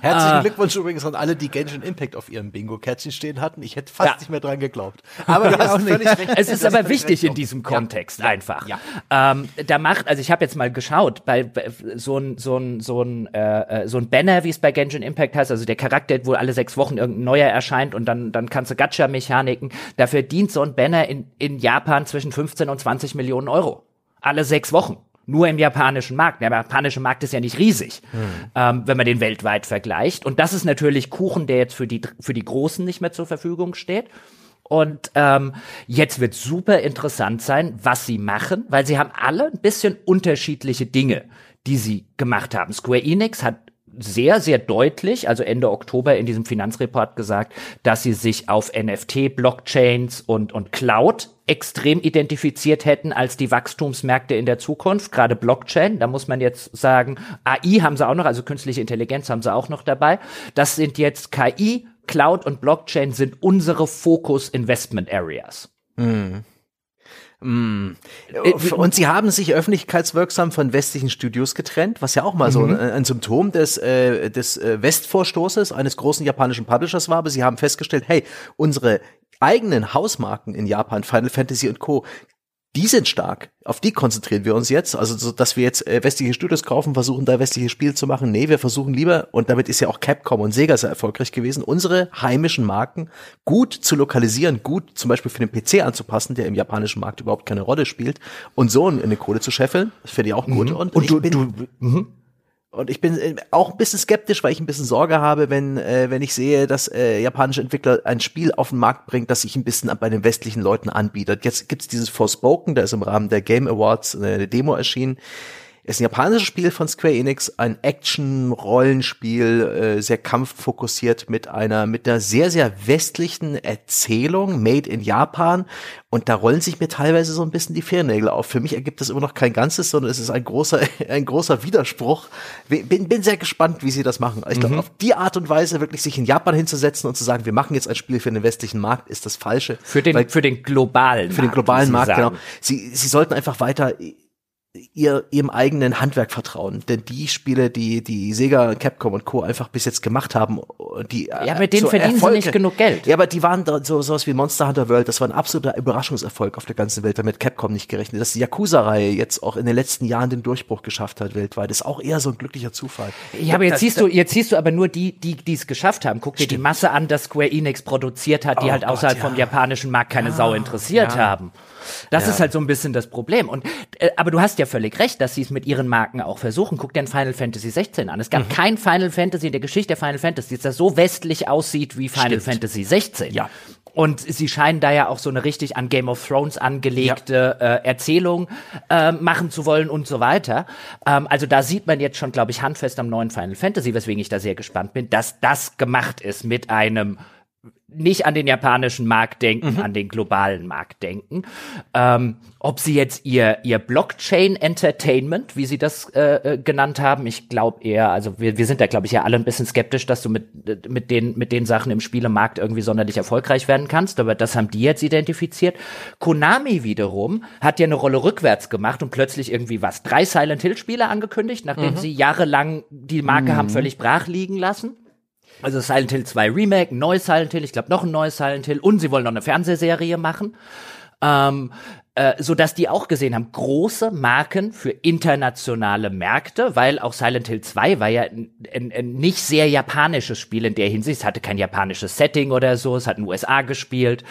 Herzlichen ah. Glückwunsch übrigens an alle, die Genshin Impact auf ihrem Bingo-Kärtchen stehen hatten. Ich hätte fast ja. nicht mehr dran geglaubt. Aber du hast völlig recht. Es ist aber wichtig in diesem Kontext ja. einfach. Ja. Ähm, da macht, also ich habe jetzt mal geschaut, bei, bei so ein so ein so ein äh, äh, so ein Banner, wie es bei Genshin Impact heißt, also der Charakter, wo alle sechs Wochen irgendein neuer erscheint und dann dann kannst du Gacha-Mechaniken. Da verdient so ein Banner in in Japan zwischen 15 und 20 Millionen Euro alle sechs Wochen nur im japanischen Markt. Der japanische Markt ist ja nicht riesig, hm. ähm, wenn man den weltweit vergleicht. Und das ist natürlich Kuchen, der jetzt für die, für die Großen nicht mehr zur Verfügung steht. Und ähm, jetzt wird super interessant sein, was sie machen, weil sie haben alle ein bisschen unterschiedliche Dinge, die sie gemacht haben. Square Enix hat sehr, sehr deutlich, also Ende Oktober in diesem Finanzreport gesagt, dass sie sich auf NFT, Blockchains und, und Cloud extrem identifiziert hätten als die Wachstumsmärkte in der Zukunft, gerade Blockchain, da muss man jetzt sagen, AI haben sie auch noch, also künstliche Intelligenz haben sie auch noch dabei. Das sind jetzt KI, Cloud und Blockchain sind unsere Fokus Investment Areas. Mhm. Mm. Und sie haben sich öffentlichkeitswirksam von westlichen Studios getrennt, was ja auch mal mhm. so ein, ein, Symptom des, äh, des äh, Westvorstoßes eines großen japanischen Publishers war. Aber sie haben festgestellt, hey, unsere eigenen Hausmarken in Japan, Final Fantasy und Co., die sind stark. Auf die konzentrieren wir uns jetzt. Also, so, dass wir jetzt äh, westliche Studios kaufen, versuchen da westliche Spiele zu machen. Nee, wir versuchen lieber, und damit ist ja auch Capcom und Sega sehr erfolgreich gewesen, unsere heimischen Marken gut zu lokalisieren, gut zum Beispiel für den PC anzupassen, der im japanischen Markt überhaupt keine Rolle spielt, und so in eine Kohle zu scheffeln. Das finde ich auch gut. Mhm. Und, und du, du, mhm. Und ich bin äh, auch ein bisschen skeptisch, weil ich ein bisschen Sorge habe, wenn, äh, wenn ich sehe, dass äh, japanische Entwickler ein Spiel auf den Markt bringt, das sich ein bisschen bei den westlichen Leuten anbietet. Jetzt gibt's dieses Forspoken, da ist im Rahmen der Game Awards eine Demo erschienen ist ein japanisches Spiel von Square Enix, ein Action-Rollenspiel, äh, sehr kampffokussiert mit einer, mit einer sehr, sehr westlichen Erzählung, made in Japan. Und da rollen sich mir teilweise so ein bisschen die Fingernägel auf. Für mich ergibt das immer noch kein Ganzes, sondern es ist ein großer, [LAUGHS] ein großer Widerspruch. Bin, bin sehr gespannt, wie sie das machen. Ich glaube, mhm. auf die Art und Weise wirklich sich in Japan hinzusetzen und zu sagen, wir machen jetzt ein Spiel für den westlichen Markt, ist das Falsche. Für den, Weil, für den globalen Für den globalen Markt, Markt genau. Sie, sie sollten einfach weiter ihr, ihrem eigenen Handwerk vertrauen. Denn die Spiele, die die Sega, Capcom und Co. einfach bis jetzt gemacht haben, die Ja, mit denen so verdienen Erfolge, sie nicht genug Geld. Ja, aber die waren da so sowas wie Monster Hunter World, das war ein absoluter Überraschungserfolg auf der ganzen Welt, damit Capcom nicht gerechnet. Dass die Yakuza-Reihe jetzt auch in den letzten Jahren den Durchbruch geschafft hat weltweit, ist auch eher so ein glücklicher Zufall. Ja, aber jetzt siehst du, jetzt siehst du aber nur die, die, die es geschafft haben. Guck dir Stimmt. die Masse an, das Square Enix produziert hat, die oh halt außerhalb Gott, ja. vom japanischen Markt keine ja, Sau interessiert ja. haben. Das ja. ist halt so ein bisschen das Problem. Und äh, aber du hast ja völlig recht, dass sie es mit ihren Marken auch versuchen. Guck dir ein Final Fantasy 16 an. Es gab mhm. kein Final Fantasy in der Geschichte der Final Fantasy, das so westlich aussieht wie Final Stimmt. Fantasy 16. Ja. Und sie scheinen da ja auch so eine richtig an Game of Thrones angelegte ja. äh, Erzählung äh, machen zu wollen und so weiter. Ähm, also da sieht man jetzt schon, glaube ich, handfest am neuen Final Fantasy, weswegen ich da sehr gespannt bin, dass das gemacht ist mit einem nicht an den japanischen Markt denken, mhm. an den globalen Markt denken. Ähm, ob sie jetzt ihr, ihr Blockchain Entertainment, wie sie das äh, äh genannt haben, ich glaube eher, also wir, wir sind da, glaube ich, ja alle ein bisschen skeptisch, dass du mit, mit, den, mit den Sachen im Spielemarkt irgendwie sonderlich erfolgreich werden kannst, aber das haben die jetzt identifiziert. Konami wiederum hat ja eine Rolle rückwärts gemacht und plötzlich irgendwie was, drei Silent Hill Spiele angekündigt, nachdem mhm. sie jahrelang die Marke mhm. haben völlig brach liegen lassen. Also Silent Hill 2 Remake, ein neues Silent Hill, ich glaube noch ein neues Silent Hill und sie wollen noch eine Fernsehserie machen. Ähm, äh, so dass die auch gesehen haben, große Marken für internationale Märkte, weil auch Silent Hill 2 war ja ein, ein, ein, nicht sehr japanisches Spiel in der Hinsicht. Es hatte kein japanisches Setting oder so, es hat in den USA gespielt.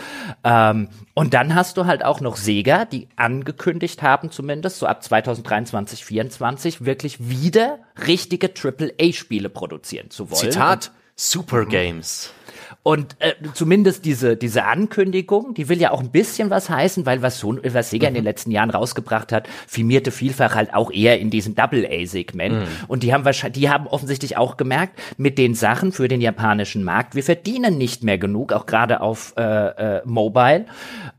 Ähm, und dann hast du halt auch noch Sega, die angekündigt haben, zumindest so ab 2023, 2024, wirklich wieder richtige AAA-Spiele produzieren zu wollen. Zitat. Super Games. Und äh, zumindest diese, diese Ankündigung, die will ja auch ein bisschen was heißen, weil was, so, was Sega mhm. in den mhm. letzten Jahren rausgebracht hat, firmierte vielfach halt auch eher in diesem Double-A-Segment. Mhm. Und die haben wahrscheinlich, die haben offensichtlich auch gemerkt, mit den Sachen für den japanischen Markt, wir verdienen nicht mehr genug, auch gerade auf äh, äh, Mobile.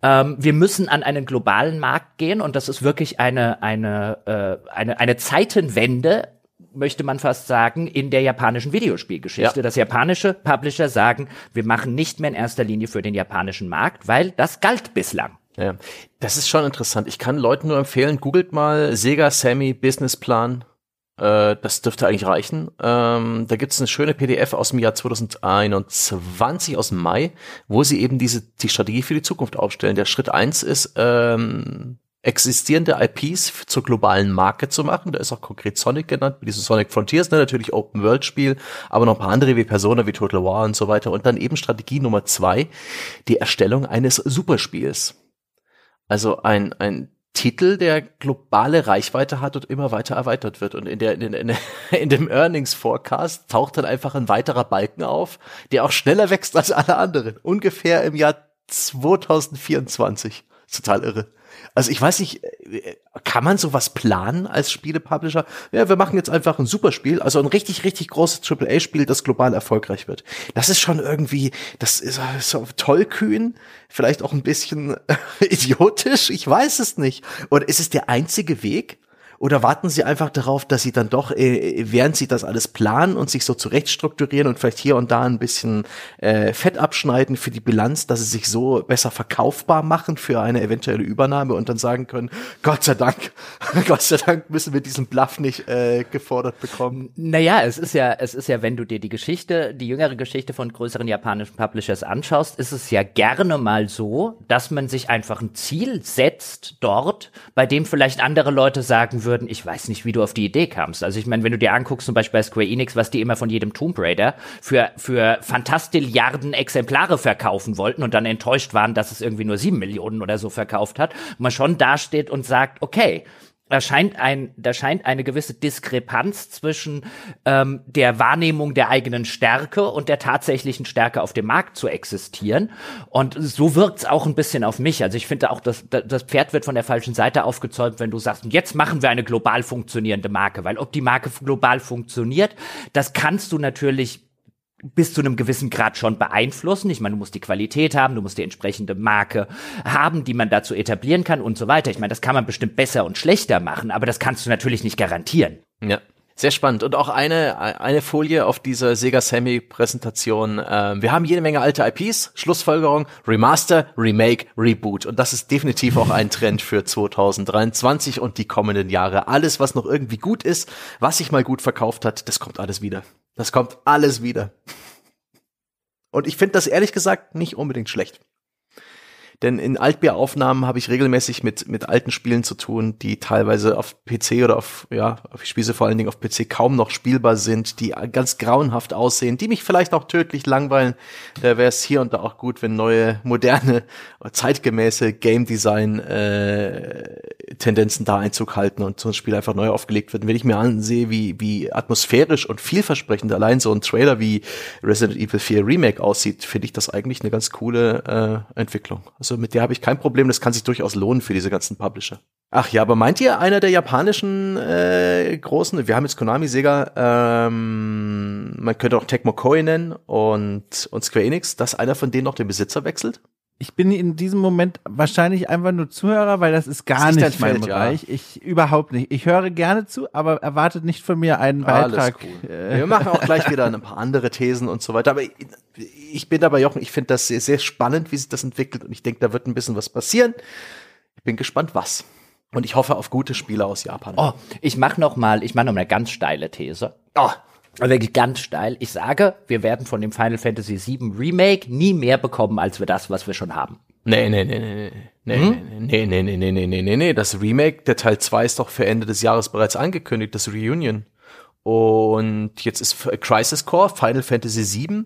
Ähm, wir müssen an einen globalen Markt gehen und das ist wirklich eine, eine, äh, eine, eine Zeitenwende möchte man fast sagen, in der japanischen Videospielgeschichte. Ja. Dass japanische Publisher sagen, wir machen nicht mehr in erster Linie für den japanischen Markt, weil das galt bislang. Ja, das ist schon interessant. Ich kann Leuten nur empfehlen, googelt mal Sega Sammy Businessplan. Äh, das dürfte eigentlich reichen. Ähm, da gibt es eine schöne PDF aus dem Jahr 2021, aus Mai, wo sie eben diese die Strategie für die Zukunft aufstellen. Der Schritt eins ist, ähm, existierende IPs zur globalen Marke zu machen. Da ist auch konkret Sonic genannt, mit diesem Sonic Frontiers, ne, natürlich Open World Spiel, aber noch ein paar andere wie Persona, wie Total War und so weiter. Und dann eben Strategie Nummer zwei, die Erstellung eines Superspiels. Also ein, ein Titel, der globale Reichweite hat und immer weiter erweitert wird. Und in, der, in, in, [LAUGHS] in dem Earnings Forecast taucht dann einfach ein weiterer Balken auf, der auch schneller wächst als alle anderen. Ungefähr im Jahr 2024. Total irre. Also ich weiß nicht, äh, kann man sowas planen als Spielepublisher? Ja, wir machen jetzt einfach ein Superspiel, also ein richtig, richtig großes AAA-Spiel, das global erfolgreich wird. Das ist schon irgendwie, das ist so tollkühn, vielleicht auch ein bisschen [LAUGHS] idiotisch, ich weiß es nicht. Oder ist es der einzige Weg? Oder warten Sie einfach darauf, dass Sie dann doch, äh, während Sie das alles planen und sich so zurecht strukturieren und vielleicht hier und da ein bisschen äh, Fett abschneiden für die Bilanz, dass Sie sich so besser verkaufbar machen für eine eventuelle Übernahme und dann sagen können, Gott sei Dank, [LAUGHS] Gott sei Dank müssen wir diesen Bluff nicht äh, gefordert bekommen. Naja, es ist ja, es ist ja, wenn du dir die Geschichte, die jüngere Geschichte von größeren japanischen Publishers anschaust, ist es ja gerne mal so, dass man sich einfach ein Ziel setzt dort, bei dem vielleicht andere Leute sagen würden, würden, ich weiß nicht, wie du auf die Idee kamst. Also ich meine, wenn du dir anguckst, zum Beispiel bei Square Enix, was die immer von jedem Tomb Raider für, für Fantastilliarden Exemplare verkaufen wollten und dann enttäuscht waren, dass es irgendwie nur sieben Millionen oder so verkauft hat, man schon dasteht und sagt, okay, da scheint ein, da scheint eine gewisse Diskrepanz zwischen ähm, der Wahrnehmung der eigenen Stärke und der tatsächlichen Stärke auf dem Markt zu existieren. Und so wirkt's auch ein bisschen auf mich. Also ich finde auch, dass das Pferd wird von der falschen Seite aufgezäumt, wenn du sagst, jetzt machen wir eine global funktionierende Marke, weil ob die Marke global funktioniert, das kannst du natürlich bis zu einem gewissen Grad schon beeinflussen. Ich meine, du musst die Qualität haben, du musst die entsprechende Marke haben, die man dazu etablieren kann und so weiter. Ich meine, das kann man bestimmt besser und schlechter machen, aber das kannst du natürlich nicht garantieren. Ja. Sehr spannend. Und auch eine, eine Folie auf dieser Sega Sammy Präsentation. Ähm, wir haben jede Menge alte IPs. Schlussfolgerung, Remaster, Remake, Reboot. Und das ist definitiv auch ein Trend für 2023 und die kommenden Jahre. Alles, was noch irgendwie gut ist, was sich mal gut verkauft hat, das kommt alles wieder. Das kommt alles wieder. Und ich finde das ehrlich gesagt nicht unbedingt schlecht. Denn in Altbieraufnahmen habe ich regelmäßig mit, mit alten Spielen zu tun, die teilweise auf PC oder auf, ja, ich spiele sie vor allen Dingen auf PC kaum noch spielbar sind, die ganz grauenhaft aussehen, die mich vielleicht auch tödlich langweilen. Da wäre es hier und da auch gut, wenn neue, moderne, zeitgemäße Game Design äh, Tendenzen da Einzug halten und so ein Spiel einfach neu aufgelegt wird. Und wenn ich mir ansehe, wie, wie atmosphärisch und vielversprechend allein so ein Trailer wie Resident Evil 4 Remake aussieht, finde ich das eigentlich eine ganz coole äh, Entwicklung. Also mit der habe ich kein Problem, das kann sich durchaus lohnen für diese ganzen Publisher. Ach ja, aber meint ihr, einer der japanischen äh, großen, wir haben jetzt Konami, Sega, ähm, man könnte auch Tecmo Koei nennen und, und Square Enix, dass einer von denen noch den Besitzer wechselt? Ich bin in diesem Moment wahrscheinlich einfach nur Zuhörer, weil das ist gar Das ist nicht mein Feld, ja. Bereich. Ich überhaupt nicht. Ich höre gerne zu, aber erwartet nicht von mir einen Beitrag. Alles cool. Äh, Wir machen auch gleich wieder ein paar andere Thesen und so weiter. Aber ich, ich bin dabei, Jochen, ich finde das sehr, sehr spannend, wie sich das entwickelt. Und ich denke, da wird ein bisschen was passieren. Ich bin gespannt, was. Und ich hoffe auf gute Spiele aus Japan. Oh, ich mache noch mal, ich mache noch mal eine ganz steile These. Oh. Wirklich ganz steil. Ich sage, wir werden von dem Final Fantasy VII Remake nie mehr bekommen, als wir das, was wir schon haben. Nee, nee, nee, nee, nee. Hm? Nee, nee, nee, nee, nee, nee, nee, nee. Das Remake, der Teil 2 ist doch für Ende des Jahres bereits angekündigt, das Reunion. Und jetzt ist Crisis Core, Final Fantasy VII,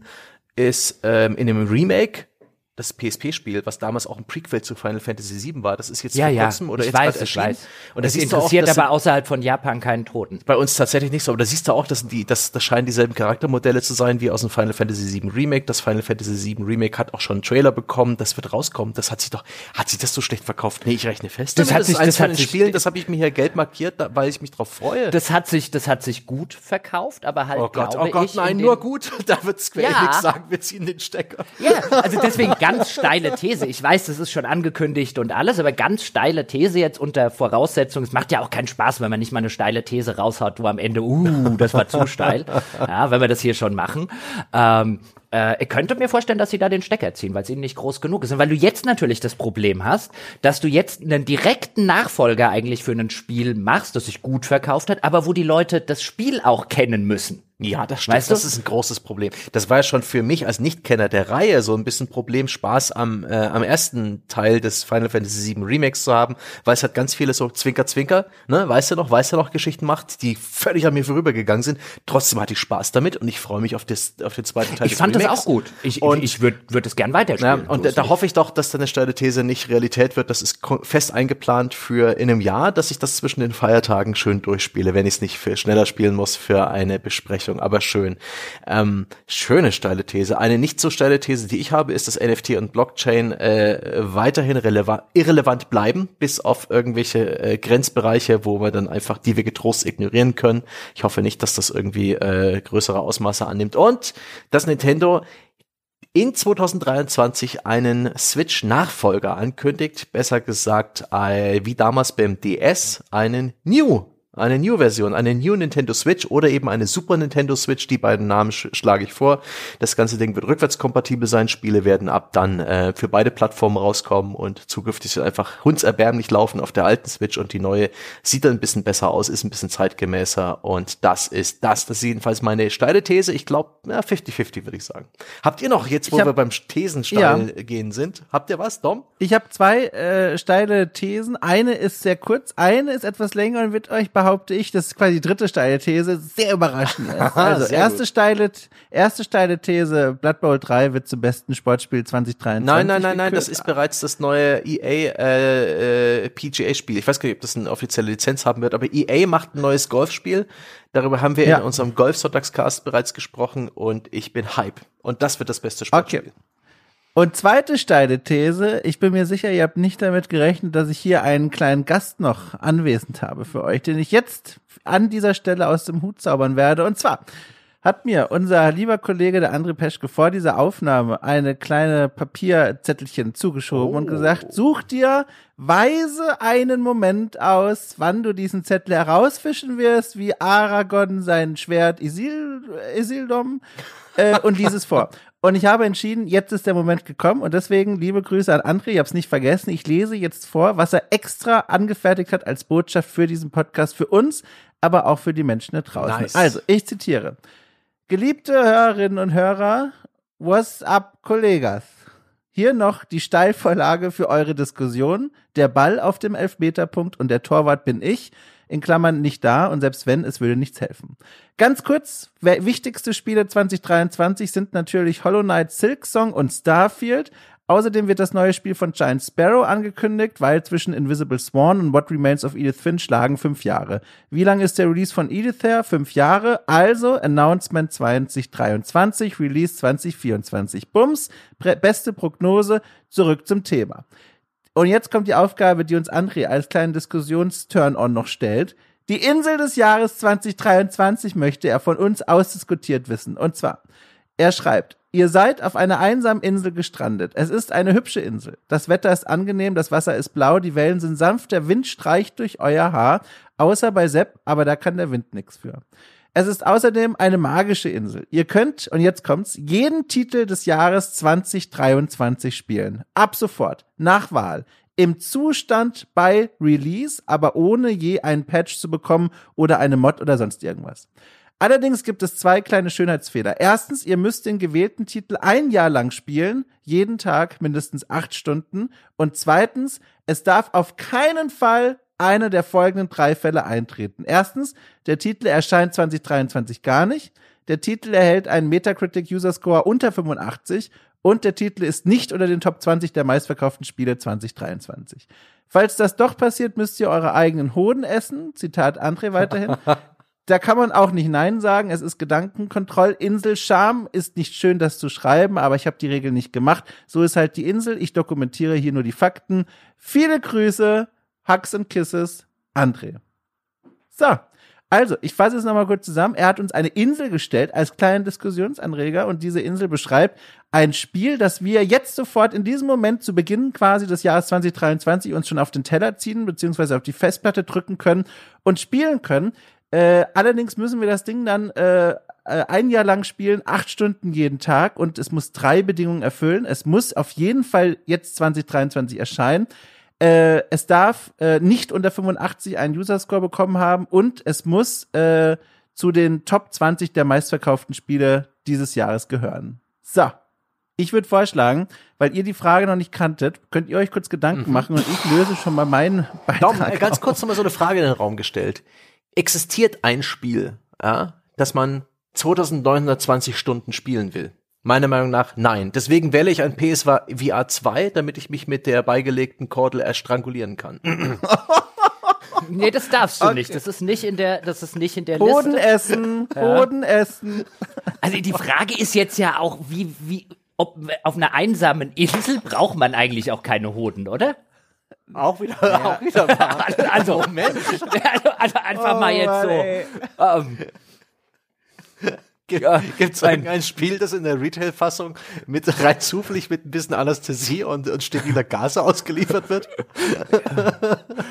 ist ähm, in dem Remake das PSP-Spiel, was damals auch ein Prequel zu Final Fantasy VII war, das ist jetzt Ja, vor ja, kurzem oder ich jetzt weiß, ich weiß. Und das auch, interessiert das aber außerhalb von Japan keinen Toten. bei uns tatsächlich nicht so, aber da siehst du auch, dass die, das, das scheinen dieselben Charaktermodelle zu sein wie aus dem Final Fantasy VII Remake. Das Final Fantasy VII Remake hat auch schon einen Trailer bekommen, das wird rauskommen. Das hat sich doch, hat sich das so schlecht verkauft? Nee, ich rechne fest. Das damit. hat sich- das hat sich- Spielen, das [LAUGHS] habe ich mir hier Geld markiert, weil ich mich drauf freue. Das hat sich, das hat sich gut verkauft, aber halt oh Gott, oh Gott, nein, nur gut. [LAUGHS] Da wird Square Ja. Enix sagen, wir ziehen den Stecker. Ja, also deswegen [LAUGHS] ganz [LAUGHS] steile These. Ich weiß, das ist schon angekündigt und alles, aber ganz steile These jetzt unter Voraussetzung. Es macht ja auch keinen Spaß, wenn man nicht mal eine steile These raushaut, wo am Ende, uh, das war zu steil. [LAUGHS] Ja, wenn wir das hier schon machen. Ähm, äh, ich könnte mir vorstellen, dass sie da den Stecker ziehen, weil es ihnen nicht groß genug ist. Und weil du jetzt natürlich das Problem hast, dass du jetzt einen direkten Nachfolger eigentlich für ein Spiel machst, das sich gut verkauft hat, aber wo die Leute das Spiel auch kennen müssen. Ja, das stimmt. Weißt du? das ist ein großes Problem. Das war ja schon für mich als Nichtkenner der Reihe so ein bisschen Problem, Spaß am, äh, am ersten Teil des Final Fantasy VII Remakes zu haben, weil es hat ganz viele so Zwinker, Zwinker, ne, weißt du noch, weißt du noch, Geschichten macht, die völlig an mir vorübergegangen sind. Trotzdem hatte ich Spaß damit und ich freue mich auf, das, auf den zweiten Teil Ich fand das Remakes. auch gut. Ich, Und- ich, ich würde würd es gern Ja, weiterspielen. und da, da hoffe ich doch, dass deine steile These nicht Realität wird. Das ist fest eingeplant für in einem Jahr, dass ich das zwischen den Feiertagen schön durchspiele, wenn ich es nicht für schneller spielen muss für eine Besprechung. Aber schön. Ähm, schöne steile These. Eine nicht so steile These, die ich habe, ist, dass NFT und Blockchain äh, weiterhin releva- irrelevant bleiben, bis auf irgendwelche äh, Grenzbereiche, wo wir dann einfach, die wir getrost ignorieren können. Ich hoffe nicht, dass das irgendwie äh, größere Ausmaße annimmt. Und dass Nintendo in 2023 einen Switch-Nachfolger ankündigt, besser gesagt, äh, wie damals beim DS, einen New, eine New-Version, eine New Nintendo Switch oder eben eine Super Nintendo Switch, die beiden Namen sch schlage ich vor. Das ganze Ding wird rückwärtskompatibel sein, Spiele werden ab dann äh, für beide Plattformen rauskommen und zukünftig einfach hundserbärmlich laufen auf der alten Switch und die neue sieht dann ein bisschen besser aus, ist ein bisschen zeitgemäßer und das ist das. Das ist jedenfalls meine steile These. Ich glaube, 50-50 würde ich sagen. Habt ihr noch, jetzt wo hab- wir beim Thesensteil gehen sind, habt ihr was, Dom? Ich habe zwei äh, steile Thesen. Eine ist sehr kurz, eine ist etwas länger und wird euch, behaupte ich, das ist quasi die dritte steile These, sehr überraschend ist. [LAUGHS] Also erste gut. steile, erste steile These, Blood Bowl 3 wird zum besten Sportspiel 2023 Nein, nein, nein, nein, das ist bereits das neue EA äh, äh, PGA-Spiel. Ich weiß gar nicht, ob das eine offizielle Lizenz haben wird, aber EA macht ein neues Golfspiel. Darüber haben wir Ja. in unserem Golf-Sonntagscast bereits gesprochen und ich bin Hype. Und das wird das beste Sportspiel. Okay. Und zweite steile These, ich bin mir sicher, ihr habt nicht damit gerechnet, dass ich hier einen kleinen Gast noch anwesend habe für euch, den ich jetzt an dieser Stelle aus dem Hut zaubern werde. Und zwar hat mir unser lieber Kollege, der André Peschke, vor dieser Aufnahme eine kleine Papierzettelchen zugeschoben und gesagt, such dir weise einen Moment aus, wann du diesen Zettel herausfischen wirst, wie Aragorn sein Schwert Isil, Isildom äh, und dieses vor. [LAUGHS] Und ich habe entschieden, jetzt ist der Moment gekommen und deswegen liebe Grüße an André, ich habe es nicht vergessen, ich lese jetzt vor, was er extra angefertigt hat als Botschaft für diesen Podcast, für uns, aber auch für die Menschen da draußen. Nice. Also, ich zitiere. Geliebte Hörerinnen und Hörer, what's up, Kollegas? Hier noch die Steilvorlage für eure Diskussion. Der Ball auf dem Elfmeterpunkt und der Torwart bin ich. In Klammern nicht da und selbst wenn, es würde nichts helfen. Ganz kurz, wichtigste Spiele 2023 sind natürlich Hollow Knight, Silk Song und Starfield. Außerdem wird das neue Spiel von Giant Sparrow angekündigt, weil zwischen Invisible Swan und What Remains of Edith Finch lagen fünf Jahre. Wie lang ist der Release von Edith her? Fünf Jahre. Also Announcement 2023, Release 2024. Bums, beste Prognose, zurück zum Thema. Und jetzt kommt die Aufgabe, die uns André als kleinen Diskussions-Turn-on noch stellt. Die Insel des Jahres 2023 möchte er von uns ausdiskutiert wissen. Und zwar, er schreibt, ihr seid auf einer einsamen Insel gestrandet. Es ist eine hübsche Insel. Das Wetter ist angenehm, das Wasser ist blau, die Wellen sind sanft, der Wind streicht durch euer Haar, außer bei Sepp, aber da kann der Wind nichts für. Es ist außerdem eine magische Insel. Ihr könnt, und jetzt kommt's, jeden Titel des Jahres 2023 spielen. Ab sofort. Nach Wahl. Im Zustand bei Release, aber ohne je einen Patch zu bekommen oder eine Mod oder sonst irgendwas. Allerdings gibt es zwei kleine Schönheitsfehler. Erstens, ihr müsst den gewählten Titel ein Jahr lang spielen, jeden Tag mindestens acht Stunden. Und zweitens, es darf auf keinen Fall eine der folgenden drei Fälle eintreten. Erstens, der Titel erscheint 2023 gar nicht. Der Titel erhält einen Metacritic User Score unter 85 und der Titel ist nicht unter den Top 20 der meistverkauften Spiele 2023. Falls das doch passiert, müsst ihr eure eigenen Hoden essen. Zitat André weiterhin. da kann man auch nicht Nein sagen. Es ist Gedankenkontroll. Insel Scham ist nicht schön, das zu schreiben, aber ich habe die Regel nicht gemacht. So ist halt die Insel. Ich dokumentiere hier nur die Fakten. Viele Grüße. Hugs and Kisses, André. So, also, ich fasse es nochmal kurz zusammen. Er hat uns eine Insel gestellt als kleinen Diskussionsanreger und diese Insel beschreibt ein Spiel, das wir jetzt sofort in diesem Moment zu Beginn quasi des Jahres 2023 uns schon auf den Teller ziehen, beziehungsweise auf die Festplatte drücken können und spielen können. Äh, allerdings müssen wir das Ding dann äh, äh ein Jahr lang spielen, acht Stunden jeden Tag und es muss drei Bedingungen erfüllen. Es muss auf jeden Fall jetzt 2023 erscheinen. Äh, es darf äh, nicht unter 85 einen User-Score bekommen haben und es muss äh, zu den Top 20 der meistverkauften Spiele dieses Jahres gehören. So. Ich würde vorschlagen, weil ihr die Frage noch nicht kanntet, könnt ihr euch kurz Gedanken mhm. machen und ich löse schon mal meinen Beitrag Dom, äh, ganz kurz nochmal so eine Frage in den Raum gestellt. Existiert ein Spiel, ja, das man 2920 Stunden spielen will? Meiner Meinung nach nein. Deswegen wähle ich ein PSVR 2, damit ich mich mit der beigelegten Kordel erstrangulieren kann. [LAUGHS] nee, das darfst du okay. nicht. Das ist nicht in der, das ist nicht in der Hoden Liste. essen, [LAUGHS] Hoden essen. Also die Frage ist jetzt ja auch, wie, wie, ob auf einer einsamen Insel braucht man eigentlich auch keine Hoden, oder? Auch wieder, ja. auch wieder. also, [LAUGHS] also, Moment. Also, also einfach oh, mal jetzt so. Ähm, Gibt es ein, ein Spiel, das in der Retail-Fassung mit rein zufällig mit ein bisschen Anästhesie und, und steriler Gase ausgeliefert wird?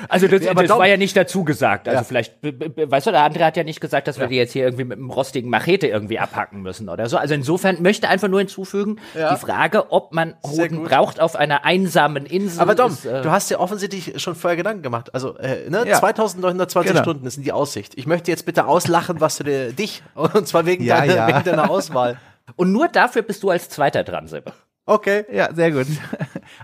Also das, ja, das war ja nicht dazu gesagt. Also ja. vielleicht, weißt du, der andere hat ja nicht gesagt, dass wir die jetzt hier irgendwie mit einem rostigen Machete irgendwie abhacken müssen oder so. Also insofern möchte einfach nur hinzufügen, die Frage, ob man Hoden braucht auf einer einsamen Insel. Aber Dom, ist, äh, du hast ja offensichtlich schon vorher Gedanken gemacht. Also äh, ne, 2920 genau. Stunden ist die Aussicht. Ich möchte jetzt bitte auslachen, was du dir, dich, [LAUGHS] und zwar wegen ja, deiner, ja. wegen deiner Auswahl. Und nur dafür bist du als Zweiter dran, Sepp. Okay. Ja, sehr gut.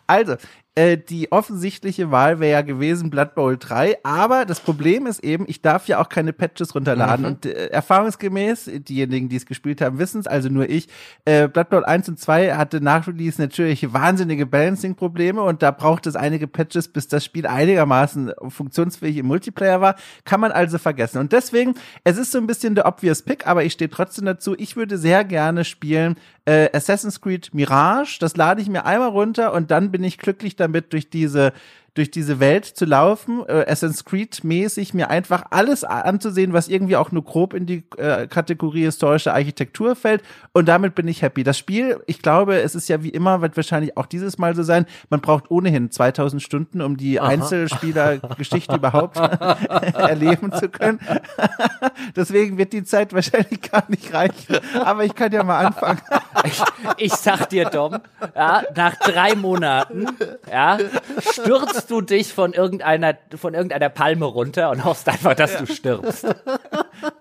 Also, äh, die offensichtliche Wahl wäre ja gewesen Blood Bowl 3, aber das Problem ist eben, ich darf ja auch keine Patches runterladen mhm. und äh, erfahrungsgemäß, diejenigen, die es gespielt haben, wissen es, also nur ich, äh, Blood Bowl 1 und 2 hatte nach Release natürlich wahnsinnige Balancing-Probleme und da braucht es einige Patches, bis das Spiel einigermaßen funktionsfähig im Multiplayer war, kann man also vergessen. Und deswegen, es ist so ein bisschen der obvious Pick, aber ich stehe trotzdem dazu, ich würde sehr gerne spielen äh, Assassin's Creed Mirage, das lade ich mir einmal runter und dann bin ich glücklich damit, damit durch diese durch diese Welt zu laufen, äh, Assassin's Creed mäßig mir einfach alles anzusehen, was irgendwie auch nur grob in die äh, Kategorie historische Architektur fällt und damit bin ich happy. Das Spiel, ich glaube, es ist ja wie immer, wird wahrscheinlich auch dieses Mal so sein, man braucht ohnehin 2000 Stunden, um die Einzelspielergeschichte [LAUGHS] überhaupt [LAUGHS] erleben zu können. [LAUGHS] Deswegen wird die Zeit wahrscheinlich gar nicht reichen, aber ich kann ja mal anfangen. ich, ich sag dir, Dom, ja, nach drei Monaten, ja, stürzt du dich von irgendeiner, von irgendeiner Palme runter und hoffst einfach, dass ja. du stirbst. [LAUGHS]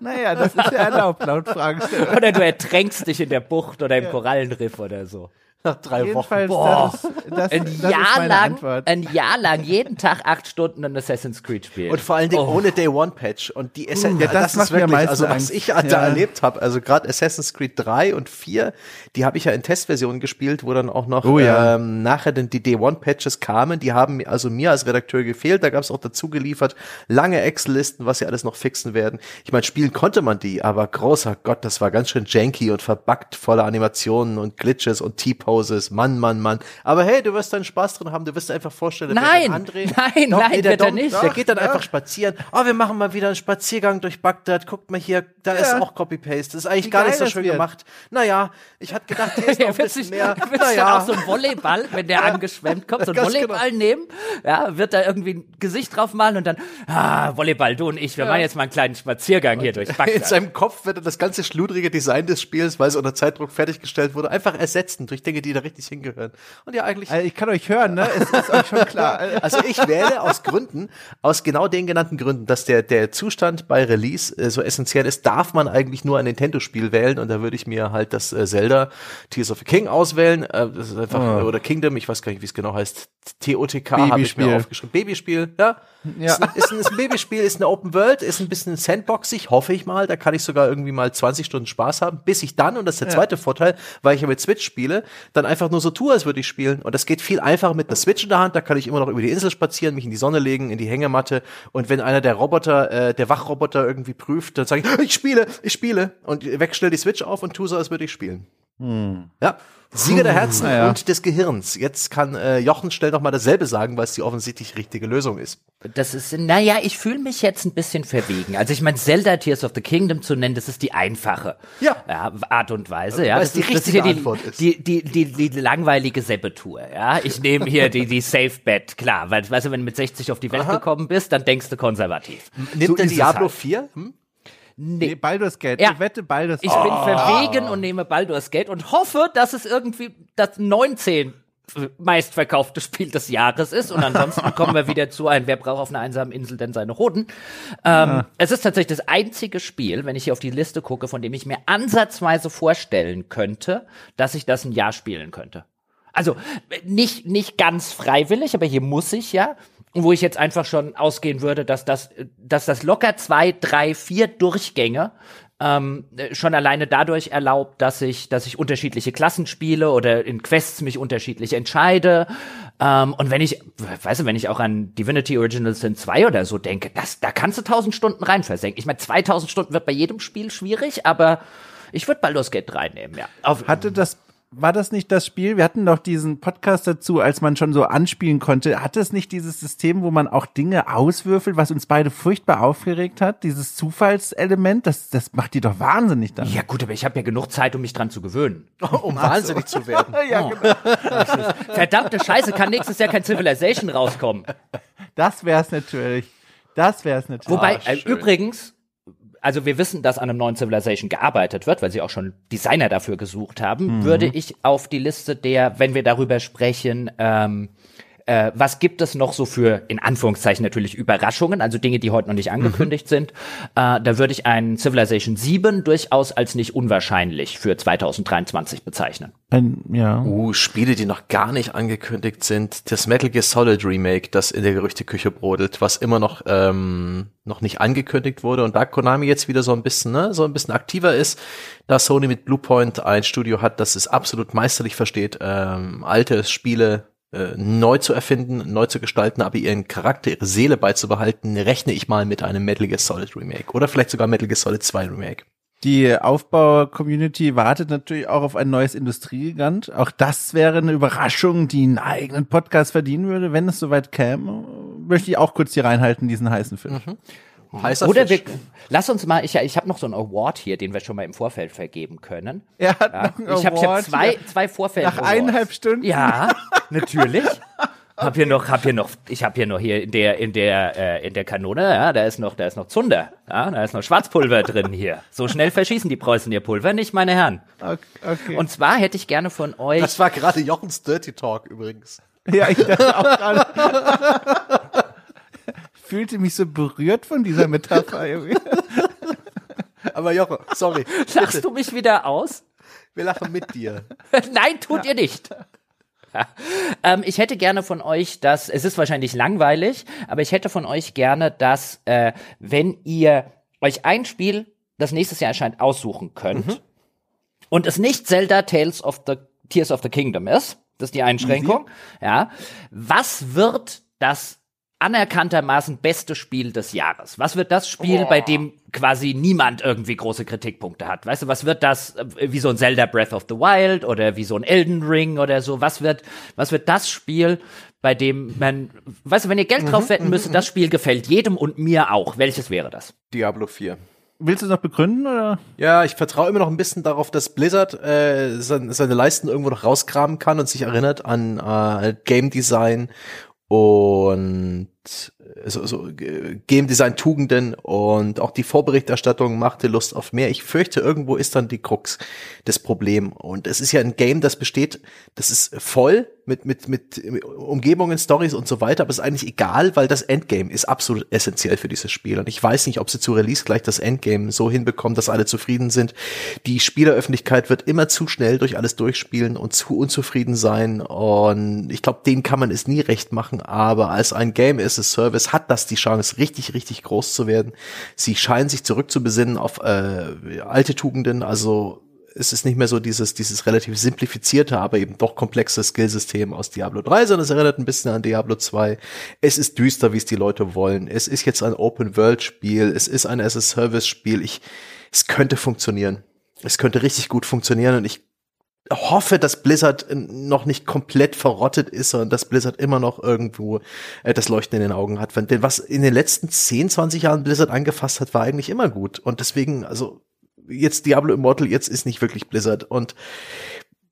Naja, das ist ja erlaubt laut Fragestellung. Oder du ertränkst dich in der Bucht oder im ja. Korallenriff oder so. Nach drei Jedenfalls, Boah. das, ist- das, Ein das ist Jahr meine lang, Antwort. ein Jahr lang, jeden Tag acht Stunden ein Assassin's Creed spielen. Und vor allen Dingen Oh. ohne Day One Patch. Und die Essen Uh, ja, das das, macht ist wirklich, also was Angst. ich da Ja. erlebt habe, also gerade Assassin's Creed 3 und 4, die habe ich ja in Testversionen gespielt, wo dann auch noch Oh ja. ähm, nachher dann die Day One Patches kamen. Die haben mir- also mir als Redakteur gefehlt. Da gab es auch dazu geliefert lange Excel-Listen, was sie alles noch fixen werden. Ich meine, spielen konnte man die, aber großer Gott, das war ganz schön janky und verbuggt, voller Animationen und Glitches und T-Poses. Mann, Mann, Mann. Aber hey, du wirst deinen Spaß drin haben. Du wirst dir einfach vorstellen, Nein, André, [LAUGHS] nein, Doch, nein, nee, der wird er Dom, nicht. Der geht dann einfach spazieren. Oh, wir machen mal wieder einen Spaziergang durch Bagdad. Guckt mal hier, da ist Ja. auch Copy-Paste. Das ist eigentlich Wie gar nicht so schön wird. gemacht. Naja, ich hatte gedacht, hier [LAUGHS] ist noch ein wird bisschen sich, mehr. [LAUGHS] dann Naja, auch so ein Volleyball, wenn der angeschwemmt kommt, so ein Ganz Volleyball nehmen, ja, wird da irgendwie ein Gesicht drauf malen und dann, ah, Volleyball, du und ich, wir machen jetzt mal einen kleinen Spaziergang hier durch in Bagdad. seinem Kopf wird er das ganze schludrige Design des Spiels, weil es unter Zeitdruck fertiggestellt wurde, einfach ersetzen durch Dinge, die da richtig hingehören. Und ja, eigentlich. Also ich kann euch hören, ne? Es ist euch schon klar. [LAUGHS] Also ich wähle aus Gründen, aus genau den genannten Gründen, dass der, der Zustand bei Release äh, so essentiell ist, darf man eigentlich nur ein Nintendo-Spiel wählen und da würde ich mir halt das äh, Zelda Tears of the King auswählen. Äh, das ist einfach, oder Kingdom, ich weiß gar nicht, wie es genau heißt. TOTK habe ich mir Babyspiel. aufgeschrieben. Babyspiel, ja. Ja. Ist, ein, ist, ein, ist ein Babyspiel, ist eine Open World, ist ein bisschen sandboxig, hoffe ich mal. Da kann ich sogar irgendwie mal 20 Stunden Spaß haben, bis ich dann, und das ist der zweite Vorteil, weil ich ja mit Switch spiele, dann einfach nur so tue, als würde ich spielen. Und das geht viel einfacher mit einer Switch in der Hand. Da kann ich immer noch über die Insel spazieren, mich in die Sonne legen, in die Hängematte. Und wenn einer der Roboter, äh, der Wachroboter irgendwie prüft, dann sage ich, [LAUGHS] ich spiele, ich spiele. Und wegstell die Switch auf und tue so, als würde ich spielen. Ja. Sieger der Herzen Naja. und des Gehirns. Jetzt kann äh, Jochen schnell noch mal dasselbe sagen, weil es die offensichtlich richtige Lösung ist. Das ist, naja, ich fühle mich jetzt ein bisschen verwegen. Also ich meine, Zelda Tears of the Kingdom zu nennen, das ist die einfache Ja. Art und Weise. Ja, Weil das es die ist, das ist richtige hier die, Antwort ist. Die, die, die, die, die langweilige Seppetour. Ja, ich nehme hier die, die Safe Bet, klar. Weil, weißt du, wenn du mit 60 auf die Welt gekommen bist, dann denkst du konservativ. Nimmt So es Diablo halt. 4? Hm? Nee, Baldur's Gate. Ja. Ich wette Baldur's Ich Gate. bin verwegen und nehme Baldur's Gate und hoffe, dass es irgendwie das 19 meistverkaufte Spiel des Jahres ist. Und ansonsten [LAUGHS] kommen wir wieder zu ein, wer braucht auf einer einsamen Insel denn seine Hoden? Ähm, Es ist tatsächlich das einzige Spiel, wenn ich hier auf die Liste gucke, von dem ich mir ansatzweise vorstellen könnte, dass ich das ein Jahr spielen könnte. Also nicht, nicht ganz freiwillig, aber hier muss ich ja. Wo ich jetzt einfach schon ausgehen würde, dass das, dass das locker zwei, drei, vier Durchgänge ähm, äh, schon alleine dadurch erlaubt, dass ich, dass ich unterschiedliche Klassen spiele oder in Quests mich unterschiedlich entscheide. Ähm, und wenn ich, weißt du, wenn ich auch an Divinity Original Sin 2 oder so denke, das, da kannst du 1000 Stunden rein versenken. Ich meine, 2000 Stunden wird bei jedem Spiel schwierig, aber ich würde Baldur's Gate 3 nehmen, ja. Auf, Hatte das, war das nicht das Spiel? Wir hatten doch diesen Podcast dazu, als man schon so anspielen konnte. Hatte es nicht dieses System, wo man auch Dinge auswürfelt, was uns beide furchtbar aufgeregt hat? Dieses Zufallselement, das, das macht die doch wahnsinnig dann. ja gut, aber ich habe ja genug Zeit, um mich dran zu gewöhnen. [LAUGHS] Um wahnsinnig zu werden. [LAUGHS] ja, genau. Verdammte Scheiße, kann nächstes Jahr kein Civilization rauskommen. Das wär's natürlich. Das wär's natürlich. Wobei, Ah, äh, übrigens, also wir wissen, dass an einem neuen Civilization gearbeitet wird, weil sie auch schon Designer dafür gesucht haben, würde ich auf die Liste der, wenn wir darüber sprechen, ähm, äh, was gibt es noch so für, in Anführungszeichen natürlich, Überraschungen, also Dinge, die heute noch nicht angekündigt sind, äh, da würde ich einen Civilization 7 durchaus als nicht unwahrscheinlich für 2023 bezeichnen. Ein, ja. Uh, Spiele, die noch gar nicht angekündigt sind. Das Metal Gear Solid Remake, das in der Gerüchteküche brodelt, was immer noch ähm, noch nicht angekündigt wurde und da Konami jetzt wieder so ein bisschen, ne, so ein bisschen aktiver ist, da Sony mit Bluepoint ein Studio hat, das es absolut meisterlich versteht, ähm, alte Spiele äh, neu zu erfinden, neu zu gestalten, aber ihren Charakter, ihre Seele beizubehalten, rechne ich mal mit einem Metal Gear Solid Remake oder vielleicht sogar Metal Gear Solid 2 Remake. Die Aufbau-Community wartet natürlich auch auf ein neues Industriegigant. Auch das wäre eine Überraschung, die einen eigenen Podcast verdienen würde, wenn es soweit käme. Möchte ich auch kurz hier reinhalten, diesen heißen Film. Heißer Oder wir, Fisch. lass uns mal, ich, ich habe noch so einen Award hier, den wir schon mal im Vorfeld vergeben können. [LAUGHS] Er hat Ja, noch einen ich habe hab zwei, hier. zwei Vorfeld. Nach eineinhalb Stunden? Ja, [LAUGHS] natürlich. Hab hier noch, hab hier noch, ich habe hier noch hier in der, in der, äh, in der Kanone, ja, da ist noch, da ist noch Zunder, ja, da ist noch Schwarzpulver drin hier. So schnell verschießen die Preußen ihr Pulver nicht, meine Herren. Okay. okay. Und zwar hätte ich gerne von euch, Das war gerade Jochens Dirty Talk übrigens. ja, ich dachte auch gerade. [LAUGHS] Ich fühlte mich so berührt von dieser Metapher irgendwie. [LAUGHS] Aber Jochen, sorry. lachst du mich wieder aus? Wir lachen mit dir. [LAUGHS] Nein, tut ihr nicht. [LAUGHS] ähm, ich hätte gerne von euch, dass es ist wahrscheinlich langweilig, aber ich hätte von euch gerne, dass äh, wenn ihr euch ein Spiel, das nächstes Jahr erscheint, aussuchen könnt Mhm. und es nicht Zelda Tales of the Tears of the Kingdom ist, das ist die Einschränkung, ja, was wird das anerkanntermaßen beste Spiel des Jahres? Was wird das Spiel, bei dem quasi niemand irgendwie große Kritikpunkte hat? Weißt du, was wird das, äh, wie so ein Zelda Breath of the Wild oder wie so ein Elden Ring oder so? Was wird, was wird das Spiel, bei dem man, weißt du, wenn ihr Geld drauf wetten müsstet, das Spiel gefällt jedem und mir auch. Welches wäre das? Diablo 4. Willst du es noch begründen oder? Ja, ich vertraue immer noch ein bisschen darauf, dass Blizzard äh, seine, seine Leisten irgendwo noch rausgraben kann und sich erinnert an äh, Game Design und so, so äh, Game Design Tugenden und auch die Vorberichterstattung machte Lust auf mehr. Ich fürchte, irgendwo ist dann die Krux des Problem und es ist ja ein Game, das besteht, das ist voll mit mit mit Umgebungen, Stories und so weiter, aber es ist eigentlich egal, weil das Endgame ist absolut essentiell für dieses Spiel und ich weiß nicht, ob sie zu Release gleich das Endgame so hinbekommen, dass alle zufrieden sind. Die Spieleröffentlichkeit wird immer zu schnell durch alles durchspielen und zu unzufrieden sein und ich glaube, denen kann man es nie recht machen, aber als ein Game as a Service hat das die Chance, richtig, richtig groß zu werden. Sie scheinen sich zurückzubesinnen auf äh, alte Tugenden, also es ist nicht mehr so dieses, dieses relativ simplifizierte, aber eben doch komplexe Skillsystem aus Diablo 3, sondern es erinnert ein bisschen an Diablo 2. Es ist düster, wie es die Leute wollen. Es ist jetzt ein Open-World-Spiel. Es ist ein as-a-Service-Spiel. Ich, es könnte funktionieren. Es könnte richtig gut funktionieren und ich hoffe, dass Blizzard noch nicht komplett verrottet ist und dass Blizzard immer noch irgendwo äh, das Leuchten in den Augen hat. Denn was in den letzten 10, 20 Jahren Blizzard angefasst hat, war eigentlich immer gut. Und deswegen, also jetzt Diablo Immortal, jetzt ist nicht wirklich Blizzard. Und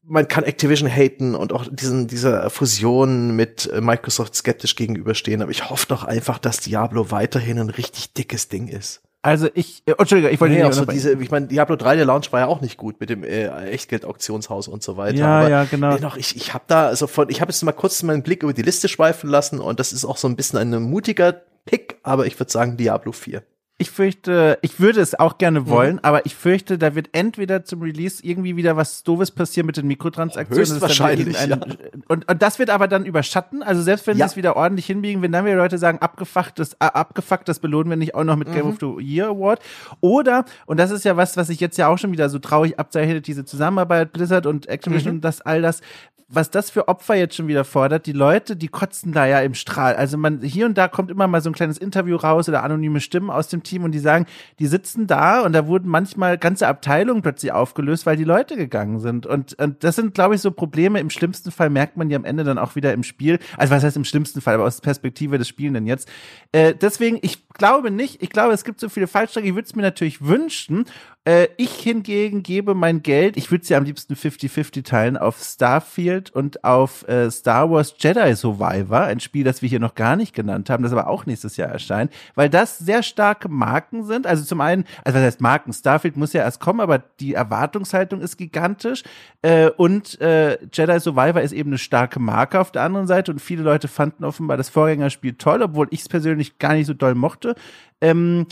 man kann Activision haten und auch diesen, dieser Fusion mit äh, Microsoft skeptisch gegenüberstehen. Aber ich hoffe doch einfach, dass Diablo weiterhin ein richtig dickes Ding ist. Also ich, äh, Entschuldigung, ich wollte Nee, nicht auch so diese, ich meine, Diablo 3, der Launch war ja auch nicht gut mit dem äh, Echtgeld-Auktionshaus und so weiter. Ja, aber ja, genau. Dennoch, ich, ich habe da, also von, ich habe jetzt mal kurz meinen Blick über die Liste schweifen lassen und das ist auch so ein bisschen ein mutiger Pick, aber ich würde sagen Diablo 4. Ich fürchte, ich würde es auch Mhm. gerne wollen, aber ich fürchte, da wird entweder zum Release irgendwie wieder was Doofes passieren mit den Mikrotransaktionen. Höchstwahrscheinlich, irgendein- und, und das wird aber dann überschatten. Also selbst wenn Ja. sie es wieder ordentlich hinbiegen, wenn dann wieder Leute sagen, abgefuckt, das, äh, abgefuckt, das belohnen wir nicht auch noch mit Mhm. Game of the Year Award. Oder, und das ist ja was, was sich jetzt ja auch schon wieder so traurig abzeichnet, diese Zusammenarbeit Blizzard und Activision Mhm. und das all das, was das für Opfer jetzt schon wieder fordert, die Leute, die kotzen da ja im Strahl. Also man, hier und da kommt immer mal so ein kleines Interview raus oder anonyme Stimmen aus dem Team und die sagen, die sitzen da und da wurden manchmal ganze Abteilungen plötzlich aufgelöst, weil die Leute gegangen sind. Und, und das sind, glaube ich, so Probleme. Im schlimmsten Fall merkt man die am Ende dann auch wieder im Spiel. Also was heißt im schlimmsten Fall, aber aus Perspektive des Spielenden jetzt. Äh, deswegen, ich glaube nicht, ich glaube, es gibt so viele Fallstricke, ich würde es mir natürlich wünschen. Äh, ich hingegen gebe mein Geld, ich würde es ja am liebsten 50-50 teilen, auf Starfield und auf äh, Star Wars Jedi Survivor, ein Spiel, das wir hier noch gar nicht genannt haben, das aber auch nächstes Jahr erscheint, weil das sehr starke Marken sind. Also zum einen, also was heißt Marken? Starfield muss ja erst kommen, aber die Erwartungshaltung ist gigantisch. Äh, und äh, Jedi Survivor ist eben eine starke Marke auf der anderen Seite und viele Leute fanden offenbar das Vorgängerspiel toll, obwohl ich es persönlich gar nicht so doll mochte. Ähm,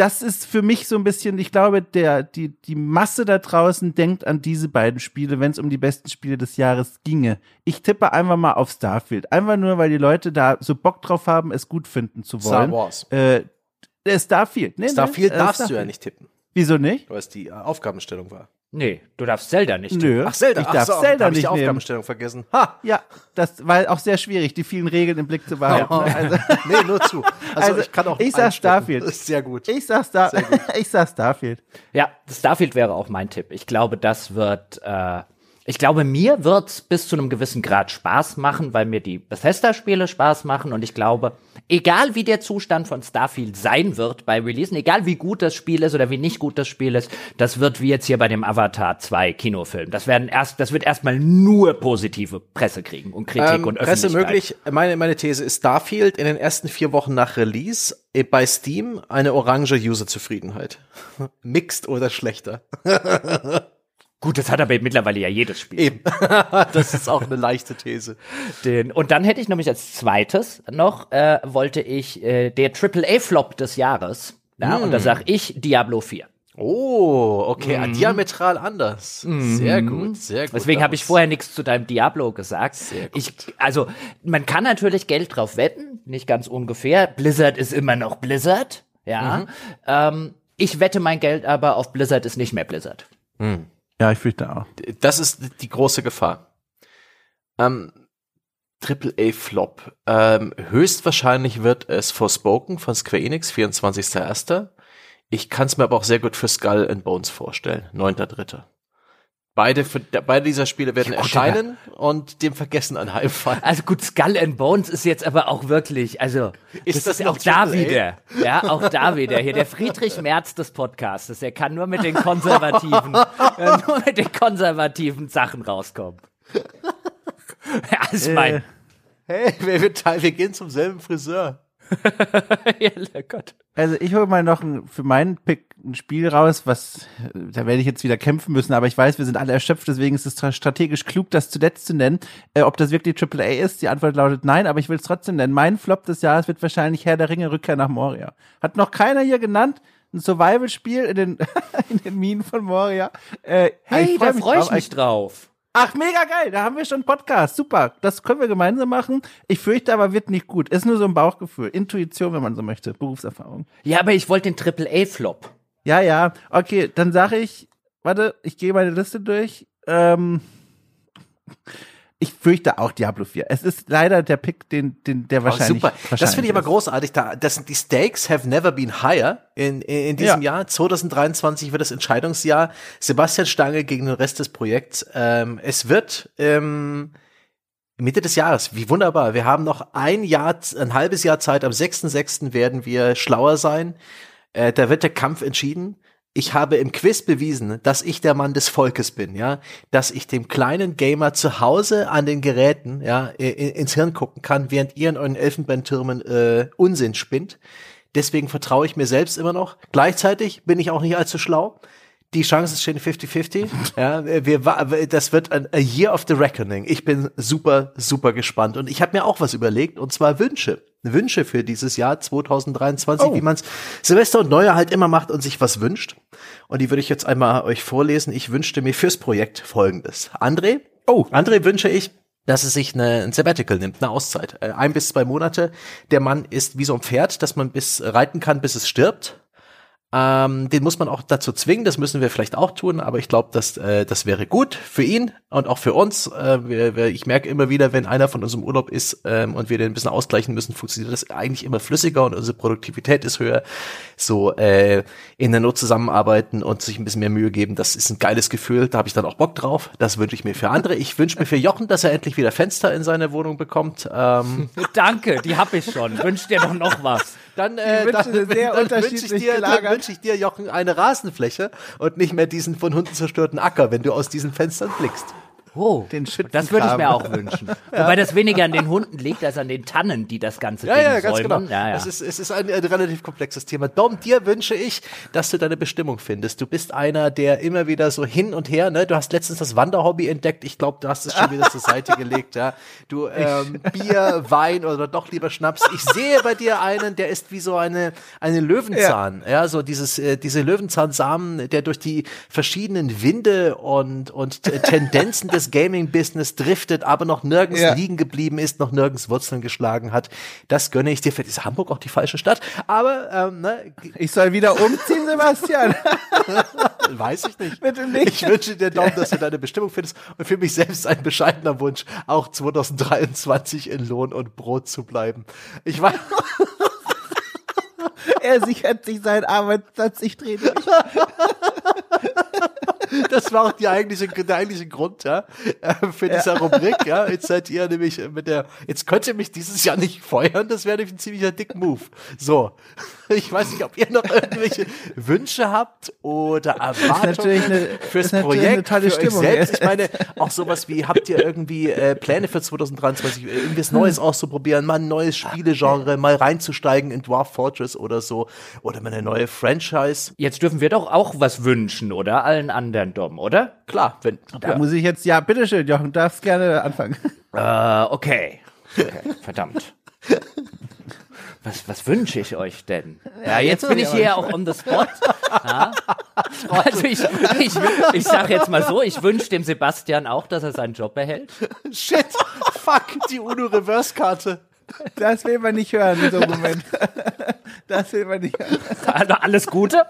das ist für mich so ein bisschen, ich glaube, der, die, die Masse da draußen denkt an diese beiden Spiele, wenn es um die besten Spiele des Jahres ginge. Ich tippe einfach mal auf Starfield. Einfach nur, weil die Leute da so Bock drauf haben, es gut finden zu wollen. Star Wars. Äh, äh, Starfield, nee, Starfield nee, äh, darfst du Starfield. ja nicht tippen, Wieso nicht? weil es die äh, Aufgabenstellung war. Nee, du darfst Zelda nicht. Nö. Ach, Zelda. Ich darf Ach so, Zelda da hab ich nicht die nehmen. Aufgabenstellung vergessen. Ha! Ja, das war auch sehr schwierig, die vielen Regeln im Blick zu behalten. ne? [LAUGHS] Also, [LAUGHS] nee, nur zu. Also, Also, ich kann auch ich sag. Starfield. Das [LAUGHS] ist sehr gut. ich sag Star ich sag Starfield. Ja, Starfield wäre auch mein Tipp. Ich glaube, das wird, äh, ich glaube, mir wird's bis zu einem gewissen Grad Spaß machen, weil mir die Bethesda-Spiele Spaß machen und ich glaube, egal wie der Zustand von Starfield sein wird bei Releasen, egal wie gut das Spiel ist oder wie nicht gut das Spiel ist, das wird wie jetzt hier bei dem Avatar 2 Kinofilm. Das werden erst, das wird erstmal nur positive Presse kriegen und Kritik Ähm, und Presse möglich. Meine, meine These ist Starfield in den ersten vier Wochen nach Release eh, bei Steam eine orange User-Zufriedenheit. [LAUGHS] Mixed oder schlechter. [LAUGHS] Gut, das hat aber mittlerweile ja jedes Spiel. Eben. [LAUGHS] das ist auch eine leichte These. Den, und dann hätte ich nämlich als zweites noch, äh, wollte ich äh, der AAA-Flop des Jahres. Ja, und da sag ich Diablo 4. Oh, okay, mhm. diametral anders. Mhm. Sehr gut, sehr gut. Deswegen habe ich vorher nichts zu deinem Diablo gesagt. Sehr gut. Ich, also, man kann natürlich Geld drauf wetten, nicht ganz ungefähr. Blizzard ist immer noch Blizzard, ja. Mhm. Ähm, ich wette mein Geld aber auf Blizzard ist nicht mehr Blizzard. Mhm. Ja, ich fürchte auch. Das ist die große Gefahr. Ähm, Triple A Flop. Ähm, höchstwahrscheinlich wird es Forspoken von Square Enix, 24.01. Ich kann es mir aber auch sehr gut für Skull and Bones vorstellen, 9.3. Beide, beide dieser Spiele werden ja, gut, erscheinen ja. und dem Vergessen anheimfallen. Also gut, Skull and Bones ist jetzt aber auch wirklich, also ist das, das ist auch da wieder, ja, auch da wieder. Hier der Friedrich Merz des Podcasts, er kann nur mit den konservativen, äh, nur mit den konservativen Sachen rauskommen. ja, mein. Äh, hey, wir, wir, wir gehen zum selben Friseur. [LAUGHS] ja, Gott. Also ich hole mal noch ein, für meinen Pick ein Spiel raus, was, da werde ich jetzt wieder kämpfen müssen, aber ich weiß, wir sind alle erschöpft, deswegen ist es strategisch klug, das zuletzt zu nennen. Äh, ob das wirklich AAA ist, die Antwort lautet nein, aber ich will es trotzdem nennen. Mein Flop des Jahres wird wahrscheinlich Herr der Ringe Rückkehr nach Moria. Hat noch keiner hier genannt. Ein Survival-Spiel in den, [LAUGHS] in den Minen von Moria. Äh, hey, freu da freue ich mich drauf. Ach, mega geil, da haben wir schon einen Podcast. Super, das können wir gemeinsam machen. Ich fürchte aber, wird nicht gut. Ist nur so ein Bauchgefühl. Intuition, wenn man so möchte. Berufserfahrung. Ja, aber ich wollte den Triple-A-Flop. Ja, ja. Okay, dann sage ich, warte, ich gehe meine Liste durch. Ähm, ich fürchte auch Diablo 4. Es ist leider der Pick, den, den der wahrscheinlich. Oh, super. Wahrscheinlich das finde ich aber großartig. Da, das, die Stakes have never been higher in, in, in diesem ja. Jahr. 2023 wird das Entscheidungsjahr. Sebastian Stange gegen den Rest des Projekts. Ähm, es wird ähm, Mitte des Jahres. Wie wunderbar. Wir haben noch ein Jahr, ein halbes Jahr Zeit. Am 6.6. werden wir schlauer sein. Äh, da wird der Kampf entschieden ich habe im Quiz bewiesen, dass ich der Mann des Volkes bin, ja, dass ich dem kleinen Gamer zu Hause an den Geräten, ja, ins Hirn gucken kann, während ihr in euren Elfenbeintürmen äh, Unsinn spinnt. Deswegen vertraue ich mir selbst immer noch. Gleichzeitig bin ich auch nicht allzu schlau. Die Chancen stehen 50-50. Ja, wir, das wird ein a Year of the Reckoning. Ich bin super, super gespannt. Und ich habe mir auch was überlegt, und zwar Wünsche. Wünsche für dieses Jahr 2023, oh. wie man es Silvester und Neujahr halt immer macht und sich was wünscht. Und die würde ich jetzt einmal euch vorlesen. Ich wünschte mir fürs Projekt folgendes. André? Oh. André wünsche ich, dass es sich eine, ein Sabbatical nimmt, eine Auszeit. Äh, ein bis zwei Monate. Der Mann ist wie so ein Pferd, dass man bis reiten kann, bis es stirbt. Ähm, den muss man auch dazu zwingen, das müssen wir vielleicht auch tun, aber ich glaube, dass äh, das wäre gut für ihn und auch für uns. Äh, wir, wir, ich merke immer wieder, wenn einer von uns im Urlaub ist ähm, und wir den ein bisschen ausgleichen müssen, funktioniert das eigentlich immer flüssiger und unsere Produktivität ist höher. So äh, in der Not zusammenarbeiten und sich ein bisschen mehr Mühe geben, das ist ein geiles Gefühl. Da habe ich dann auch Bock drauf. Das wünsche ich mir für andere. Ich wünsche mir für Jochen, dass er endlich wieder Fenster in seine Wohnung bekommt. Ähm. [LAUGHS] Danke, die habe ich schon. Wünsch dir doch noch was. Dann, äh, dann, [LAUGHS] dann, dann wünsche ich, dir, dann wünsch ich dir, Jochen, eine Rasenfläche und nicht mehr diesen von Hunden zerstörten Acker, wenn du aus diesen Fenstern blickst. Oh, den das würde ich mir auch wünschen. ja. Wobei das weniger an den Hunden liegt als an den Tannen, die das ganze ja, Ding ja, ganz säumen. Genau. Ja, ja. Es ist, es ist ein, ein, relativ komplexes Thema. Dom, dir wünsche ich, dass du deine Bestimmung findest. Du bist einer, der immer wieder so hin und her, ne? Du hast letztens das Wanderhobby entdeckt. Ich glaube, du hast es schon wieder zur Seite gelegt, ja. Du, [LAUGHS] ähm, Bier, Wein oder doch lieber Schnaps. Ich sehe bei dir einen, der ist wie so eine, eine Löwenzahn, ja, ja so dieses, äh, diese Löwenzahnsamen, der durch die verschiedenen Winde und, und Tendenzen des [LAUGHS] Gaming-Business driftet, aber noch nirgends ja. liegen geblieben ist, noch nirgends Wurzeln geschlagen hat. Das gönne ich dir. Vielleicht ist Hamburg auch die falsche Stadt, aber ähm, ne. [LAUGHS] Ich soll wieder umziehen, Sebastian. [LAUGHS] Weiß ich nicht. Bitte nicht. Ich wünsche dir Daumen, dass du deine Bestimmung findest und für mich selbst ein bescheidener Wunsch, auch 2023 in Lohn und Brot zu bleiben. Ich weiß. [LAUGHS] er sichert sich seinen Arbeitsplatz, ich drehe durch. Das war auch die eigentliche, der eigentliche Grund, ja, äh, für diese Rubrik, ja. Jetzt seid ihr nämlich mit der, jetzt könnt ihr mich dieses Jahr nicht feuern, das wäre nämlich ein ziemlicher dick Move. So. Ich weiß nicht, ob ihr noch irgendwelche Wünsche habt oder Erwartungen eine, fürs Projekt, eine für Stimmung, euch selbst. Ich meine, auch sowas wie, habt ihr irgendwie äh, Pläne für 2023, irgendwas Neues auszuprobieren, mal ein neues Spielegenre, mal reinzusteigen in Dwarf Fortress oder so, oder mal eine neue Franchise. Jetzt dürfen wir doch auch was wünschen, oder? Allen anderen Dom, oder? Klar, wenn. Da ja. muss ich jetzt, ja, bitteschön, Jochen, darfst gerne anfangen. [LAUGHS] Äh, okay. okay. Verdammt. Was, was wünsche ich euch denn? Ja, jetzt bin ich hier auch on the spot. [LAUGHS] Ja? Also ich, ich, ich sag jetzt mal so, ich wünsche dem Sebastian auch, dass er seinen Job erhält. Shit, fuck, die UNO-Reverse-Karte. Das will man nicht hören in so einem Moment. [LAUGHS] Das will man nicht hören. Also alles Gute.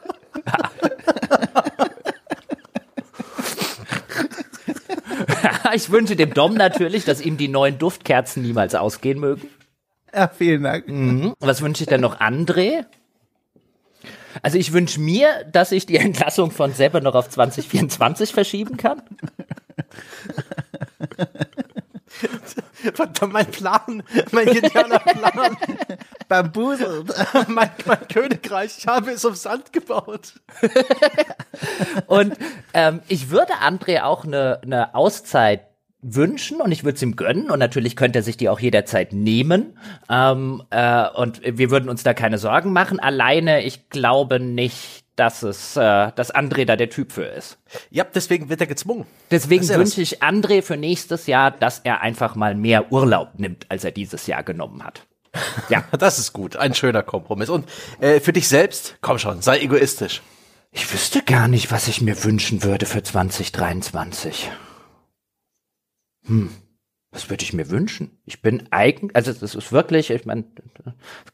[LAUGHS] Ich wünsche dem Dom natürlich, dass ihm die neuen Duftkerzen niemals ausgehen mögen. Ja, vielen Dank. Mhm. Was wünsche ich denn noch André? Also ich wünsche mir, dass ich die Entlassung von Seppe noch auf 2024 verschieben kann. [LAUGHS] [LAUGHS] Verdammt, mein Plan, mein genialer Plan, [LAUGHS] Bambusel. [LAUGHS] mein, mein Königreich, ich habe es auf Sand gebaut. Und ähm, ich würde André auch eine ne Auszeit wünschen und ich würde es ihm gönnen und natürlich könnte er sich die auch jederzeit nehmen ähm, äh, und wir würden uns da keine Sorgen machen. Alleine, ich glaube nicht, dass es, äh, dass André da der Typ für ist. Ja, deswegen wird er gezwungen. Deswegen wünsche ich André für nächstes Jahr, dass er einfach mal mehr Urlaub nimmt, als er dieses Jahr genommen hat. Ja, [LAUGHS] Das ist gut, ein schöner Kompromiss. Und äh, für dich selbst, komm schon, sei egoistisch. ich wüsste gar nicht, was ich mir wünschen würde für 2023. Hm. Was würde ich mir wünschen? Ich bin eigen, also das ist wirklich, ich meine,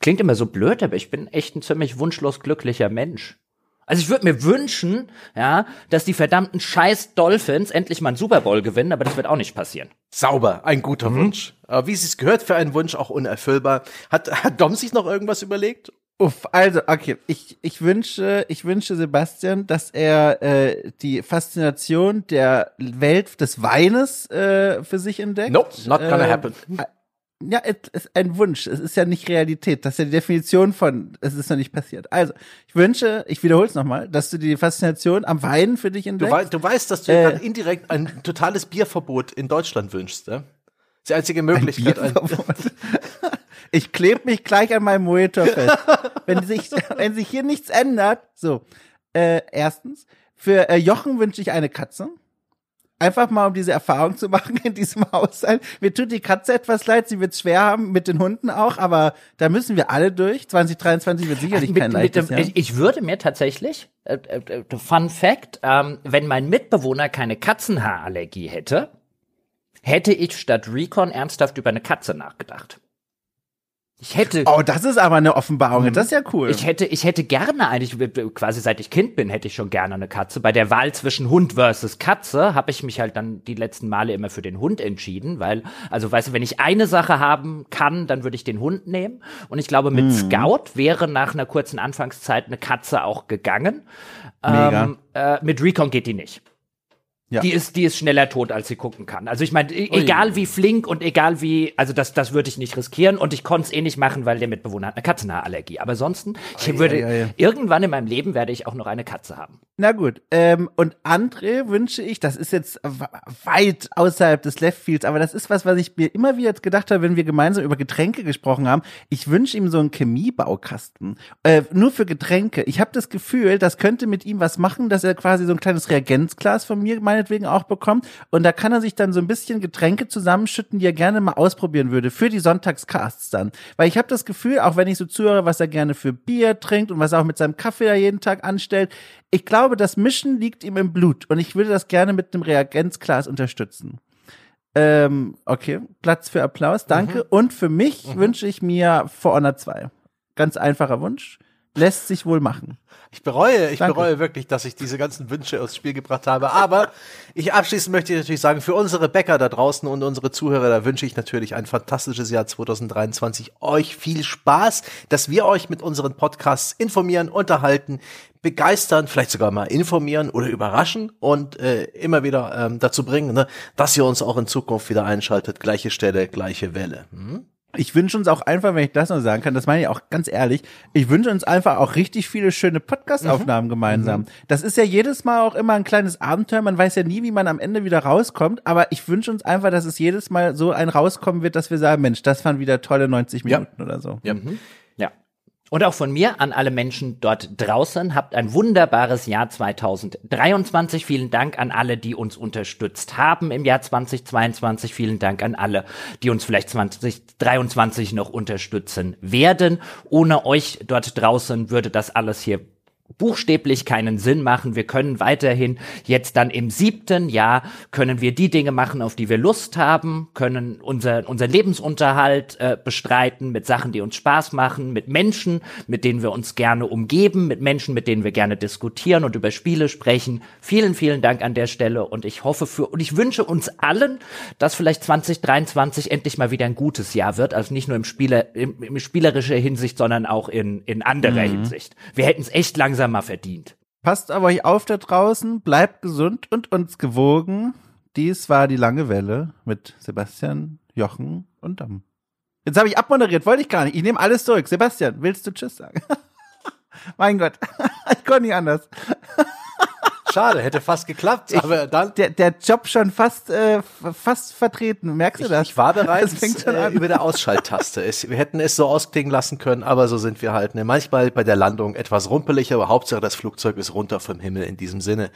klingt immer so blöd, aber ich bin echt ein ziemlich wunschlos glücklicher Mensch. Also ich würde mir wünschen, ja, dass die verdammten scheiß Dolphins endlich mal einen Super Bowl gewinnen, aber das wird auch nicht passieren. Sauber, ein guter Wunsch. Aber wie es sich gehört für einen Wunsch, auch unerfüllbar. Hat, hat Dom sich noch irgendwas überlegt? Uff, also, okay. Ich, ich wünsche, ich wünsche Sebastian, dass er äh, die Faszination der Welt des Weines äh, für sich entdeckt. Nope, not gonna Äh, happen. Ja, es ist ein Wunsch. Es ist ja nicht Realität. Das ist ja die Definition von, es ist noch nicht passiert. Also, ich wünsche, ich wiederhole es nochmal, dass du die Faszination am Wein für dich Du, entdeckst. wei du weißt, dass du Äh. indirekt ein totales Bierverbot in Deutschland wünschst? Das ist die einzige Möglichkeit. Ein. [LAUGHS] Ich klebe mich gleich an meinem Monitor fest. wenn sich, [LAUGHS] wenn sich hier nichts ändert, so. Äh, erstens, für äh, Jochen wünsche ich eine Katze. Einfach mal, um diese Erfahrung zu machen in diesem [LAUGHS] Haushalt. Mir tut die Katze etwas leid, sie wird schwer haben, mit den Hunden auch, aber da müssen wir alle durch. 2023 wird sicherlich kein mit, mit leichtes dem, Jahr. ich, würde mir tatsächlich, äh, äh, Fun Fact, ähm, wenn mein Mitbewohner keine Katzenhaarallergie hätte, hätte ich statt Recon ernsthaft über eine Katze nachgedacht. Ich hätte, Oh, das ist aber eine Offenbarung. Das ist ja cool. ich hätte, ich hätte gerne eigentlich, quasi seit ich Kind bin, hätte ich schon gerne eine Katze. Bei der Wahl zwischen Hund versus Katze habe ich mich halt dann die letzten Male immer für den Hund entschieden, weil, also weißt du, wenn ich eine Sache haben kann, dann würde ich den Hund nehmen. Und ich glaube, mit Scout wäre nach einer kurzen Anfangszeit eine Katze auch gegangen. Mega. Ähm, äh, mit Recon geht die nicht. Ja. Die ist, die ist schneller tot, als sie gucken kann. Also ich meine, egal wie flink und egal wie, also das, das würde ich nicht riskieren und ich konnte es eh nicht machen, weil der Mitbewohner hat eine Katzenhaarallergie. Aber ansonsten, ich würde, ei, ei. irgendwann in meinem Leben werde ich auch noch eine Katze haben. Na gut, ähm, und André wünsche ich, das ist jetzt weit außerhalb des Left Fields, aber das ist was, was ich mir immer wieder jetzt gedacht habe, wenn wir gemeinsam über Getränke gesprochen haben. Ich wünsche ihm so einen Chemiebaukasten, äh, nur für Getränke. Ich habe das Gefühl, das könnte mit ihm was machen, dass er quasi so ein kleines Reagenzglas von mir meinetwegen auch bekommt und da kann er sich dann so ein bisschen Getränke zusammenschütten, die er gerne mal ausprobieren würde für die Sonntagscasts dann. Weil ich habe das Gefühl, auch wenn ich so zuhöre, was er gerne für Bier trinkt und was er auch mit seinem Kaffee da jeden Tag anstellt, ich glaube, das Mischen liegt ihm im Blut und ich würde das gerne mit einem Reagenzglas unterstützen. Ähm, okay, Platz für Applaus, danke. Und für mich wünsche ich mir For Honor 2. Ganz einfacher Wunsch. Lässt sich wohl machen. Ich bereue, ich Danke. bereue wirklich, dass ich diese ganzen Wünsche aufs Spiel gebracht habe. Aber ich abschließend möchte ich natürlich sagen, für unsere Bäcker da draußen und unsere Zuhörer, da wünsche ich natürlich ein fantastisches Jahr 2023. Euch viel Spaß, dass wir euch mit unseren Podcasts informieren, unterhalten, begeistern, vielleicht sogar mal informieren oder überraschen und äh, immer wieder ähm, dazu bringen, ne, dass ihr uns auch in Zukunft wieder einschaltet. Gleiche Stelle, gleiche Welle. Hm? Ich wünsche uns auch einfach, wenn ich das noch sagen kann, das meine ich auch ganz ehrlich, ich wünsche uns einfach auch richtig viele schöne Podcast-Aufnahmen gemeinsam. Das ist ja jedes Mal auch immer ein kleines Abenteuer. Man weiß ja nie, wie man am Ende wieder rauskommt, aber ich wünsche uns einfach, dass es jedes Mal so ein rauskommen wird, dass wir sagen, Mensch, das waren wieder tolle 90 Ja. Minuten oder so. Ja. Ja. Und auch von mir an alle Menschen dort draußen. Habt ein wunderbares Jahr 2023. Vielen Dank an alle, die uns unterstützt haben im Jahr 2022. Vielen Dank an alle, die uns vielleicht 2023 noch unterstützen werden. Ohne euch dort draußen würde das alles hier buchstäblich keinen Sinn machen. Wir können weiterhin jetzt dann im siebten Jahr können wir die Dinge machen, auf die wir Lust haben, können unser, unser Lebensunterhalt äh, bestreiten mit Sachen, die uns Spaß machen, mit Menschen, mit denen wir uns gerne umgeben, mit Menschen, mit denen wir gerne diskutieren und über Spiele sprechen. Vielen, vielen Dank an der Stelle und ich hoffe für, und ich wünsche uns allen, dass vielleicht 2023 endlich mal wieder ein gutes Jahr wird, also nicht nur im Spieler, im, im spielerischer Hinsicht, sondern auch in, in anderer mhm. Hinsicht. Wir hätten es echt langsam langsam verdient. Passt aber euch auf da draußen, bleibt gesund und uns gewogen. Dies war die lange Welle mit Sebastian, Jochen und Dam. Jetzt habe ich abmoderiert, wollte ich gar nicht. Ich nehme alles zurück. Sebastian, willst du Tschüss sagen? [LAUGHS] mein Gott, [LAUGHS] ich konnte nicht anders. [LAUGHS] Schade, hätte fast geklappt, ich, aber dann. Der, der Job schon fast, äh, fast vertreten. Merkst du das? Ich, war bereits äh, über der Ausschalttaste. Es, wir hätten es so ausklingen lassen können, aber so sind wir halt. Ne? Manchmal bei der Landung etwas rumpelig, aber Hauptsache das Flugzeug ist runter vom Himmel in diesem Sinne.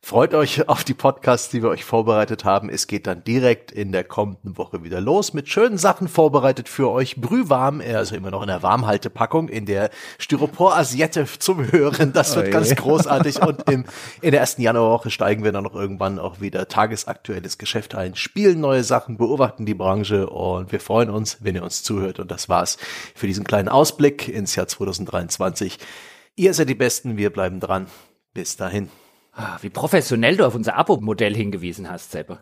Freut euch [LAUGHS] auf die Podcasts, die wir euch vorbereitet haben. Es geht dann direkt in der kommenden Woche wieder los mit schönen Sachen vorbereitet für euch. Brühwarm, also immer noch in der Warmhaltepackung, in der Styropor-Asiette [LAUGHS] zum Hören. Das wird oh ganz großartig. Und im, in der ersten Januarwoche steigen wir dann noch irgendwann auch wieder tagesaktuelles Geschäft ein, spielen neue Sachen, beobachten die Branche und wir freuen uns, wenn ihr uns zuhört. Und das war's für diesen kleinen Ausblick ins Jahr 2023. Ihr seid die Besten, wir bleiben dran. Bis dahin. Ah, wie professionell du auf unser Abo-Modell hingewiesen hast, Seppe.